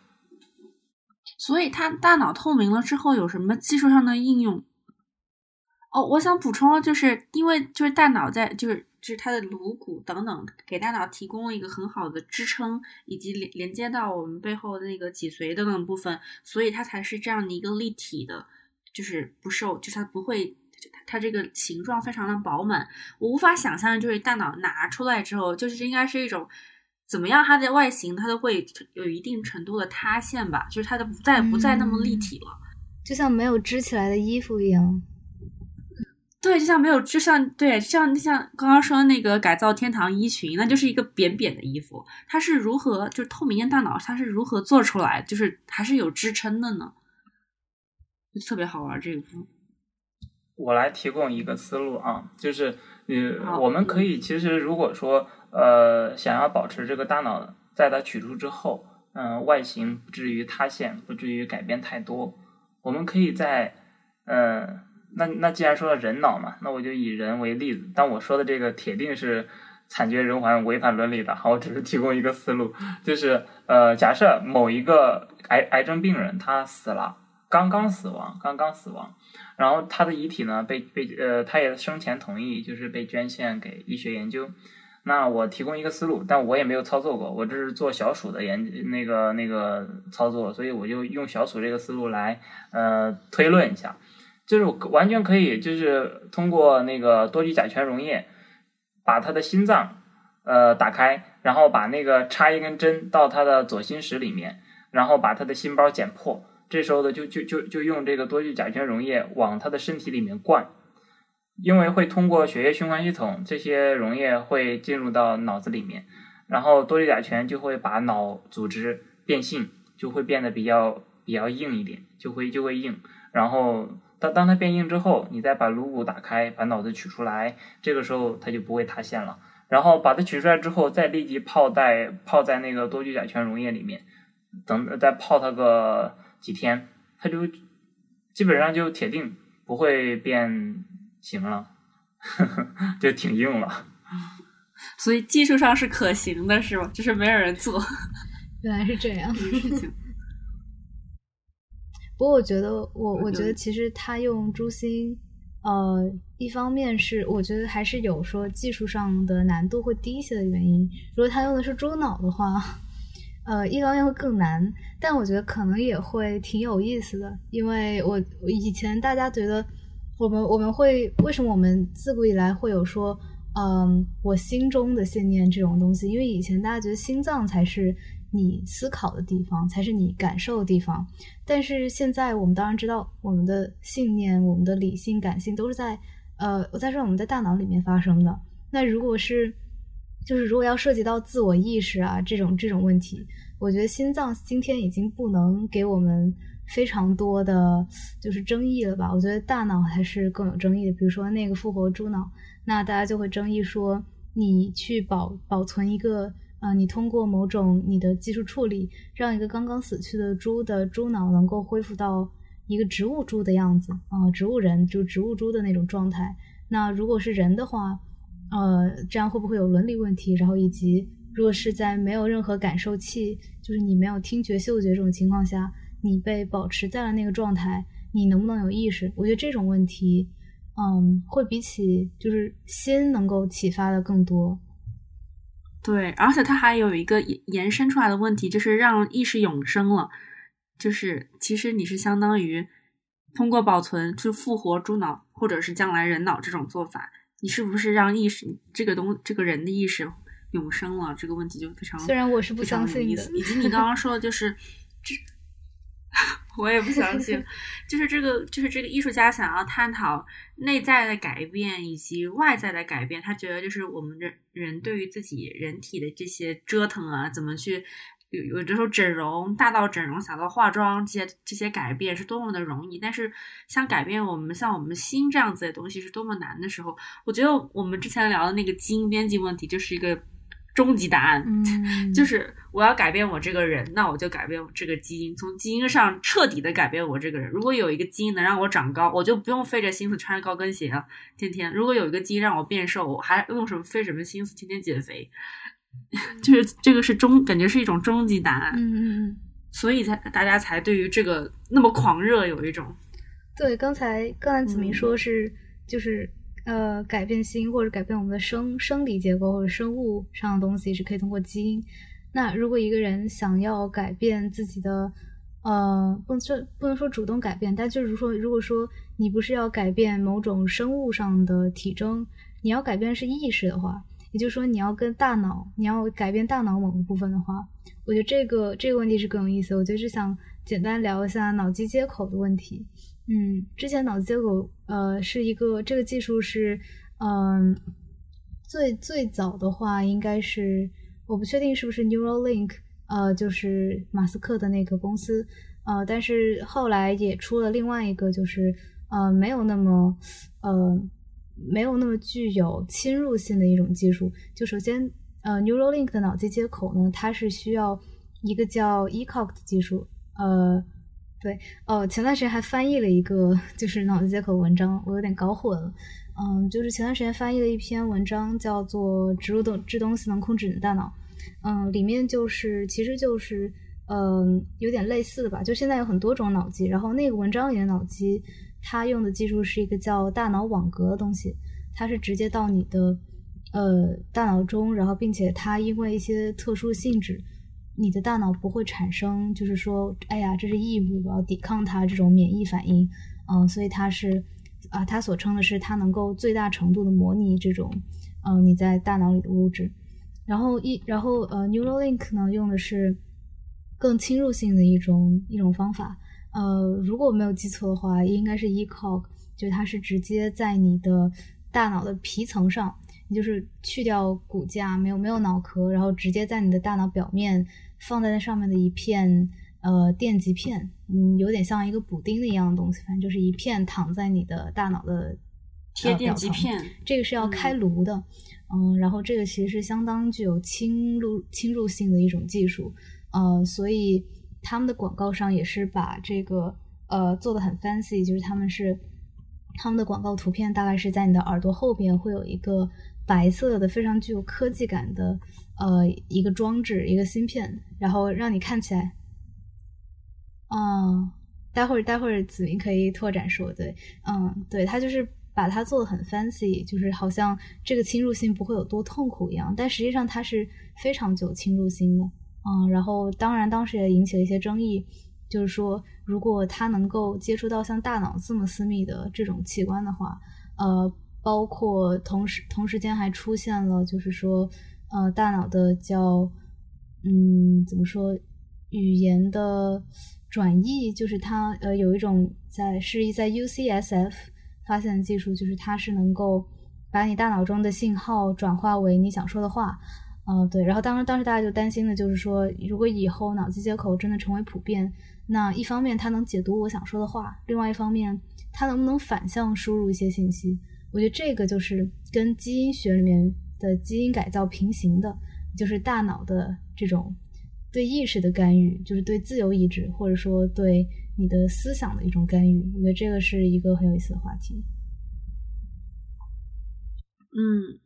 所以它大脑透明了之后有什么技术上的应用？哦，我想补充，就是因为就是大脑在就是就是它的颅骨等等给大脑提供了一个很好的支撑，以及连连接到我们背后的那个脊髓等等部分，所以它才是这样的一个立体的，就是不受，就它不会。它这个形状非常的饱满，我无法想象，就是大脑拿出来之后，就是应该是一种怎么样？它的外形它都会有一定程度的塌陷吧，就是它的不再不再那么立体了，就像没有织起来的衣服一样。对，就像没有，就像对，像像刚刚说那个改造天堂衣裙，那就是一个扁扁的衣服，它是如何就是透明的大脑，它是如何做出来，就是还是有支撑的呢？就特别好玩这个部分。我来提供一个思路啊，就是呃，我们可以其实如果说呃想要保持这个大脑在它取出之后，嗯，外形不至于塌陷，不至于改变太多，我们可以在呃。那那既然说了人脑嘛，那我就以人为例子。但我说的这个铁定是惨绝人寰、违反伦理的。好，我只是提供一个思路，就是呃，假设某一个癌癌症病人他死了，刚刚死亡，刚刚死亡，然后他的遗体呢被被呃，他也生前同意就是被捐献给医学研究。那我提供一个思路，但我也没有操作过，我这是做小鼠的研那个那个操作，所以我就用小鼠这个思路来呃推论一下。就是完全可以，就是通过那个多聚甲醛溶液，把他的心脏呃打开，然后把那个插一根针到他的左心室里面，然后把他的心包剪破。这时候呢，就就就就用这个多聚甲醛溶液往他的身体里面灌，因为会通过血液循环系统，这些溶液会进入到脑子里面，然后多聚甲醛就会把脑组织变性，就会变得比较比较硬一点，就会就会硬，然后。当当它变硬之后，你再把颅骨打开，把脑子取出来，这个时候它就不会塌陷了。然后把它取出来之后，再立即泡在泡在那个多聚甲醛溶液里面，等再泡它个几天，它就基本上就铁定不会变形了，就挺硬了。所以技术上是可行的，是吧？就是没有人做。原来是这样。事情。不过我觉得，我我觉得其实他用猪心，呃，一方面是我觉得还是有说技术上的难度会低一些的原因。如果他用的是猪脑的话，呃，一方面会更难，但我觉得可能也会挺有意思的。因为我以前大家觉得，我们我们会为什么我们自古以来会有说，嗯，我心中的信念这种东西？因为以前大家觉得心脏才是。你思考的地方才是你感受的地方，但是现在我们当然知道，我们的信念、我们的理性、感性都是在呃，我在说我们在大脑里面发生的。那如果是，就是如果要涉及到自我意识啊这种这种问题，我觉得心脏今天已经不能给我们非常多的就是争议了吧？我觉得大脑还是更有争议的。比如说那个复活猪脑，那大家就会争议说，你去保保存一个。啊，你通过某种你的技术处理，让一个刚刚死去的猪的猪脑能够恢复到一个植物猪的样子啊，植物人就植物猪的那种状态。那如果是人的话，呃，这样会不会有伦理问题？然后以及，如果是在没有任何感受器，就是你没有听觉、嗅觉这种情况下，你被保持在了那个状态，你能不能有意识？我觉得这种问题，嗯，会比起就是心能够启发的更多。对，而且它还有一个延伸出来的问题，就是让意识永生了。就是其实你是相当于通过保存去复活猪脑，或者是将来人脑这种做法，你是不是让意识这个东这个人的意识永生了？这个问题就非常虽然我是不相信的，以及你刚刚说的就是 这。我也不相信，就是这个，就是这个艺术家想要探讨内在的改变以及外在的改变。他觉得，就是我们人人对于自己人体的这些折腾啊，怎么去有有的时候整容，大到整容，小到化妆，这些这些改变是多么的容易。但是，像改变我们像我们心这样子的东西是多么难的时候，我觉得我们之前聊的那个基因编辑问题就是一个。终极答案 就是我要改变我这个人，那我就改变我这个基因，从基因上彻底的改变我这个人。如果有一个基因能让我长高，我就不用费着心思穿高跟鞋了，天天。如果有一个基因让我变瘦，我还用什么费什么心思天天减肥？就是这个是终，感觉是一种终极答案。嗯嗯嗯。所以才大家才对于这个那么狂热，有一种。对，刚才刚才子明说是就是。呃，改变心或者改变我们的生生理结构或者生物上的东西是可以通过基因。那如果一个人想要改变自己的，呃，不能说不能说主动改变，但就是说，如果说你不是要改变某种生物上的体征，你要改变是意识的话，也就是说你要跟大脑，你要改变大脑某个部分的话，我觉得这个这个问题是更有意思。我就是想简单聊一下脑机接口的问题。嗯，之前脑机接口呃是一个这个技术是嗯最最早的话应该是我不确定是不是 Neuralink 呃就是马斯克的那个公司呃，但是后来也出了另外一个就是呃没有那么呃没有那么具有侵入性的一种技术。就首先呃 Neuralink 的脑机接口呢，它是需要一个叫 ECOG 的技术呃。对哦，前段时间还翻译了一个就是脑机接口文章，我有点搞混了。嗯，就是前段时间翻译了一篇文章，叫做《植入动这东西能控制你的大脑》。嗯，里面就是其实就是嗯有点类似的吧。就现在有很多种脑机，然后那个文章里的脑机，它用的技术是一个叫大脑网格的东西，它是直接到你的呃大脑中，然后并且它因为一些特殊性质。你的大脑不会产生，就是说，哎呀，这是异物，我要抵抗它这种免疫反应，嗯，所以它是，啊，它所称的是它能够最大程度的模拟这种，嗯，你在大脑里的物质。然后一，然后呃，Neuralink 呢用的是更侵入性的一种一种方法，呃，如果我没有记错的话，应该是 ECOG，就它是直接在你的大脑的皮层上。就是去掉骨架，没有没有脑壳，然后直接在你的大脑表面放在那上面的一片呃电极片，嗯，有点像一个补丁的一样的东西，反正就是一片躺在你的大脑的贴电极片。这个是要开颅的，嗯，然后这个其实是相当具有侵入侵入性的一种技术，呃，所以他们的广告上也是把这个呃做的很 fancy，就是他们是他们的广告图片大概是在你的耳朵后边会有一个。白色的非常具有科技感的呃一个装置一个芯片，然后让你看起来，嗯，待会儿待会儿子明可以拓展说，对，嗯，对，他就是把它做的很 fancy，就是好像这个侵入性不会有多痛苦一样，但实际上它是非常具有侵入性的，嗯，然后当然当时也引起了一些争议，就是说如果它能够接触到像大脑这么私密的这种器官的话，呃。包括同时同时间还出现了，就是说，呃，大脑的叫，嗯，怎么说，语言的转译，就是它呃有一种在是在 UCSF 发现的技术，就是它是能够把你大脑中的信号转化为你想说的话，呃，对。然后当时当时大家就担心的就是说，如果以后脑机接口真的成为普遍，那一方面它能解读我想说的话，另外一方面它能不能反向输入一些信息？我觉得这个就是跟基因学里面的基因改造平行的，就是大脑的这种对意识的干预，就是对自由意志或者说对你的思想的一种干预。我觉得这个是一个很有意思的话题。嗯，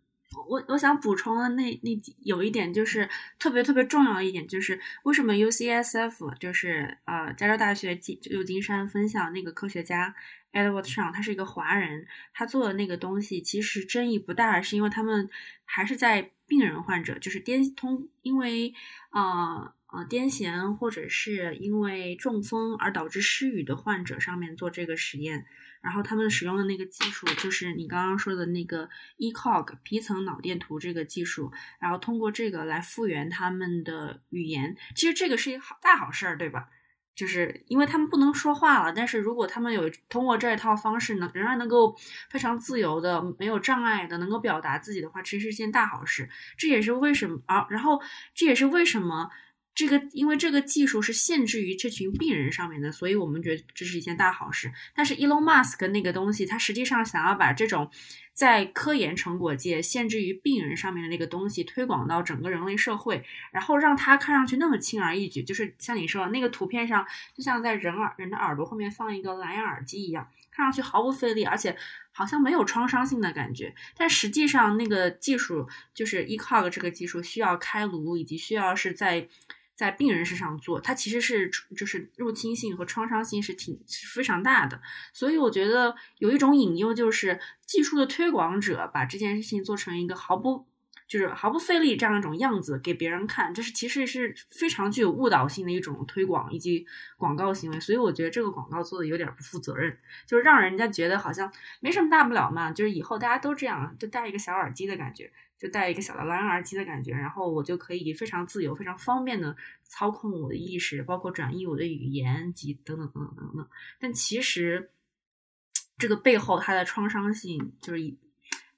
我我想补充的那那有一点就是特别特别重要的一点，就是为什么 UCSF 就是呃加州大学金旧金山分校那个科学家。Edward 上，他是一个华人，他做的那个东西其实争议不大，是因为他们还是在病人患者，就是癫通，因为呃呃癫痫或者是因为中风而导致失语的患者上面做这个实验，然后他们使用的那个技术就是你刚刚说的那个 ECOG 皮层脑电图这个技术，然后通过这个来复原他们的语言，其实这个是一个好大好事儿，对吧？就是因为他们不能说话了，但是如果他们有通过这一套方式呢，仍然能够非常自由的、没有障碍的能够表达自己的话，其实是件大好事。这也是为什么啊，然后这也是为什么这个，因为这个技术是限制于这群病人上面的，所以我们觉得这是一件大好事。但是 Elon Musk 那个东西，他实际上想要把这种。在科研成果界限制于病人上面的那个东西推广到整个人类社会，然后让它看上去那么轻而易举，就是像你说那个图片上，就像在人耳人的耳朵后面放一个蓝牙耳机一样，看上去毫不费力，而且好像没有创伤性的感觉。但实际上那个技术就是 ECOG 这个技术需要开颅，以及需要是在。在病人身上做，它其实是就是入侵性和创伤性是挺是非常大的，所以我觉得有一种隐忧，就是技术的推广者把这件事情做成一个毫不就是毫不费力这样一种样子给别人看，这是其实是非常具有误导性的一种推广以及广告行为，所以我觉得这个广告做的有点不负责任，就是让人家觉得好像没什么大不了嘛，就是以后大家都这样，就戴一个小耳机的感觉。就带一个小的蓝牙耳机的感觉，然后我就可以非常自由、非常方便的操控我的意识，包括转移我的语言及等等等等等等。但其实这个背后它的创伤性，就是以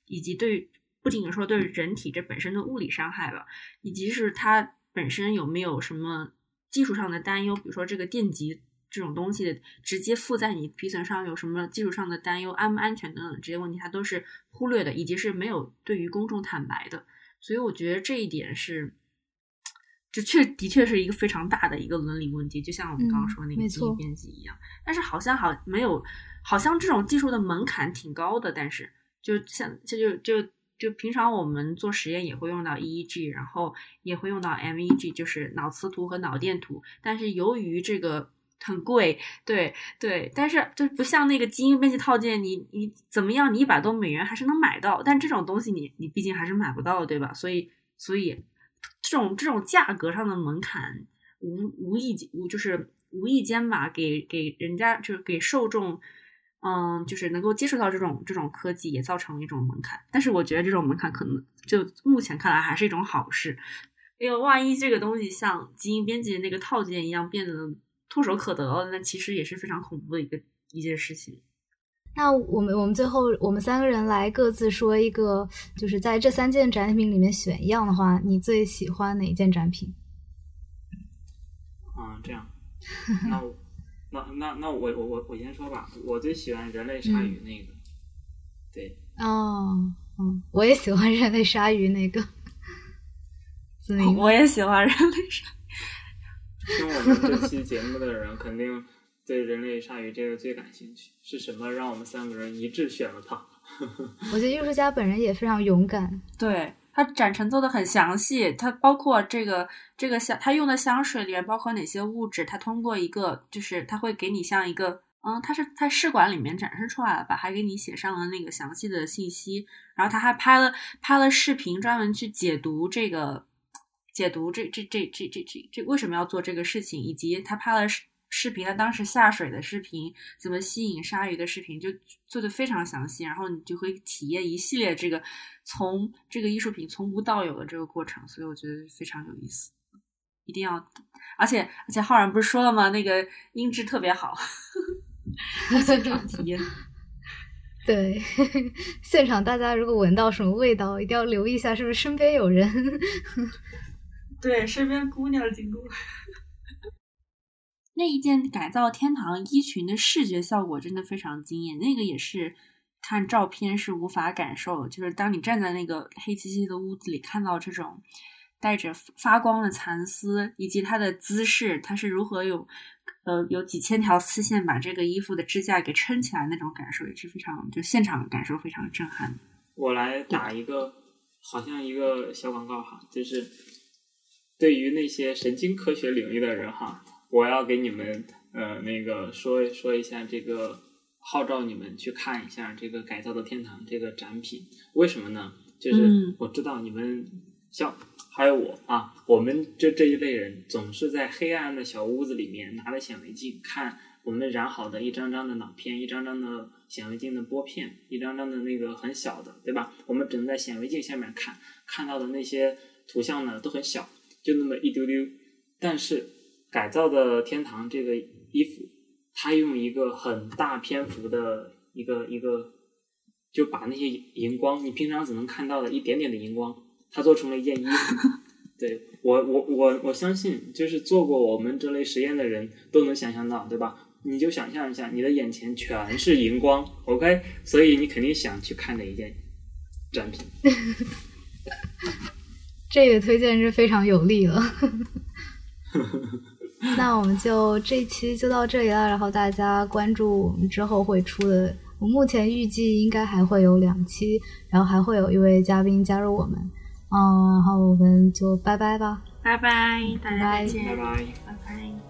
以及对不仅仅说对人体这本身的物理伤害吧，以及是它本身有没有什么技术上的担忧，比如说这个电极这种东西直接附在你皮层上有什么技术上的担忧，安不安全等等这些问题，它都是忽略的，以及是没有对于公众坦白的。所以我觉得这一点是。就确的确是一个非常大的一个伦理问题，就像我们刚刚说那个基因编辑一样。但是好像好没有，好像这种技术的门槛挺高的。但是就像这就就就平常我们做实验也会用到 EEG，然后也会用到 MEG，就是脑磁图和脑电图。但是由于这个很贵，对对，但是就不像那个基因编辑套件，你你怎么样，你一百多美元还是能买到。但这种东西你你毕竟还是买不到，对吧？所以所以。这种这种价格上的门槛，无无意无就是无意间吧，给给人家就是给受众，嗯，就是能够接触到这种这种科技，也造成了一种门槛。但是我觉得这种门槛可能就目前看来还是一种好事，因为万一这个东西像基因编辑那个套件一样变得唾手可得，那其实也是非常恐怖的一个一件事情。那我们我们最后我们三个人来各自说一个，就是在这三件展品里面选一样的话，你最喜欢哪一件展品？嗯，这样，那我那那那我我我我先说吧，我最喜欢人类鲨鱼那个，对，哦，嗯，我也喜欢人类鲨鱼那个，我也喜欢人类鲨鱼。听我们这期节目的人肯定。对人类鲨鱼这个最感兴趣，是什么让我们三个人一致选了它？我觉得艺术家本人也非常勇敢，对他展陈做的很详细，他包括这个这个香，他用的香水里面包括哪些物质，他通过一个就是他会给你像一个嗯，他是在试管里面展示出来了吧，还给你写上了那个详细的信息，然后他还拍了拍了视频，专门去解读这个解读这这这这这这这为什么要做这个事情，以及他拍了。视视频，他当时下水的视频，怎么吸引鲨鱼的视频，就做的非常详细，然后你就会体验一系列这个从这个艺术品从无到有的这个过程，所以我觉得非常有意思，一定要，而且而且浩然不是说了吗？那个音质特别好，现场体验，对，现场大家如果闻到什么味道，一定要留意一下，是不是身边有人，对，身边姑娘经过。那一件改造天堂衣裙的视觉效果真的非常惊艳，那个也是看照片是无法感受，就是当你站在那个黑漆漆的屋子里，看到这种带着发光的蚕丝，以及它的姿势，它是如何有呃有几千条丝线把这个衣服的支架给撑起来，那种感受也是非常就现场感受非常震撼。我来打一个好像一个小广告哈，就是对于那些神经科学领域的人哈。我要给你们呃那个说说一下这个号召你们去看一下这个改造的天堂这个展品，为什么呢？就是我知道你们像还有我啊，我们这这一类人总是在黑暗的小屋子里面拿着显微镜看我们染好的一张张的脑片，一张张的显微镜的玻片，一张张的那个很小的，对吧？我们只能在显微镜下面看看到的那些图像呢都很小，就那么一丢丢，但是。改造的天堂这个衣服，它用一个很大篇幅的一个一个，就把那些荧光，你平常只能看到的一点点的荧光，它做成了一件衣服。对我我我我相信，就是做过我们这类实验的人都能想象到，对吧？你就想象一下，你的眼前全是荧光，OK？所以你肯定想去看哪一件展品。这个推荐是非常有力了。那我们就这一期就到这里了，然后大家关注我们之后会出的，我目前预计应该还会有两期，然后还会有一位嘉宾加入我们，嗯，然后我们就拜拜吧，拜拜，大家再见，拜拜，拜拜。